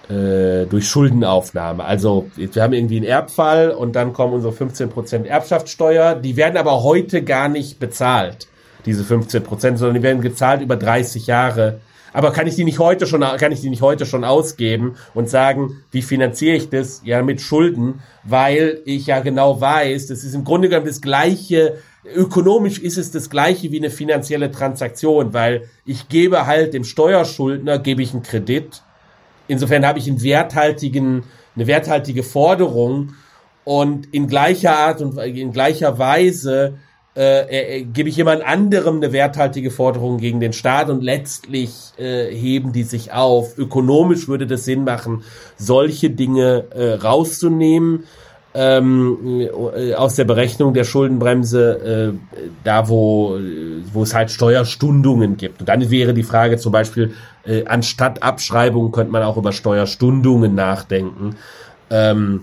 äh, durch Schuldenaufnahme. Also wir haben irgendwie einen Erbfall und dann kommen unsere 15% Erbschaftssteuer. Die werden aber heute gar nicht bezahlt, diese 15%, sondern die werden gezahlt über 30 Jahre aber kann ich die nicht heute schon, kann ich die nicht heute schon ausgeben und sagen, wie finanziere ich das? Ja, mit Schulden, weil ich ja genau weiß, das ist im Grunde genommen das gleiche, ökonomisch ist es das gleiche wie eine finanzielle Transaktion, weil ich gebe halt dem Steuerschuldner, gebe ich einen Kredit. Insofern habe ich einen werthaltigen, eine werthaltige Forderung und in gleicher Art und in gleicher Weise äh, äh, gebe ich jemand anderem eine werthaltige Forderung gegen den Staat und letztlich äh, heben die sich auf. Ökonomisch würde das Sinn machen, solche Dinge äh, rauszunehmen ähm, äh, aus der Berechnung der Schuldenbremse, äh, da wo, wo es halt Steuerstundungen gibt. Und dann wäre die Frage zum Beispiel, äh, anstatt Abschreibungen könnte man auch über Steuerstundungen nachdenken. Ähm,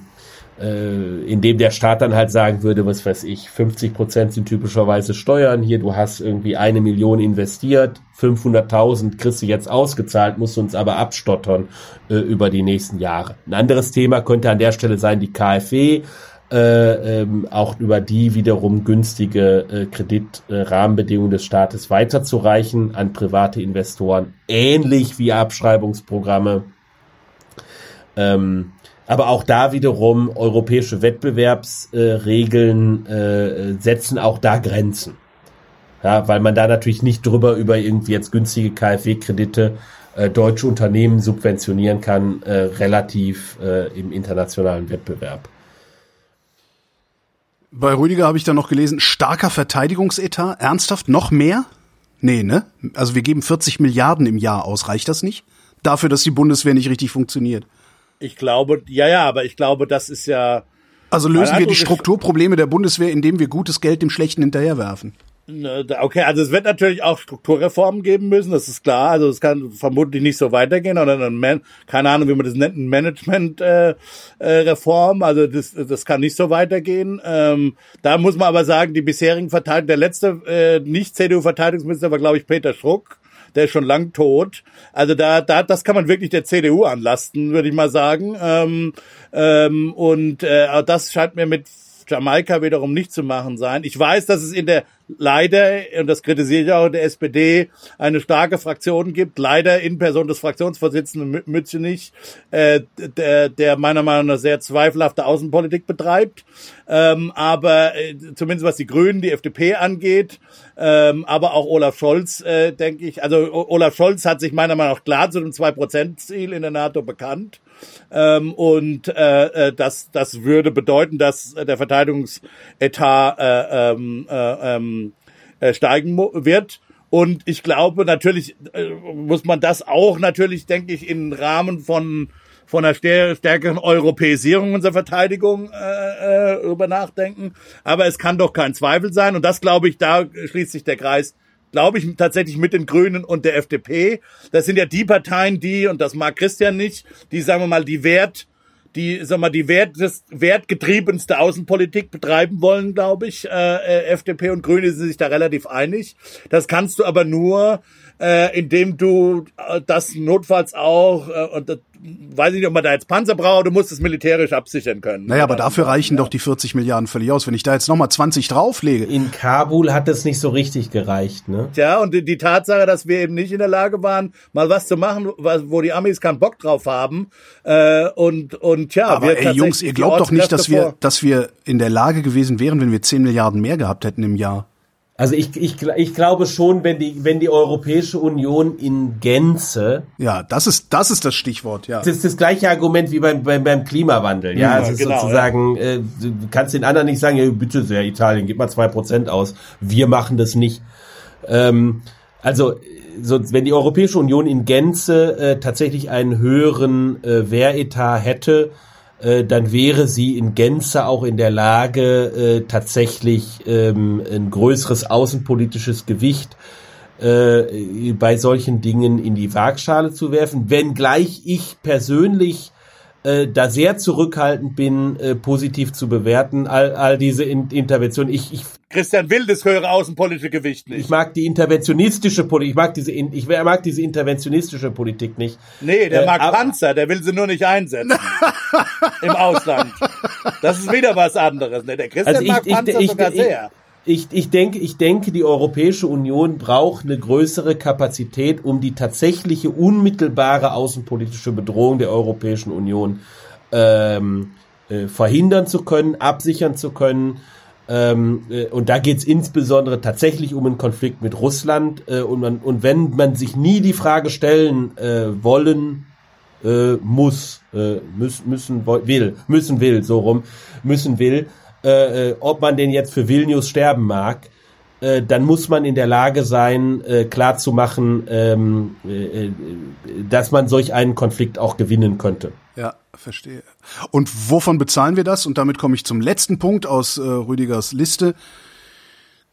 äh, in dem der Staat dann halt sagen würde, was weiß ich, 50 Prozent sind typischerweise Steuern. Hier, du hast irgendwie eine Million investiert, 500.000 kriegst du jetzt ausgezahlt, musst uns aber abstottern äh, über die nächsten Jahre. Ein anderes Thema könnte an der Stelle sein, die KfW. Äh, ähm, auch über die wiederum günstige äh, Kreditrahmenbedingungen des Staates weiterzureichen an private Investoren, ähnlich wie Abschreibungsprogramme. Ähm, aber auch da wiederum europäische Wettbewerbsregeln äh, setzen auch da Grenzen. Ja, weil man da natürlich nicht drüber über irgendwie jetzt günstige KfW-Kredite äh, deutsche Unternehmen subventionieren kann, äh, relativ äh, im internationalen Wettbewerb. Bei Rüdiger habe ich da noch gelesen, starker Verteidigungsetat, ernsthaft, noch mehr? Nee, ne? Also wir geben 40 Milliarden im Jahr aus, reicht das nicht? Dafür, dass die Bundeswehr nicht richtig funktioniert. Ich glaube, ja, ja, aber ich glaube, das ist ja. Also lösen wir die Strukturprobleme der Bundeswehr, indem wir gutes Geld dem Schlechten hinterherwerfen. Ne, okay, also es wird natürlich auch Strukturreformen geben müssen, das ist klar. Also es kann vermutlich nicht so weitergehen oder ein Man keine Ahnung, wie man das nennt, ein Management-Reform. Äh, äh, also das, das kann nicht so weitergehen. Ähm, da muss man aber sagen, die bisherigen Verteidiger, der letzte äh, nicht CDU-Verteidigungsminister war, glaube ich, Peter Schruck der ist schon lang tot. Also da, da, das kann man wirklich der CDU anlasten, würde ich mal sagen. Ähm, ähm, und äh, das scheint mir mit Jamaika wiederum nicht zu machen sein. Ich weiß, dass es in der leider, und das kritisiere ich auch in der SPD, eine starke Fraktion gibt, leider in Person des Fraktionsvorsitzenden Mützenich, äh, der, der meiner Meinung nach sehr zweifelhafte Außenpolitik betreibt. Ähm, aber äh, zumindest was die Grünen, die FDP angeht, ähm, aber auch Olaf Scholz, äh, denke ich, also Olaf Scholz hat sich meiner Meinung nach klar zu dem Zwei-Prozent-Ziel in der NATO bekannt. Ähm, und äh, äh, das, das würde bedeuten, dass der Verteidigungsetat äh, ähm, äh, ähm, äh, steigen wird. Und ich glaube, natürlich äh, muss man das auch natürlich, denke ich, im Rahmen von von einer stärkeren Europäisierung unserer Verteidigung äh, über nachdenken. Aber es kann doch kein Zweifel sein. Und das glaube ich, da schließt sich der Kreis glaube ich, tatsächlich mit den Grünen und der FDP. Das sind ja die Parteien, die, und das mag Christian nicht, die, sagen wir mal, die Wert, die, sagen wir mal, die Wert, das wertgetriebenste Außenpolitik betreiben wollen, glaube ich. Äh, äh FDP und Grüne sind sich da relativ einig. Das kannst du aber nur äh, indem du äh, das notfalls auch, äh, und das, weiß ich nicht, ob man da jetzt Panzer braucht, du musst es militärisch absichern können. Naja, aber dafür reichen doch die 40 Milliarden völlig aus. Wenn ich da jetzt nochmal 20 drauflege. In Kabul hat es nicht so richtig gereicht, ne? Tja, und die, die Tatsache, dass wir eben nicht in der Lage waren, mal was zu machen, wo die Amis keinen Bock drauf haben, äh, und, und tja, Aber wir ey, Jungs, ihr glaubt doch nicht, dass wir, dass wir in der Lage gewesen wären, wenn wir 10 Milliarden mehr gehabt hätten im Jahr. Also ich, ich, ich glaube schon, wenn die, wenn die Europäische Union in Gänze, Ja, das ist, das ist das Stichwort, ja. das ist das gleiche Argument wie beim, beim, beim Klimawandel. Ja, Ja, es ist genau, sozusagen, äh, du kannst den anderen nicht sagen, ja, bitte sehr, Italien, gib mal zwei Prozent aus. Wir machen das nicht. Ähm, also, so, wenn die Europäische Union in Gänze äh, tatsächlich einen höheren äh, Wehretat hätte, äh, dann wäre sie in Gänze auch in der Lage, äh, tatsächlich ähm, ein größeres außenpolitisches Gewicht äh, bei solchen Dingen in die Waagschale zu werfen, wenngleich ich persönlich äh, da sehr zurückhaltend bin, äh, positiv zu bewerten, all, all diese in Interventionen. Ich, ich, Christian will das höhere außenpolitische Gewicht nicht. ich mag die interventionistische Politik, ich mag diese, ich mag diese interventionistische Politik nicht. Nee, der Äh, mag Panzer, der will sie nur nicht einsetzen. Im Ausland. Das ist wieder was anderes. Ne? Der Christian Also ich, mag ich, Panzer ich, sogar sehr. ich, ich denke, ich denke, die Europäische Union braucht eine größere Kapazität, um die tatsächliche unmittelbare außenpolitische Bedrohung der Europäischen Union ähm, äh, verhindern zu können, absichern zu können. Ähm, äh, und da geht es insbesondere tatsächlich um einen Konflikt mit Russland. Äh, und, man, und wenn man sich nie die Frage stellen äh, wollen äh, muss, äh, müssen, müssen, will, müssen will, so rum, müssen will, äh, ob man denn jetzt für Vilnius sterben mag, dann muss man in der Lage sein, äh, klar zu machen, ähm, äh, äh, dass man solch einen Konflikt auch gewinnen könnte. Ja, verstehe. Und wovon bezahlen wir das? Und damit komme ich zum letzten Punkt aus äh, Rüdigers Liste.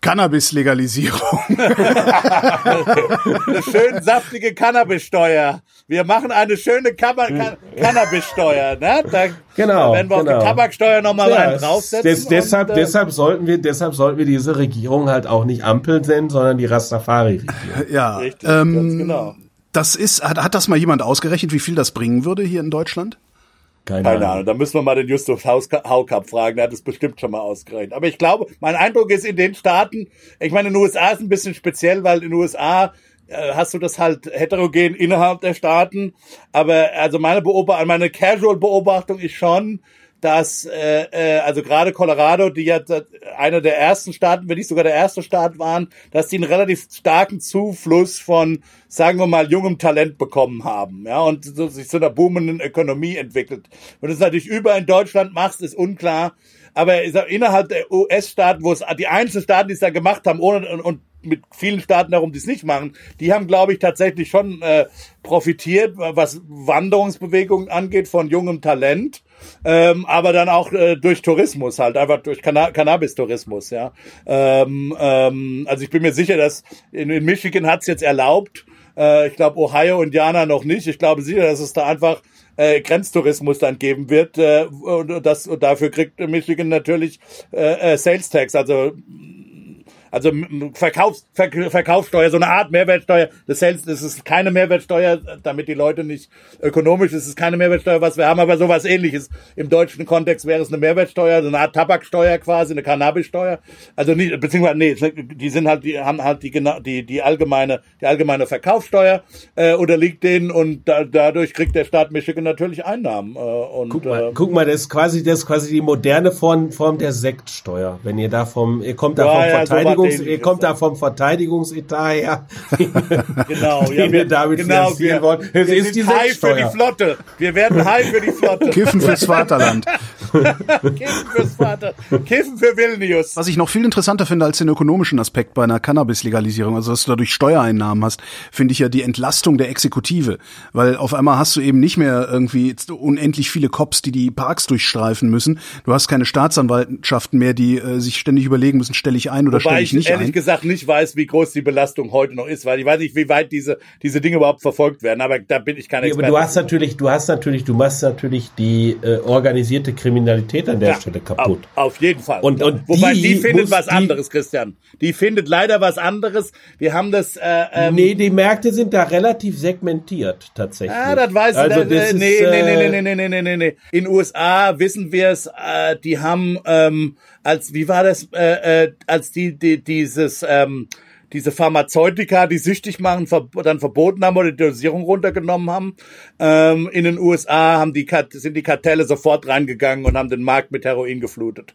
Cannabis-Legalisierung. Eine schön saftige Cannabissteuer. Wir machen eine schöne Kaba- Cannabissteuer. Ne? Da, Genau, werden wir auf genau. die Tabaksteuer nochmal Ja, einen draufsetzen. des, deshalb, und, äh, deshalb sollten wir, deshalb sollten wir diese Regierung halt auch nicht Ampel nennen, sondern die Rastafari-Regierung. ja, Richtig, ähm, ganz genau. Das ist, hat, hat das mal jemand ausgerechnet, wie viel das bringen würde hier in Deutschland? Keine Ahnung, da müssen wir mal den Justus Haukapp fragen, der hat es bestimmt schon mal ausgerechnet. Aber ich glaube, mein Eindruck ist in den Staaten, ich meine, in den USA ist ein bisschen speziell, weil in den USA äh, hast du das halt heterogen innerhalb der Staaten. Aber also meine Beobachtung, meine Casual-Beobachtung ist schon, dass äh, äh, also gerade Colorado, die ja einer der ersten Staaten, wenn nicht sogar der erste Staat waren, dass die einen relativ starken Zufluss von, sagen wir mal, jungem Talent bekommen haben, ja, und so, sich zu einer boomenden Ökonomie entwickelt. Wenn du es natürlich über in Deutschland machst, ist unklar. Aber innerhalb der US-Staaten, wo es die einzelnen Staaten, die es da gemacht haben, ohne und, und mit vielen Staaten darum, die es nicht machen, die haben, glaube ich, tatsächlich schon äh, profitiert, was Wanderungsbewegungen angeht von jungem Talent. Ähm, aber dann auch äh, durch Tourismus halt, einfach durch Canna Cannabis-Tourismus, ja. Ähm, ähm, also ich bin mir sicher, dass in, in Michigan hat's jetzt erlaubt, äh, ich glaube Ohio, Indiana noch nicht. Ich glaube sicher, dass es da einfach äh, Grenztourismus dann geben wird äh, und, das, und dafür kriegt Michigan natürlich äh, äh, Sales Tax, also also Verkaufs, Ver Verkaufssteuer, so eine Art Mehrwertsteuer. Das, Sales, das ist keine Mehrwertsteuer, damit die Leute nicht ökonomisch, es ist keine Mehrwertsteuer, was wir haben, aber sowas ähnliches. Im deutschen Kontext wäre es eine Mehrwertsteuer, so eine Art Tabaksteuer quasi, eine Cannabissteuer. Also nicht, beziehungsweise, nee, die sind halt, die haben halt die, genau- die, die allgemeine, die allgemeine Verkaufssteuer, äh, unterliegt denen und da, dadurch kriegt der Staat Michigan natürlich Einnahmen, äh, und, Guck mal, äh, guck mal, das ist quasi, das ist quasi die moderne Form, Form der Sektsteuer. Wenn ihr da vom, ihr kommt da Ja, vom so Verteidigungs, ihr kommt da vom Verteidigungsetat her. Genau, die wir damit finanzieren wir, wollen. Es wir ist sind die high für die Flotte. Wir werden high für die Flotte. Kiffen fürs Vaterland. Kiffen fürs Vater. Kiffen für Vilnius. Was ich noch viel interessanter finde als den ökonomischen Aspekt bei einer Cannabis-Legalisierung, also dass du dadurch Steuereinnahmen hast, finde ich ja die Entlastung der Exekutive. Weil auf einmal hast du eben nicht mehr irgendwie unendlich viele Cops, die die Parks durchstreifen müssen. Du hast keine Staatsanwaltschaften mehr, die äh, sich ständig überlegen müssen, stelle ich ein oder stelle ich nicht ehrlich ein. gesagt nicht weiß, wie groß die Belastung heute noch ist, weil ich weiß nicht, wie weit diese, diese Dinge überhaupt verfolgt werden, aber da bin ich kein Ja, Experte. aber du hast natürlich, du hast natürlich, du machst natürlich die äh, organisierte Kriminalität an der Ja, Stelle kaputt. Auf, auf jeden Fall. Und- und Wobei die, die findet was die- anderes, Christian. Die findet leider was anderes. Wir haben das. Äh, ähm, nee, die Märkte sind da relativ segmentiert tatsächlich. Ah, das weiß ich. also das, das äh, ist, nee, nee, äh, nee, nee, nee, nee, nee, nee, nee. In USA wissen wir es, äh, die haben ähm, als wie war das, äh, äh, als die, die dieses ähm, diese Pharmazeutika, die süchtig machen, ver dann verboten haben oder die Dosierung runtergenommen haben. Ähm, in den USA haben die Kat sind die Kartelle sofort reingegangen und haben den Markt mit Heroin geflutet.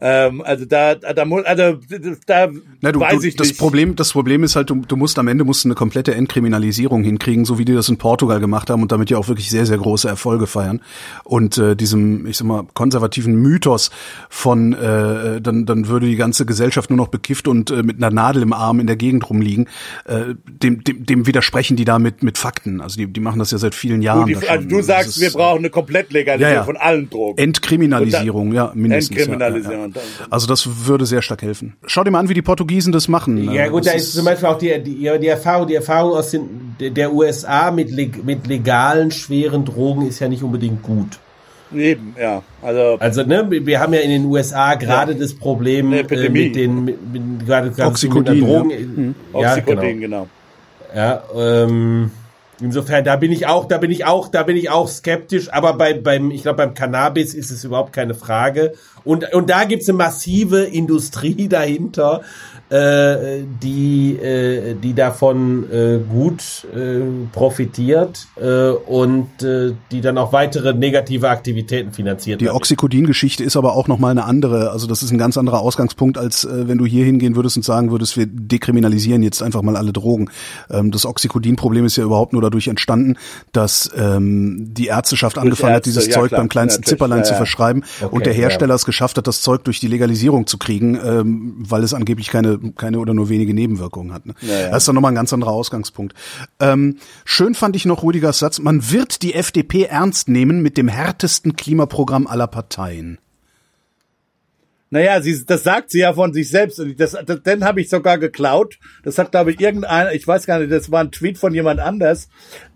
Ähm, also da, da muss, also da Na, du, weiß du, ich das nicht. Problem, das Problem ist halt, du, du musst am Ende musst du eine komplette Entkriminalisierung hinkriegen, so wie die das in Portugal gemacht haben und damit ja auch wirklich sehr, sehr große Erfolge feiern. Und äh, diesem, ich sag mal, konservativen Mythos von, äh, dann, dann würde die ganze Gesellschaft nur noch bekifft und äh, mit einer Nadel im Arm in der Gegend rumliegen, äh, dem, dem, dem widersprechen die da mit, mit Fakten. Also die, die machen das ja seit vielen Jahren. Du, die, also du sagst, ist, wir brauchen eine Komplettlegalisierung Ja, ja. von allen Drogen. Entkriminalisierung, ja, mindestens. Entkriminalisierung. Ja. Also das würde sehr stark helfen. Schau dir mal an, wie die Portugiesen das machen. Ja Äh, gut, das da ist zum Beispiel auch die, die, die Erfahrung, die Erfahrung aus den, der- der USA mit, mit legalen, schweren Drogen ist ja nicht unbedingt gut. Eben, ja. Also, Also ne, wir haben ja in den USA gerade das Problem äh, Epidemie. mit den mit, mit, gerade gerade Oxycodin, mit der Drogen. ja. Ja, Oxycodin, genau. genau. Ja, ähm, insofern, da bin ich auch, da bin ich auch, da bin ich auch skeptisch, aber bei, beim, ich glaube, beim Cannabis ist es überhaupt keine Frage. Und, und da gibt's eine massive Industrie dahinter, äh, die, äh, die davon äh, gut äh, profitiert äh, und äh, die dann auch weitere negative Aktivitäten finanziert. Die. Oxycodin-Geschichte ist aber auch nochmal eine andere. Also das ist ein ganz anderer Ausgangspunkt, als äh, wenn du hier hingehen würdest und sagen würdest, wir dekriminalisieren jetzt einfach mal alle Drogen. Ähm, das Oxycodin-Problem ist ja überhaupt nur dadurch entstanden, dass ähm, die Ärzteschaft angefangen hat, Ärzte, dieses ja, Zeug klar, beim kleinsten Zipperlein ja, zu verschreiben Okay, und der Hersteller ja. es geschafft hat, das Zeug durch die Legalisierung zu kriegen, ähm, weil es angeblich keine, keine oder nur wenige Nebenwirkungen hat. Ne? Ja, ja. Das ist dann nochmal ein ganz anderer Ausgangspunkt. Ähm, schön fand ich noch Rüdigers Satz, man wird die FDP ernst nehmen mit dem härtesten Klimaprogramm aller Parteien. Naja, sie, das sagt sie ja von sich selbst. Und Das, das, den habe ich sogar geklaut. Das hat, glaube ich, irgendeiner, ich weiß gar nicht, das war ein Tweet von jemand anders.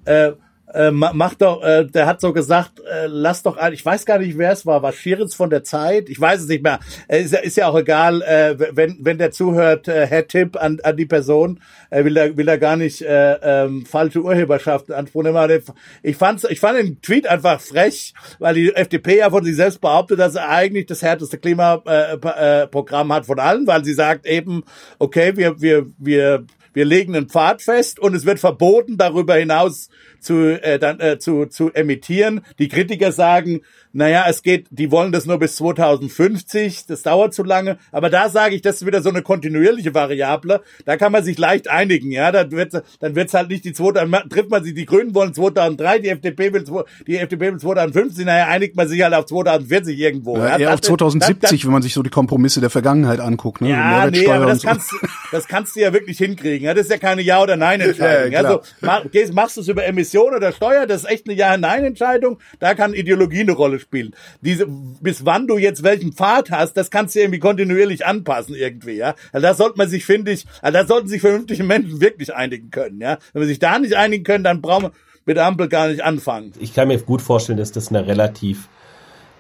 Äh, äh, ma- mach doch, äh, der hat so gesagt, äh, lass doch ein, ich weiß gar nicht, wer es war, war Schiritz von der Zeit, ich weiß es nicht mehr, äh, ist, ja- ist ja auch egal, äh, wenn, wenn der zuhört, äh, Herr Tipp an, an die Person, äh, will er, will er gar nicht äh, ähm, falsche Urheberschaft in Anspruch nehmen. Aber der- Ich fand's, ich fand den Tweet einfach frech, weil die FDP ja von sich selbst behauptet, dass er eigentlich das härteste Klimaprogramm äh, äh, hat von allen, weil sie sagt eben, okay, wir, wir, wir wir legen einen Pfad fest und es wird verboten, darüber hinaus zu, äh, dann, äh, zu, zu emittieren. Die Kritiker sagen, naja, es geht, die wollen das nur bis 2050, das dauert zu lange. Aber da sage ich, das ist wieder so eine kontinuierliche Variable. Da kann man sich leicht einigen, ja. Dann wird dann wird's halt nicht die 2000, trifft man sich, die Grünen wollen 2003, die FDP will, die FDP will 2050, naja, einigt man sich halt auf 2040 irgendwo. Ja, ja. eher auf Das- das- 2070, wenn man sich so die Kompromisse der Vergangenheit anguckt. Ne? ja, nee, aber das so. kannst, das kannst du ja wirklich hinkriegen. Ja, das ist ja keine Ja- oder Nein-Entscheidung. Ja, also, mach, gehst, machst du es über Emission oder Steuer, das ist echt eine Ja-Nein-Entscheidung. Da kann Ideologie eine Rolle spielen. Diese, bis wann du jetzt welchen Pfad hast, das kannst du irgendwie kontinuierlich anpassen irgendwie, ja. Also da sollte man sich, finde ich, also da sollten sich vernünftige Menschen wirklich einigen können, ja. Wenn wir sich da nicht einigen können, dann brauchen wir mit der Ampel gar nicht anfangen. ich kann mir gut vorstellen, dass das eine relativ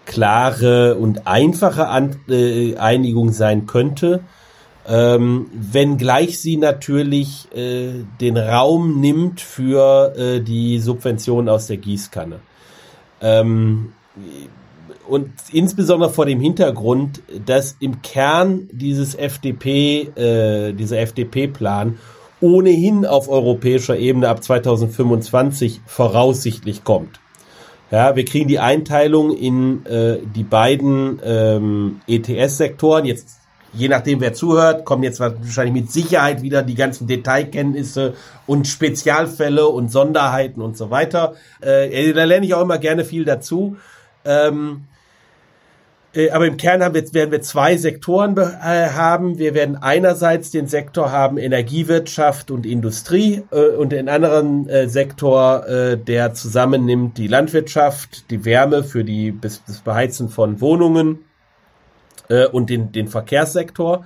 klare und einfache An äh, Einigung sein könnte, ähm, wenngleich sie natürlich äh, den Raum nimmt für äh, die Subventionen aus der Gießkanne. Ähm, und insbesondere vor dem Hintergrund, dass im Kern dieses FDP, äh, dieser FDP-Plan ohnehin auf europäischer Ebene ab 2025 voraussichtlich kommt. Ja, wir kriegen die Einteilung in äh, die beiden ähm, ETS-Sektoren. Jetzt, je nachdem wer zuhört, kommen jetzt wahrscheinlich mit Sicherheit wieder die ganzen Detailkenntnisse und Spezialfälle und Sonderheiten und so weiter. Äh, da lerne ich auch immer gerne viel dazu. Ähm, äh, aber im Kern haben wir, werden wir zwei Sektoren äh, haben. Wir werden einerseits den Sektor haben Energiewirtschaft und Industrie äh, und den anderen äh, Sektor, der zusammennimmt die Landwirtschaft, die Wärme für die bis, das Beheizen von Wohnungen und den, den Verkehrssektor.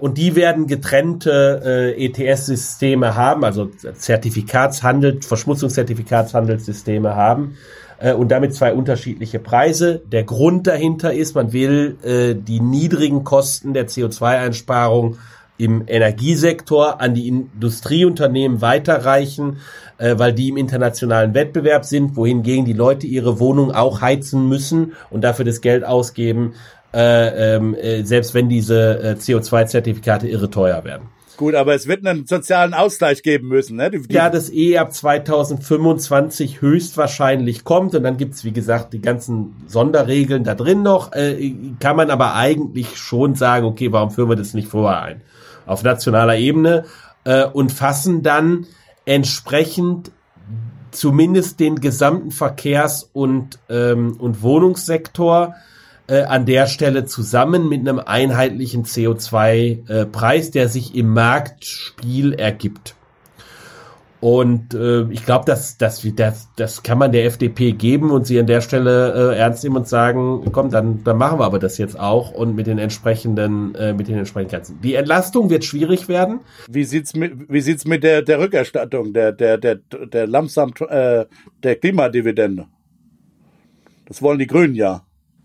Und die werden getrennte ETS-Systeme haben, also Zertifikatshandel, Verschmutzungszertifikatshandelssysteme haben äh, und damit zwei unterschiedliche Preise. Der Grund dahinter ist, man will äh, die niedrigen Kosten der CO2-Einsparung im Energiesektor an die Industrieunternehmen weiterreichen, äh, weil die im internationalen Wettbewerb sind, wohingegen die Leute ihre Wohnung auch heizen müssen und dafür das Geld ausgeben, äh, ähm, äh, selbst wenn diese äh, CO2-Zertifikate irre teuer werden. Gut, aber es wird einen sozialen Ausgleich geben müssen, ne? Die, die ja, das eh ab 2025 höchstwahrscheinlich kommt und dann gibt's wie gesagt, die ganzen Sonderregeln da drin noch. Äh, kann man aber eigentlich schon sagen, okay, warum führen wir das nicht vorher ein? Auf nationaler Ebene äh, und fassen dann entsprechend zumindest den gesamten Verkehrs- und, ähm, und Wohnungssektor äh, an der Stelle zusammen mit einem einheitlichen CO2-Preis, äh, der sich im Marktspiel ergibt. Und äh, ich glaube, dass das, das, das kann man der FDP geben und sie an der Stelle äh, ernst nehmen und sagen, komm, dann, dann machen wir aber das jetzt auch und mit den entsprechenden, äh, mit den entsprechenden Grenzen. Die Entlastung wird schwierig werden. Wie sieht's mit, wie sieht's mit der, der Rückerstattung, der, der, der, der Lamsam, äh, der Klimadividende? Das wollen die Grünen ja.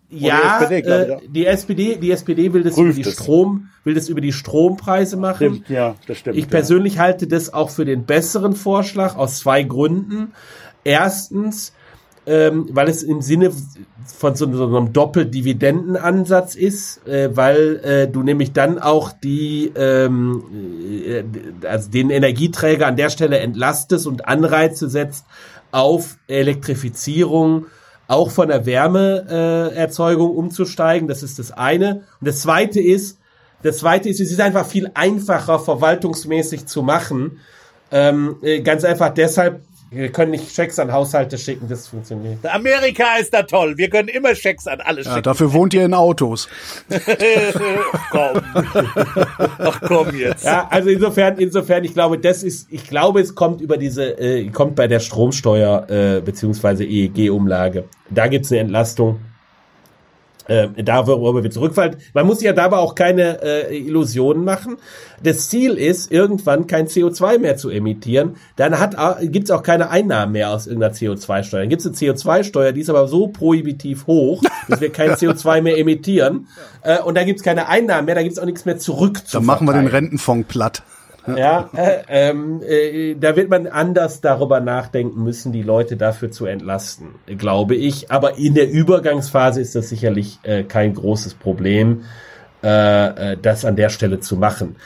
Ja, die SPD, äh, die SPD, die SPD will das Prüft über die es. Strom, will das über die Strompreise machen. Stimmt, ja, das stimmt. Ich persönlich ja. halte das auch für den besseren Vorschlag aus zwei Gründen. Erstens, ähm, weil es im Sinne von so, so einem Doppeldividendenansatz ist, äh, weil äh, du nämlich dann auch die ähm, äh, also den Energieträger an der Stelle entlastest und Anreize setzt auf Elektrifizierung auch von der Wärmeerzeugung äh, umzusteigen. Das ist das eine. Und das zweite ist, das zweite ist, es ist einfach viel einfacher verwaltungsmäßig zu machen. Ähm, äh, ganz einfach deshalb, wir können nicht Schecks an Haushalte schicken, das funktioniert. Amerika ist da toll. Wir können immer Schecks an alles ja, schicken. Dafür wohnt ihr in Autos. komm. Ach komm jetzt. Ja, also insofern, insofern, ich glaube, das ist, ich glaube, es kommt über diese, äh, kommt bei der Stromsteuer äh, beziehungsweise EEG-Umlage. Da gibt's eine Entlastung äh, da worüber wir zurückfallen. Man muss ja dabei auch keine äh, Illusionen machen. Das Ziel ist, irgendwann kein CO2 mehr zu emittieren. Dann hat gibt's auch keine Einnahmen mehr aus irgendeiner CO2-Steuer. Dann gibt's eine CO2-Steuer, die ist aber so prohibitiv hoch, dass wir kein CO2 mehr emittieren. Äh, und da gibt's keine Einnahmen mehr, da gibt's auch nichts mehr zurück zu Dann machen wir den Rentenfonds platt. Ja, äh, ähm, äh, da wird man anders darüber nachdenken müssen, die Leute dafür zu entlasten, glaube ich. Aber in der Übergangsphase ist das sicherlich äh, kein großes Problem, äh, äh, das an der Stelle zu machen.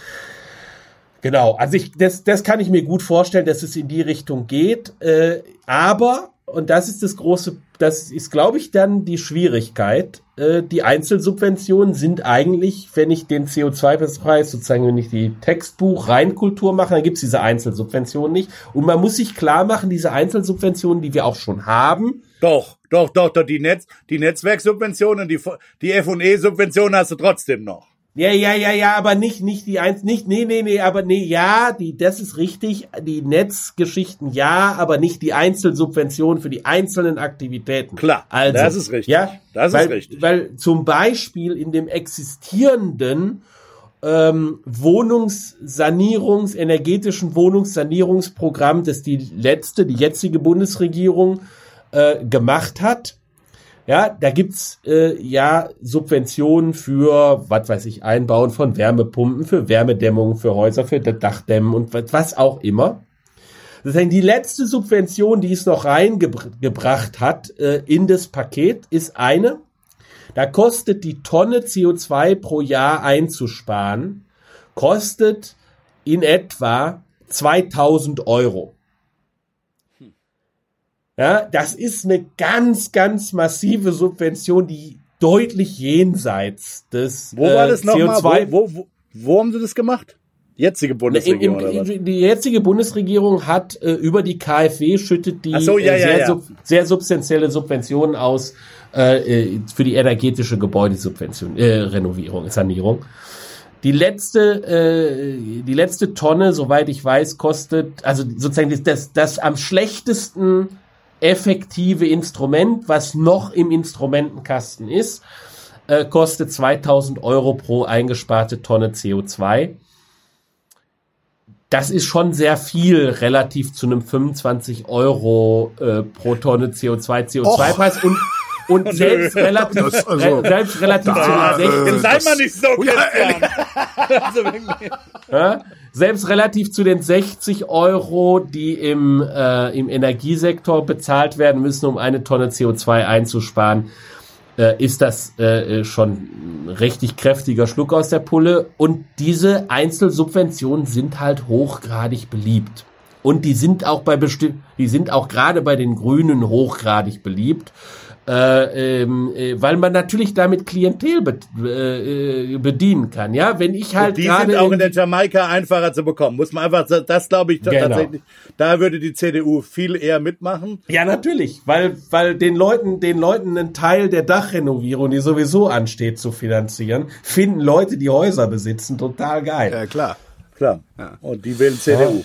Genau, also ich, das, das kann ich mir gut vorstellen, dass es in die Richtung geht. Äh, aber und das ist das große, das ist, glaube ich, dann die Schwierigkeit. Äh, die Einzelsubventionen sind eigentlich, wenn ich den CO2-Preis sozusagen, wenn ich die Textbuch-Reinkultur mache, dann gibt's diese Einzelsubventionen nicht. Und man muss sich klar machen, diese Einzelsubventionen, die wir auch schon haben. Doch, doch, doch, doch, die Netz, die Netzwerksubventionen, die, die F&E-Subventionen hast du trotzdem noch. Ja, ja, ja, ja, aber nicht, nicht die eins, nicht, nee, nee, nee, aber nee, ja, die, das ist richtig, die Netzgeschichten ja, aber nicht die Einzelsubventionen für die einzelnen Aktivitäten. Klar, also, das ist richtig. Ja, das weil, ist richtig. Weil zum Beispiel in dem existierenden ähm, Wohnungssanierungs, energetischen Wohnungssanierungsprogramm, das die letzte, die jetzige Bundesregierung äh, gemacht hat, ja, da gibt's äh, ja Subventionen für, was weiß ich, Einbauen von Wärmepumpen, für Wärmedämmung, für Häuser, für Dachdämmen und was auch immer. Heißt, die letzte Subvention, die es noch reingebracht hat äh, in das Paket, ist eine. Da kostet die Tonne CO2 pro Jahr einzusparen, kostet in etwa 2000 Euro. Ja, das ist eine ganz, ganz massive Subvention, die deutlich jenseits des Wo war das äh, nochmal? Wo, wo, wo, wo haben sie das gemacht? Jetzige Bundesregierung Im, oder was? Die jetzige Bundesregierung hat äh, über die KfW schüttet die so, ja, äh, sehr, ja, ja. Sub, sehr substanzielle Subventionen aus äh, äh, für die energetische Gebäudesubvention, äh, Renovierung, Sanierung. Die letzte, äh, die letzte Tonne, soweit ich weiß, kostet, also sozusagen das, das am schlechtesten effektive Instrument, was noch im Instrumentenkasten ist, äh, kostet 2000 Euro pro eingesparte Tonne CO2. Das ist schon sehr viel relativ zu einem 25 Euro äh, pro Tonne CO2 CO2-Preis und und selbst relativ, Das, also, re, selbst relativ da, zu den 60, äh, Sei das- mal nicht so, Christian. also ja, selbst relativ zu den 60 Euro, die im, äh, im Energiesektor bezahlt werden müssen, um eine Tonne CO2 einzusparen, äh, ist das äh, äh, schon ein richtig kräftiger Schluck aus der Pulle. Und diese Einzelsubventionen sind halt hochgradig beliebt. Und die sind auch bei bestimmt, die sind auch gerade bei den Grünen hochgradig beliebt. Äh, ähm, äh, weil man natürlich damit Klientel be äh, äh, bedienen kann. Ja, wenn ich halt Die sind auch in in- der Jamaika einfacher zu bekommen. Muss man einfach, das glaube ich Genau. tatsächlich, da würde die CDU viel eher mitmachen. Ja, natürlich, weil, weil den Leuten, den Leuten einen Teil der Dachrenovierung, die sowieso ansteht, zu finanzieren, finden Leute, die Häuser besitzen, total geil. Ja, klar. Klar. Und die wählen CDU.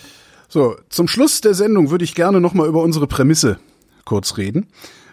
So, zum Schluss der Sendung würde ich gerne nochmal über unsere Prämisse kurz reden.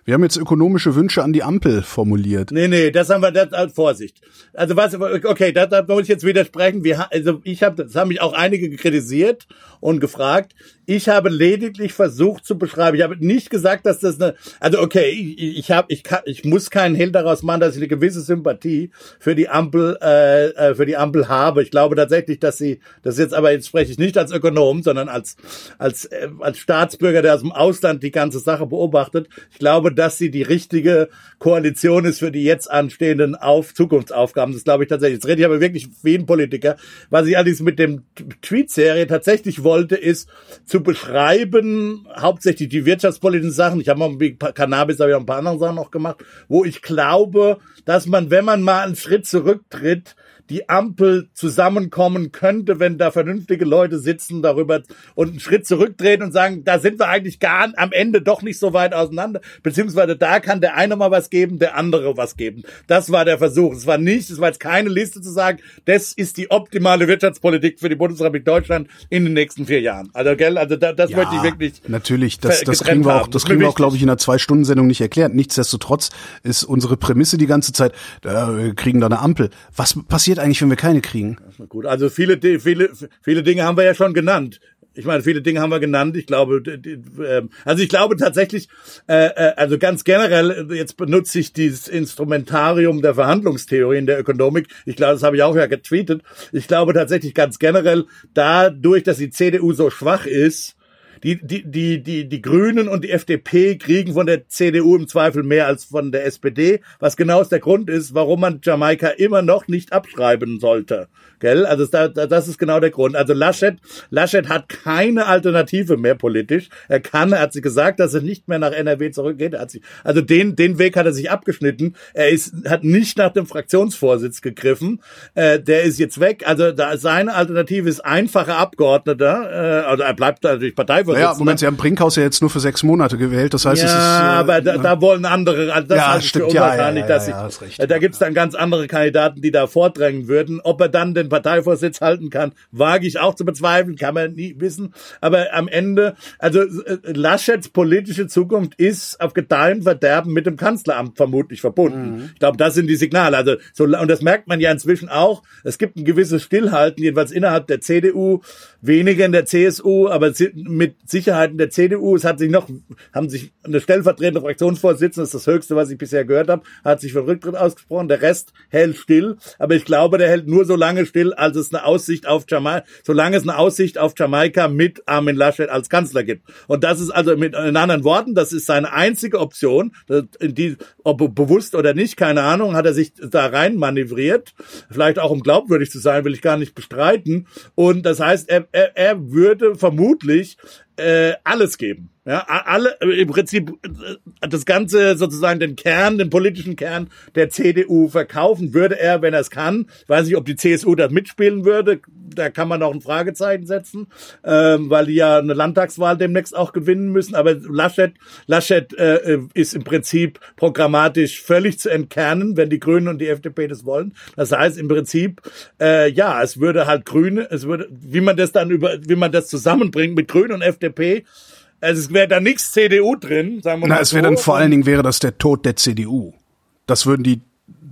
Wir haben jetzt ökonomische Wünsche an die Ampel formuliert. Nee, nee, das haben wir, das, also Vorsicht. Also was, okay, da, da muss ich jetzt widersprechen. Wir, also ich habe, das haben mich auch einige kritisiert und gefragt. Ich habe lediglich versucht zu beschreiben. Ich habe nicht gesagt, dass das eine, also okay, ich, ich habe, ich kann, ich muss keinen Hehl daraus machen, dass ich eine gewisse Sympathie für die Ampel, äh, äh, für die Ampel habe. Ich glaube tatsächlich, dass sie, das jetzt aber jetzt spreche ich nicht als Ökonom, sondern als als äh, als Staatsbürger, der aus dem Ausland die ganze Sache beobachtet. Ich glaube, dass sie die richtige Koalition ist für die jetzt anstehenden auf Zukunftsaufgaben. Das glaube ich tatsächlich. Jetzt rede ich aber wirklich wie ein Politiker. Was ich allerdings mit dem Tweet-Serie tatsächlich wollte, ist zu beschreiben, hauptsächlich die wirtschaftspolitischen Sachen. Ich habe mit Cannabis, habe ich auch ein paar andere Sachen noch gemacht, wo ich glaube, dass man, wenn man mal einen Schritt zurücktritt, die Ampel zusammenkommen könnte, wenn da vernünftige Leute sitzen darüber und einen Schritt zurücktreten und sagen, da sind wir eigentlich gar am Ende doch nicht so weit auseinander, beziehungsweise da kann der eine mal was geben, der andere was geben. Das war der Versuch. Es war nicht, es war jetzt keine Liste zu sagen, das ist die optimale Wirtschaftspolitik für die Bundesrepublik Deutschland in den nächsten vier Jahren. Also, gell, also da, das möchte ich wirklich. natürlich, das, das kriegen wir auch, das kriegen wir auch, glaube ich, in einer Zwei-Stunden-Sendung nicht erklärt. Nichtsdestotrotz ist unsere Prämisse die ganze Zeit, da wir kriegen da eine Ampel. Was passiert eigentlich, wenn wir keine kriegen? Gut, also viele, viele, viele Dinge haben wir ja schon genannt. Ich meine, viele Dinge haben wir genannt. Ich glaube, ähm, also ich glaube tatsächlich, äh, äh, also ganz generell, äh, jetzt benutze ich dieses Instrumentarium der Verhandlungstheorie in der Ökonomik. Ich glaube, das habe ich auch ja getweetet. Ich glaube tatsächlich ganz generell, dadurch, dass die CDU so schwach ist, die, die, die, die, die Grünen und die FDP kriegen von der CDU im Zweifel mehr als von der SPD, was genau der Grund ist, warum man Jamaika immer noch nicht abschreiben sollte. Gell? Also da, da, das ist genau der Grund. Also Laschet, Laschet hat keine Alternative mehr politisch. Er kann, er hat sich gesagt, dass er nicht mehr nach NRW zurückgeht. Er hat sich, also den, den Weg hat er sich abgeschnitten. Er ist, hat nicht nach dem Fraktionsvorsitz gegriffen. Äh, der ist jetzt weg. Also da, seine Alternative ist einfacher Abgeordneter. Äh, also er bleibt natürlich Parteivorsitzender. Naja, Moment, Sie haben Brinkhaus ja jetzt nur für sechs Monate gewählt, das heißt, ja, es ist... äh, aber da, da wollen andere, also das Ja, halte ich für stimmt, ja, ja, unwahrscheinlich, ja, dass ja, ich, äh, da gibt's dann ganz andere Kandidaten, die da vordrängen würden. Ob er dann den Parteivorsitz halten kann, wage ich auch zu bezweifeln, kann man nie wissen. Aber am Ende, also äh, Laschets politische Zukunft ist auf Gedeih und Verderben mit dem Kanzleramt vermutlich verbunden. Mhm. Ich glaube, das sind die Signale. Also so, und das merkt man ja inzwischen auch. Es gibt ein gewisses Stillhalten, jedenfalls innerhalb der CDU, weniger in der CSU, aber mit Sicherheit in der CDU. Es hat sich noch, haben sich eine stellvertretende Fraktionsvorsitzende, das ist das Höchste, was ich bisher gehört habe, hat sich für Rücktritt ausgesprochen. Der Rest hält still. Aber ich glaube, der hält nur so lange still, als es eine Aussicht auf Jamaika, solange es eine Aussicht auf Jamaika mit Armin Laschet als Kanzler gibt. Und das ist also mit in anderen Worten, das ist seine einzige Option, in die, ob bewusst oder nicht, keine Ahnung, hat er sich da rein manövriert. Vielleicht auch um glaubwürdig zu sein, will ich gar nicht bestreiten. Und das heißt, er, er, er würde vermutlich äh, alles geben. Ja, alle äh, im Prinzip äh, das ganze sozusagen den Kern, den politischen Kern der CDU verkaufen würde er, wenn er es kann. Ich weiß nicht, ob die CSU das mitspielen würde. Da kann man noch ein Fragezeichen setzen, ähm, weil die ja eine Landtagswahl demnächst auch gewinnen müssen. Aber Laschet, Laschet äh, ist im Prinzip programmatisch völlig zu entkernen, wenn die Grünen und die FDP das wollen. Das heißt im Prinzip, äh, ja, es würde halt Grüne, es würde, wie man das dann über, wie man das zusammenbringt mit Grünen und FDP. Also es wäre da nichts CDU drin, sagen wir Na, mal es wäre so. dann vor allen Dingen wäre das der Tod der CDU. Das würden die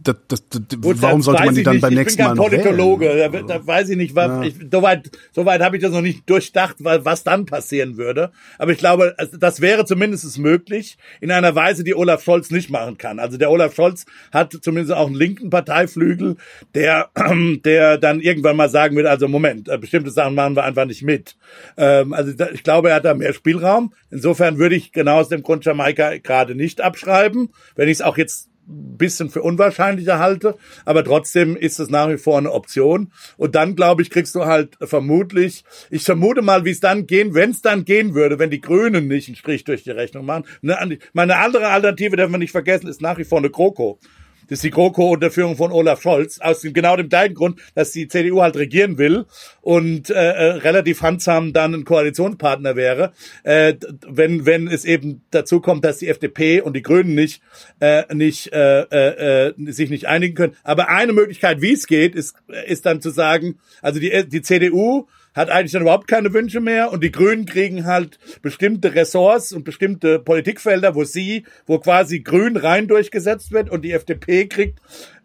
das, das, das, Gut, warum sollte man die ich dann nicht. beim ich nächsten bin Mal kein noch Politologe, wählen? da, da weiß ich nicht, was, ich, soweit, soweit habe ich das noch nicht durchdacht, was dann passieren würde. Aber ich glaube, das wäre zumindest möglich in einer Weise, die Olaf Scholz nicht machen kann. Also der Olaf Scholz hat zumindest auch einen linken Parteiflügel, der, der dann irgendwann mal sagen wird, also Moment, äh, bestimmte Sachen machen wir einfach nicht mit. Ähm, also ich glaube, er hat da mehr Spielraum. Insofern würde ich genau aus dem Grund Jamaika gerade nicht abschreiben, wenn ich es auch jetzt bisschen für unwahrscheinlicher halte, aber trotzdem ist es nach wie vor eine Option. Und dann, glaube ich, kriegst du halt vermutlich, ich vermute mal, wie es dann gehen, wenn es dann gehen würde, wenn die Grünen nicht einen Strich durch die Rechnung machen. Eine, meine andere Alternative, darf man nicht vergessen, ist nach wie vor eine GroKo. Das ist die GroKo unter Führung von Olaf Scholz, aus dem, genau dem gleichen Grund, dass die CDU halt regieren will und äh, äh, relativ handsam dann ein Koalitionspartner wäre, äh, wenn wenn es eben dazu kommt, dass die FDP und die Grünen nicht äh, nicht äh, äh, äh, sich nicht einigen können. Aber eine Möglichkeit, wie es geht, ist ist dann zu sagen, also die die CDU hat eigentlich dann überhaupt keine Wünsche mehr. Und die Grünen kriegen halt bestimmte Ressorts und bestimmte Politikfelder, wo sie, wo quasi Grün rein durchgesetzt wird und die FDP kriegt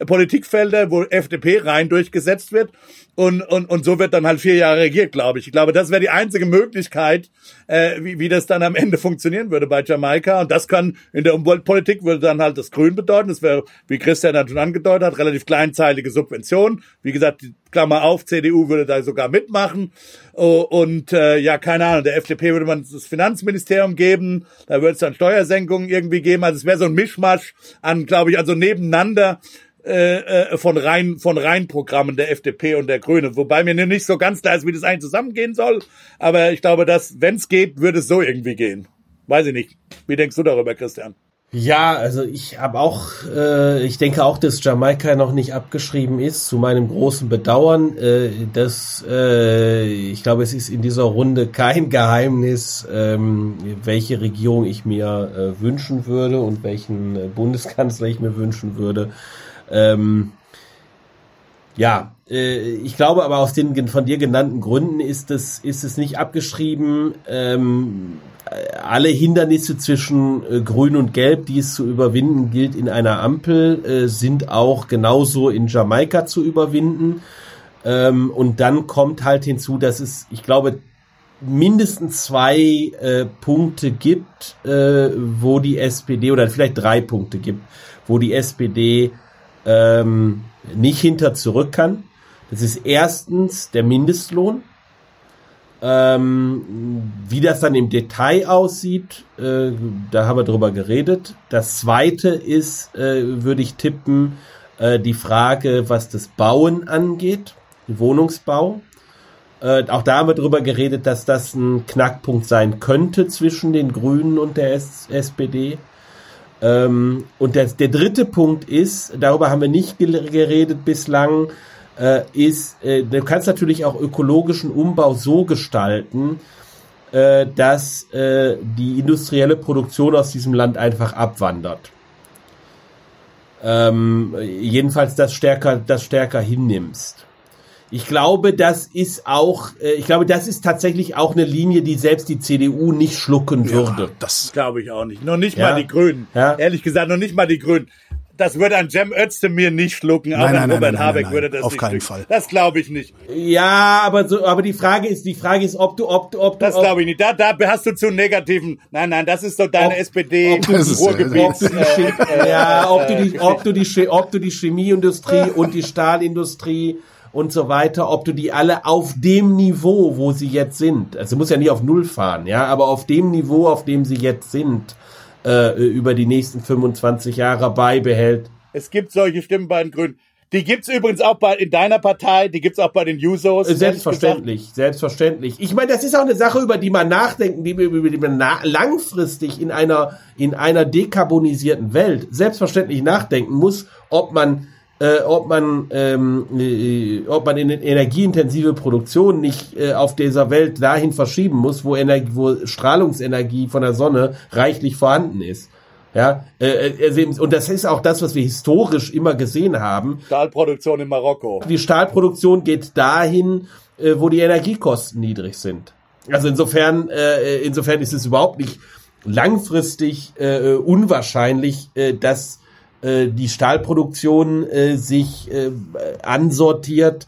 Politikfelder, wo FDP rein durchgesetzt wird und, und, und so wird dann halt vier Jahre regiert, glaube ich. Ich glaube, das wäre die einzige Möglichkeit, äh, wie, wie das dann am Ende funktionieren würde bei Jamaika. Und das kann in der Umweltpolitik würde dann halt das Grün bedeuten. Das wäre, wie Christian dann schon angedeutet hat, relativ kleinzeilige Subvention. Wie gesagt, Klammer auf, CDU würde da sogar mitmachen. Oh, und äh, ja, keine Ahnung, der FDP würde man das Finanzministerium geben, da würde es dann Steuersenkungen irgendwie geben. Also es wäre so ein Mischmasch an, glaube ich, also nebeneinander äh, äh, von rein von rein Programmen der FDP und der Grünen, wobei mir nicht so ganz klar ist, wie das eigentlich zusammengehen soll. Aber ich glaube, dass wenn es geht, würde es so irgendwie gehen. Weiß ich nicht. Wie denkst du darüber, Christian? Ja, also ich habe auch, äh, ich denke auch, dass Jamaika noch nicht abgeschrieben ist, zu meinem großen Bedauern. Äh, dass, äh, ich glaube, es ist in dieser Runde kein Geheimnis, ähm, welche Regierung ich mir äh, wünschen würde und welchen äh, Bundeskanzler ich mir wünschen würde. Ähm, ja, äh, ich glaube aber aus den von dir genannten Gründen ist es, ist es nicht abgeschrieben. Ähm, alle Hindernisse zwischen äh, Grün und Gelb, die es zu überwinden gilt in einer Ampel, äh, sind auch genauso in Jamaika zu überwinden. Ähm, und dann kommt halt hinzu, dass es, ich glaube, mindestens zwei äh, Punkte gibt, äh, wo die SPD oder vielleicht drei Punkte gibt, wo die SPD ähm, nicht hinter zurück kann. Das ist erstens der Mindestlohn. Ähm, wie das dann im Detail aussieht, äh, da haben wir drüber geredet. Das zweite ist, äh, würde ich tippen, äh, die Frage, was das Bauen angeht, Wohnungsbau. Äh, auch da haben wir drüber geredet, dass das ein Knackpunkt sein könnte zwischen den Grünen und der S SPD. Ähm, und der, der dritte Punkt ist, darüber haben wir nicht geredet bislang, äh, ist, äh, du kannst natürlich auch ökologischen Umbau so gestalten, äh, dass äh, die industrielle Produktion aus diesem Land einfach abwandert. Ähm, jedenfalls das stärker, das stärker hinnimmst. Ich glaube, das ist auch, äh, ich glaube, das ist tatsächlich auch eine Linie, die selbst die CDU nicht schlucken würde. Ja, das Glaube ich auch nicht. Noch nicht Ja. mal die Grünen. Ja. Ehrlich gesagt, noch nicht mal die Grünen. Das würde ein Cem Özdemir nicht schlucken, auch Nein, ein nein, nein, Robert nein, Habeck nein, würde das auf nicht keinen schlucken. Fall. Das glaube ich nicht. Ja, aber so, aber die Frage ist, die Frage ist, ob du, ob du, ob du, Das glaube ich nicht. Da, da hast du zu negativen. Nein, nein, das ist so deine Ob- SPD ob du die, Che- ja, ob du die, ob du die, ob du die Chemieindustrie und die Stahlindustrie und so weiter, ob du die alle auf dem Niveau, wo sie jetzt sind, also muss ja nicht auf Null fahren, ja, aber auf dem Niveau, auf dem sie jetzt sind, äh, über die nächsten 25 Jahre beibehält. Es gibt solche Stimmen bei den Grünen. Die gibt's übrigens auch bei, in deiner Partei, die gibt's auch bei den Jusos. Äh, Selbstverständlich, selbstverständlich. Ich meine, das ist auch eine Sache, über die man nachdenken, die, über die man langfristig in einer in einer dekarbonisierten Welt selbstverständlich nachdenken muss, ob man äh, ob man ähm, äh, ob man in energieintensive Produktion nicht äh, auf dieser Welt dahin verschieben muss, wo Energie, wo Strahlungsenergie von der Sonne reichlich vorhanden ist. Ja, äh, also eben- und das ist auch das, was wir historisch immer gesehen haben. Stahlproduktion in Marokko. Die Stahlproduktion geht dahin, äh, wo die Energiekosten niedrig sind. Also insofern, äh, insofern ist es überhaupt nicht langfristig äh, unwahrscheinlich, äh, dass äh, die Stahlproduktion äh, sich äh, ansortiert.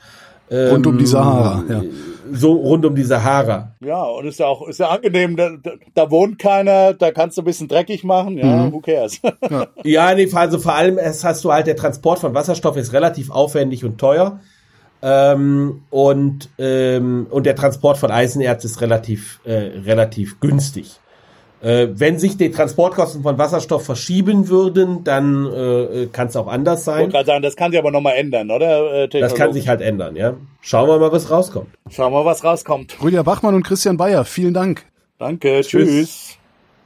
Ähm, Rund um die Sahara, ja. So rund um die Sahara. Ja, und ist ja auch ist ja angenehm, da, da, wohnt keiner, da kannst du ein bisschen dreckig machen, ja, who cares? Ja, nee, also vor allem es hast du halt der Transport von Wasserstoff ist relativ aufwendig und teuer. Ähm, und, ähm, und der Transport von Eisenerz ist relativ, äh, relativ günstig. Äh, wenn sich die Transportkosten von Wasserstoff verschieben würden, dann äh, kann es auch anders Ich sein. wollte gerade sagen, das kann sich aber nochmal ändern, oder? Äh, Das kann sich halt ändern, ja. Schauen wir mal, was rauskommt. Schauen wir mal, was rauskommt. Rüdiger Bachmann und Christian Bayer, vielen Dank. Danke, Tschüss. tschüss.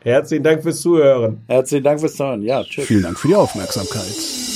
Herzlichen Dank fürs Zuhören. Herzlichen Dank fürs Zuhören. Ja, tschüss. Vielen Dank für die Aufmerksamkeit.